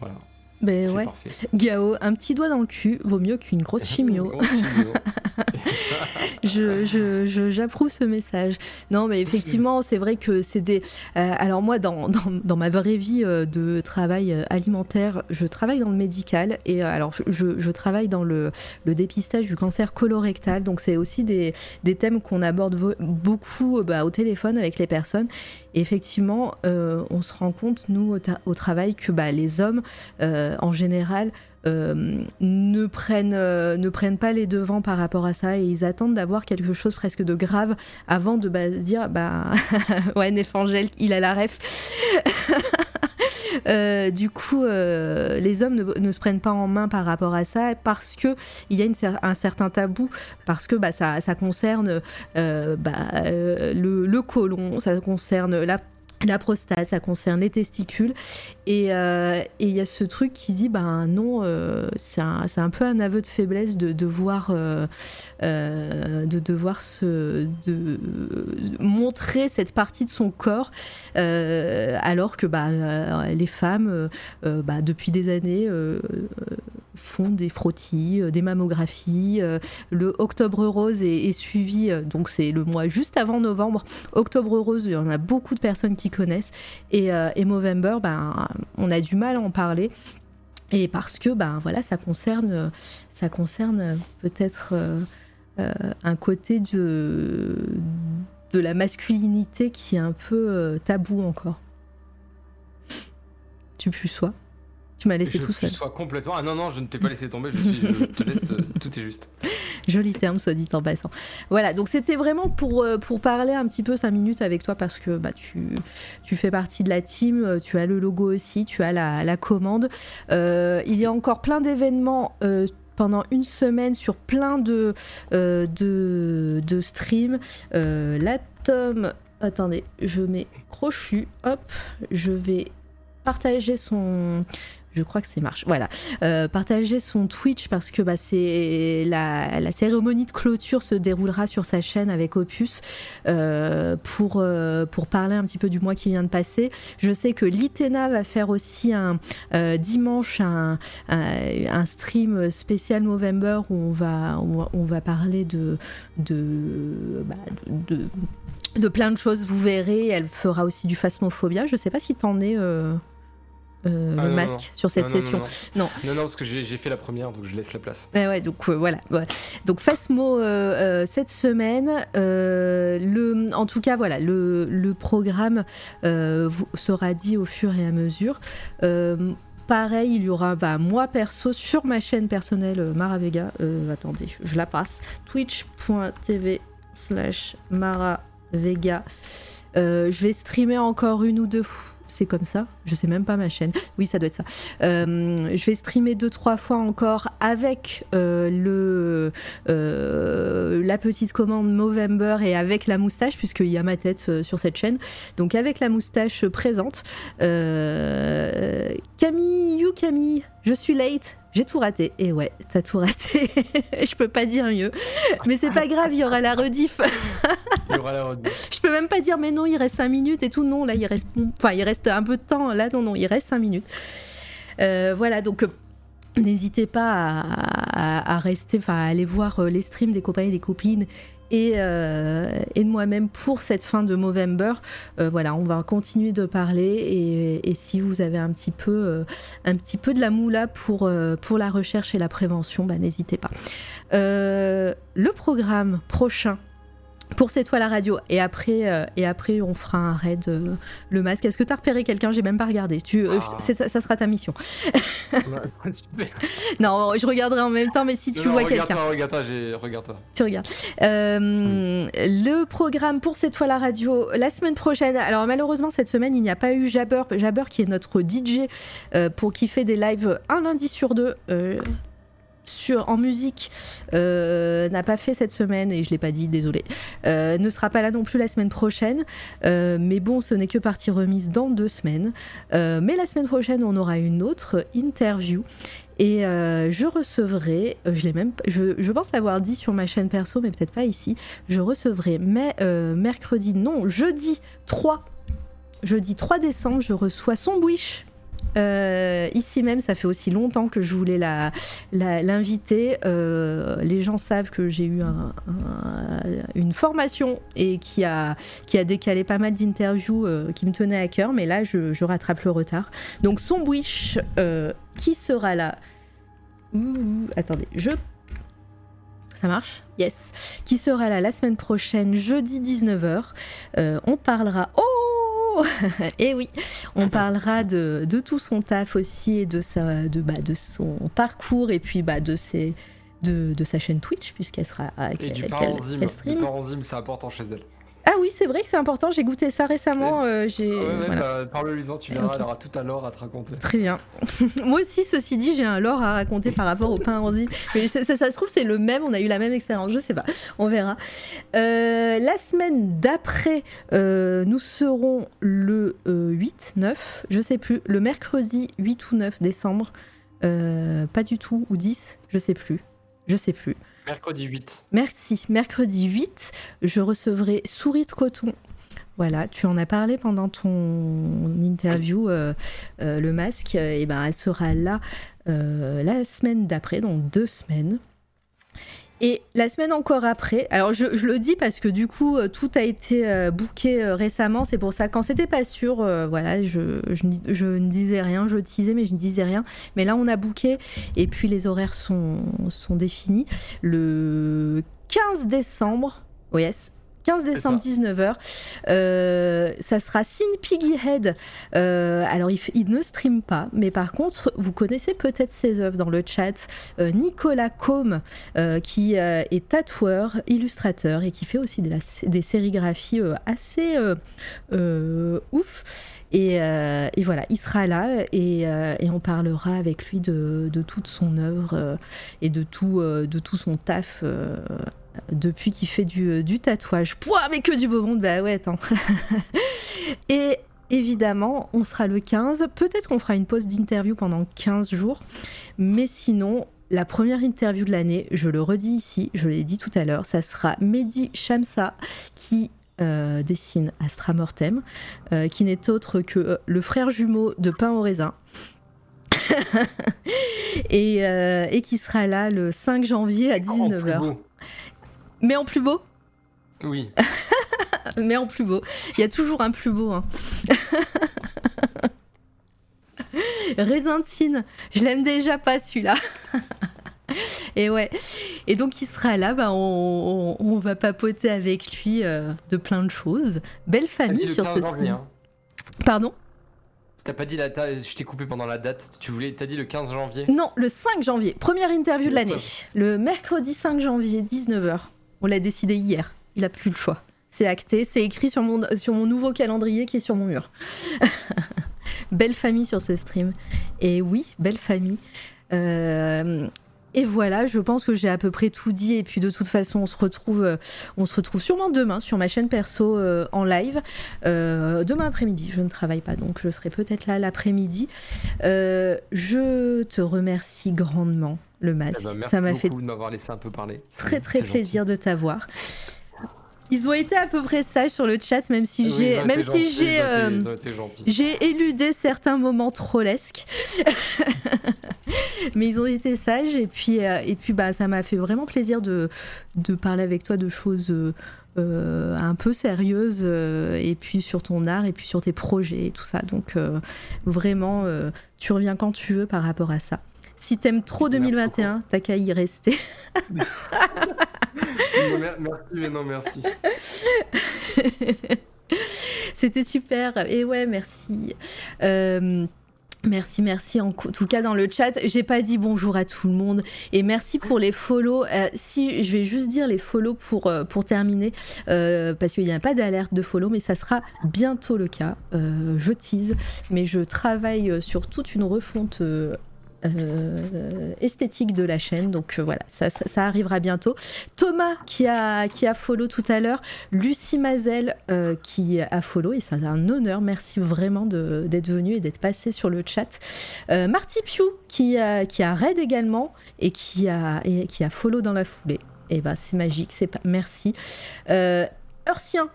voilà. Ben ouais. Gao, un petit doigt dans le cul vaut mieux qu'une grosse chimio. je, j'approuve ce message. Non, mais effectivement, c'est vrai que c'est des. Euh, alors, moi, dans, dans, ma vraie vie euh, de travail euh, alimentaire, je travaille dans le médical et alors je, je, travaille dans le, le, dépistage du cancer colorectal. Donc, c'est aussi des, des thèmes qu'on aborde beaucoup bah, au téléphone avec les personnes effectivement, euh, on se rend compte, nous, au, travail, que bah, les hommes, euh, en général, euh, ne, prennent, ne prennent pas les devants par rapport à ça et ils attendent d'avoir quelque chose presque de grave avant de bah, se dire bah ouais Néfangel il a la ref Euh, du coup, euh, les hommes ne, se prennent pas en main par rapport à ça parce que il y a un certain tabou, parce que bah, ça, concerne euh, bah, le, le côlon, ça concerne la la prostate, ça concerne les testicules. Euh, et il y a ce truc qui dit, ben non, euh, c'est un, peu un aveu de faiblesse de devoir, euh, de devoir se, montrer cette partie de son corps, alors que bah, les femmes, bah, depuis des années, font des frottis, des mammographies. le Octobre Rose est, suivi, donc c'est le mois juste avant novembre. Octobre Rose, il y en a beaucoup de personnes qui connaissent. Et, et Movember, ben, on a du mal à en parler. Et parce que ben voilà, ça concerne, ça concerne peut-être euh, euh, un côté de, la masculinité qui est un peu euh, tabou encore. Tu plus sois. Tu m'as laissé tout seul. Je complètement. Ah non, non, je ne t'ai pas laissé tomber, je, je te laisse, tout est juste. Joli terme, soit dit en passant. Voilà, donc c'était vraiment pour, euh, pour parler un petit peu 5 minutes avec toi parce que bah, tu, tu fais partie de la team, euh, tu as le logo aussi, tu as la, la commande. Euh, il y a encore plein d'événements. pendant une semaine sur plein de, de, de streams. la Tom, attendez, je mets crochu, hop, je vais partager son, je crois que c'est marche. Voilà. Euh, partager son Twitch parce que bah, c'est la, cérémonie de clôture se déroulera sur sa chaîne avec Opus euh, pour, euh, pour parler un petit peu du mois qui vient de passer. Je sais que l'Itena va faire aussi un dimanche un, un, stream spécial November où on va, va parler de, de, bah, de, de plein de choses, vous verrez. Elle fera aussi du phasmophobia. Je sais pas si t'en es. Ah, le masque sur cette session. Non non. non, parce que j'ai fait la première, donc je laisse la place. ouais, donc euh, voilà. Donc Fasmo euh, cette semaine. le, en tout cas, voilà, le, le programme sera dit au fur et à mesure. Pareil, il y aura bah, moi perso sur ma chaîne personnelle Maravega. attendez, je la passe. Twitch.tv slash Mara Vega. je vais streamer encore une ou deux fois c'est comme ça. Je sais même pas ma chaîne. Oui, ça doit être ça. Euh, je vais streamer deux trois fois encore avec euh, le euh, la petite commande Movember et avec la moustache puisqu'il y a ma tête sur cette chaîne. Donc avec la moustache présente. Camille, you Camille, je suis late. J'ai tout raté. Et ouais, t'as tout raté. je peux pas dire mieux. Mais c'est pas grave, il y aura la rediff. il y aura la rediff. Je peux même pas dire, mais non, il reste 5 minutes et tout. Non, là, il reste, enfin, il reste un peu de temps. Là, non, non, il reste 5 minutes. Euh, voilà, donc. N'hésitez pas à, rester, enfin à aller voir euh, les streams des copains et des copines euh, et, de moi-même pour cette fin de Movember. Euh, voilà, on va continuer de parler et, si vous avez un petit peu, euh, un petit peu de la moula pour, pour la recherche et la prévention, bah, n'hésitez pas. le programme prochain pour cette fois la radio. Et après, euh, et après on fera un raid euh, le masque. Est-ce que tu as repéré quelqu'un? J'ai même pas regardé. Tu, euh, ah. ça, sera ta mission. non, je regarderai en même temps, mais si tu vois quelqu'un. Regarde-toi, regarde-toi. Tu regardes. Le programme pour cette fois la radio la semaine prochaine. Alors malheureusement cette semaine il n'y a pas eu Jabber, Jabber qui est notre DJ pour qui fait des lives un lundi sur deux sur, en musique euh, n'a pas fait cette semaine et je l'ai pas dit, désolé. Euh, ne sera pas là non plus la semaine prochaine. Euh, mais bon, ce n'est que partie remise dans deux semaines. mais la semaine prochaine, on aura une autre interview. Et je recevrai, je l'ai même, je, pense l'avoir dit sur ma chaîne perso, mais peut-être pas ici. Je recevrai mais, mercredi, non, jeudi 3, jeudi 3 décembre, je reçois son wish euh, ici même, ça fait aussi longtemps que je voulais l'inviter. Euh, les gens savent que j'ai eu une formation et qui a, qui a décalé pas mal d'interviews euh, qui me tenaient à cœur, mais là, je, rattrape le retard. Donc, son wish qui sera là? attendez, je ça marche? Yes. Qui sera là la semaine prochaine, jeudi 19h. on parlera. Oh et eh oui, on parlera de, tout son taf aussi et de, sa, de, bah, de son parcours et puis bah, de, ses, de, de sa chaîne Twitch puisqu'elle sera. Et du parenzyme, c'est important chez elle. Ah oui, c'est vrai que c'est important. J'ai goûté ça récemment. Euh, j'ai. Bah, parle-lui-en, tu verras. Elle aura tout un lore à te raconter. Très bien. Moi aussi, ceci dit, j'ai un lore à raconter par rapport au pain enzyme. Mais ça, ça, se trouve, c'est le même. On a eu la même expérience. Je sais pas. On verra. Euh, la semaine d'après, euh, nous serons le 8, 9, je sais plus, le mercredi 8 ou 9 décembre. pas du tout, ou 10, je sais plus. Je sais plus. Mercredi 8. Merci. Mercredi 8, je recevrai Souris de coton. Voilà, tu en as parlé pendant ton interview, euh, euh, le masque, et ben elle sera là euh, la semaine d'après, donc deux semaines. Et la semaine encore après, alors je, le dis parce que du coup euh, tout a été euh, booké euh, récemment, c'est pour ça quand c'était pas sûr, voilà, je, ne disais rien, je teasais mais je ne disais rien. Mais là on a booké et puis les horaires sont, sont définis. Le 15 décembre, oh yes, 15 décembre, 19h. Euh, ça sera Sin Piggyhead. Euh, alors, il, ne stream pas, mais par contre, vous connaissez peut-être ses œuvres dans le chat. Euh, Nicolas Combe, qui est tatoueur, illustrateur et qui fait aussi des sérigraphies assez ouf. Et, voilà, il sera là et, on parlera avec lui de, toute son œuvre et de tout, son taf depuis qu'il fait du, euh, du tatouage. Pouah, mais que du beau monde, bah ouais, attends. et évidemment, on sera le 15. Peut-être qu'on fera une pause d'interview pendant 15 jours. Mais sinon, la première interview de l'année, je le redis ici, je l'ai dit tout à l'heure, ça sera Mehdi Shamsa qui euh, dessine Astra Mortem, euh, qui n'est autre que le frère jumeau de Pain au raisin. et, et, qui sera là le 5 janvier à 19h. Mais en plus beau Oui. Mais en plus beau. Il y a toujours un plus beau. Hein. Résintine, je l'aime déjà pas celui-là. Et ouais. Et donc il sera là, bah, on, va papoter avec lui euh, de plein de choses. Belle famille sur ce stream. Hein. Pardon? T'as pas dit la date, je t'ai coupé pendant la date, tu voulais, t'as dit le 15 janvier? Non, le 5 janvier, première interview de l'année. Le mercredi 5 janvier, 19h. On l'a décidé hier. Il a plus le choix. C'est acté, c'est écrit sur mon, sur mon nouveau calendrier qui est sur mon mur. belle famille sur ce stream. Et oui, belle famille. Euh, et voilà, je pense que j'ai à peu près tout dit. Et puis de toute façon, on se retrouve, euh, on se retrouve sûrement demain sur ma chaîne perso euh, en live. demain après-midi, je ne travaille pas, donc je serai peut-être là l'après-midi. je te remercie grandement, le masque. Eh ben, Ça m'a fait de m'avoir laissé un peu parler. Très très plaisir de t'avoir. Ils ont été à peu près sages sur le chat, même si j'ai, même si j'ai, euh, j'ai éludé certains moments trollesques. Mais ils ont été sages et puis, euh, et puis bah, ça m'a fait vraiment plaisir de, de parler avec toi de choses euh, un peu sérieuses et puis sur ton art et puis sur tes projets et tout ça. Donc vraiment, tu reviens quand tu veux par rapport à ça. Si t'aimes trop 2021, t'as qu'à y rester. merci, mais non, merci. C'était super. Et ouais, merci. Euh, merci, merci en tout cas dans le chat. J'ai pas dit bonjour à tout le monde et merci pour les follow. Euh, si je vais juste dire les follow pour, euh, pour terminer parce qu'il n'y a pas d'alerte de follow, mais ça sera bientôt le cas. je tease, mais je travaille sur toute une refonte euh, esthétique de la chaîne. Donc euh, voilà, ça, arrivera bientôt. Thomas qui a, qui a follow tout à l'heure. Lucie Mazel euh, qui a follow. Et c'est un honneur. Merci vraiment d'être venu et d'être passé sur le chat. Marty Piu qui a, qui a raid également et qui a, et, qui a follow dans la foulée. Et eh ben c'est magique. C'est. Merci. Ursien.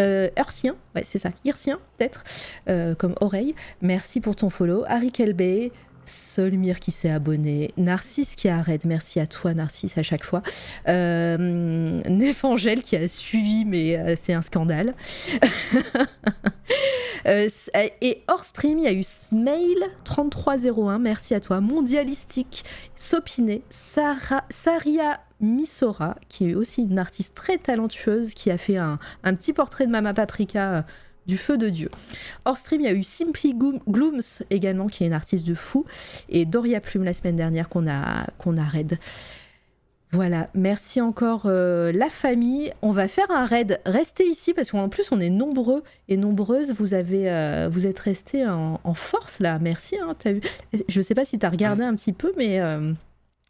Euh, Ursien, ouais, c'est ça, Ursien, peut-être, comme oreille. Merci pour ton follow. Harry Kelbe, Solmire qui s'est abonné, Narcisse qui arrête, merci à toi Narcisse à chaque fois, euh, Nefangel qui a suivi mais euh, c'est un scandale. Euh, et hors stream, il y a eu Smail3301, merci à toi, Mondialistique, Sopiné, Sarah, Saria Misora, qui est aussi une artiste très talentueuse, qui a fait un, un petit portrait de Mama Paprika du feu de Dieu. Hors stream, il y a eu Simply Glooms également, qui est une artiste de fou, et Doria Plume la semaine dernière qu'on a, qu'on a raid. Voilà, merci encore euh, la famille. On va faire un raid. Restez ici parce qu'en plus on est nombreux et nombreuses. Vous avez, euh, vous êtes restés en, force là. Merci. Hein, as vu Je sais pas si tu as regardé un petit peu, mais euh,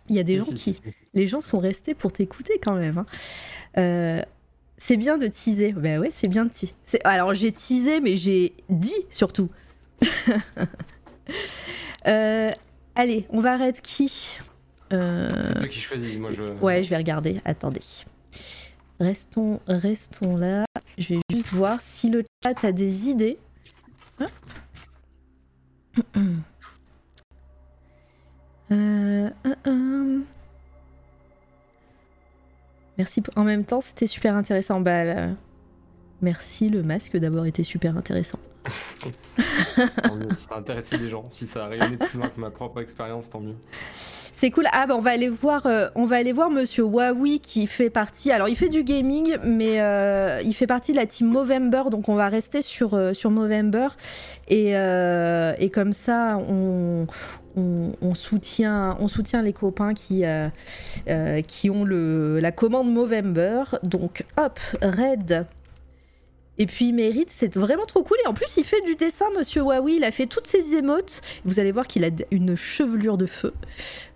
il y a des gens qui, les gens sont restés pour t'écouter quand même. Hein. C'est bien de teaser. Ben ouais, c'est bien de teaser. Alors j'ai teasé, mais j'ai dit surtout. Euh, allez, on va arrêter qui? Euh, C'est toi qui choisis. Moi, je... Ouais, je vais regarder. Attendez. Restons, restons là. Je vais juste voir si le chat a des idées. euh, Merci. En même temps, c'était super intéressant. Bah, euh, merci le masque d'avoir été super intéressant. ça a intéressé des gens. Si ça a rayonné plus loin que ma propre expérience, tant mieux. C'est cool. Ah bah on va aller voir, euh, on va aller voir Monsieur Huawei qui fait partie. Alors il fait du gaming, mais euh, il fait partie de la team Movember, donc on va rester sur sur Movember et, et comme ça on, on, soutient, les copains qui, euh, euh, ont la commande Movember. Donc hop, Red. Et puis il mérite, c'est vraiment trop cool. Et en plus, il fait du dessin, monsieur Huawei. Il a fait toutes ses émotes. Vous allez voir qu'il a une chevelure de feu.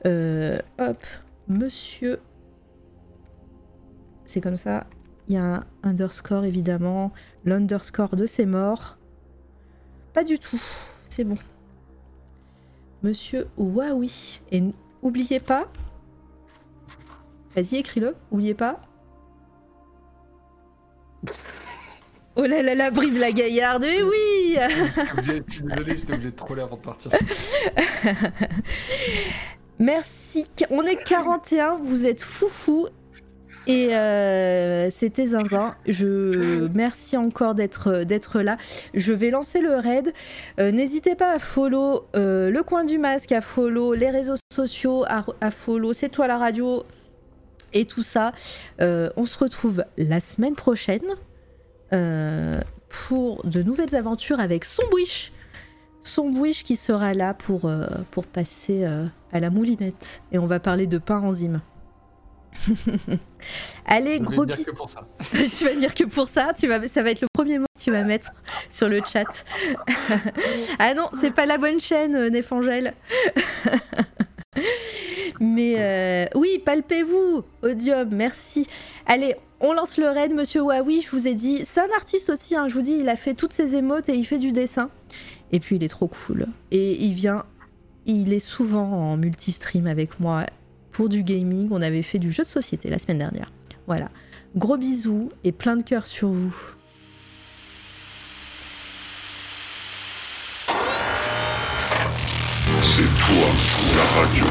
Euh, hop, monsieur. C'est comme ça. Il y a un underscore évidemment. L'underscore de ses morts. Pas du tout. C'est bon. Monsieur Huawei. Et n'oubliez pas. Vas-y, écris-le. Oubliez pas. Oh là là là, brive la gaillarde, mais oui Désolé, j'étais obligé de troller avant de partir. Merci. On est 41, vous êtes foufou et euh, c'était Zinzin. Je merci encore d'être là. Je vais lancer le raid. Euh, n'hésitez pas à follow euh, le coin du masque, à follow les réseaux sociaux, à, follow c'est toi la radio et tout ça. on se retrouve la semaine prochaine pour de nouvelles aventures avec Sombwish. Sombwish qui sera là pour, pour passer à la moulinette et on va parler de pain enzyme. Allez, gros bisous. que pour ça. je vais dire que pour ça, tu vas, ça va être le premier mot que tu vas mettre sur le chat. ah non, c'est pas la bonne chaîne, euh, Néfangel. Mais euh, oui, palpez-vous, Odium, merci. Allez, on lance le raid, monsieur Huawei, je vous ai dit. C'est un artiste aussi, hein, je vous dis, il a fait toutes ses émotes et il fait du dessin. Et puis il est trop cool. Et il vient, il est souvent en multi-stream avec moi pour du gaming. On avait fait du jeu de société la semaine dernière. Voilà. Gros bisous et plein de cœur sur vous. C'est toi, la radio.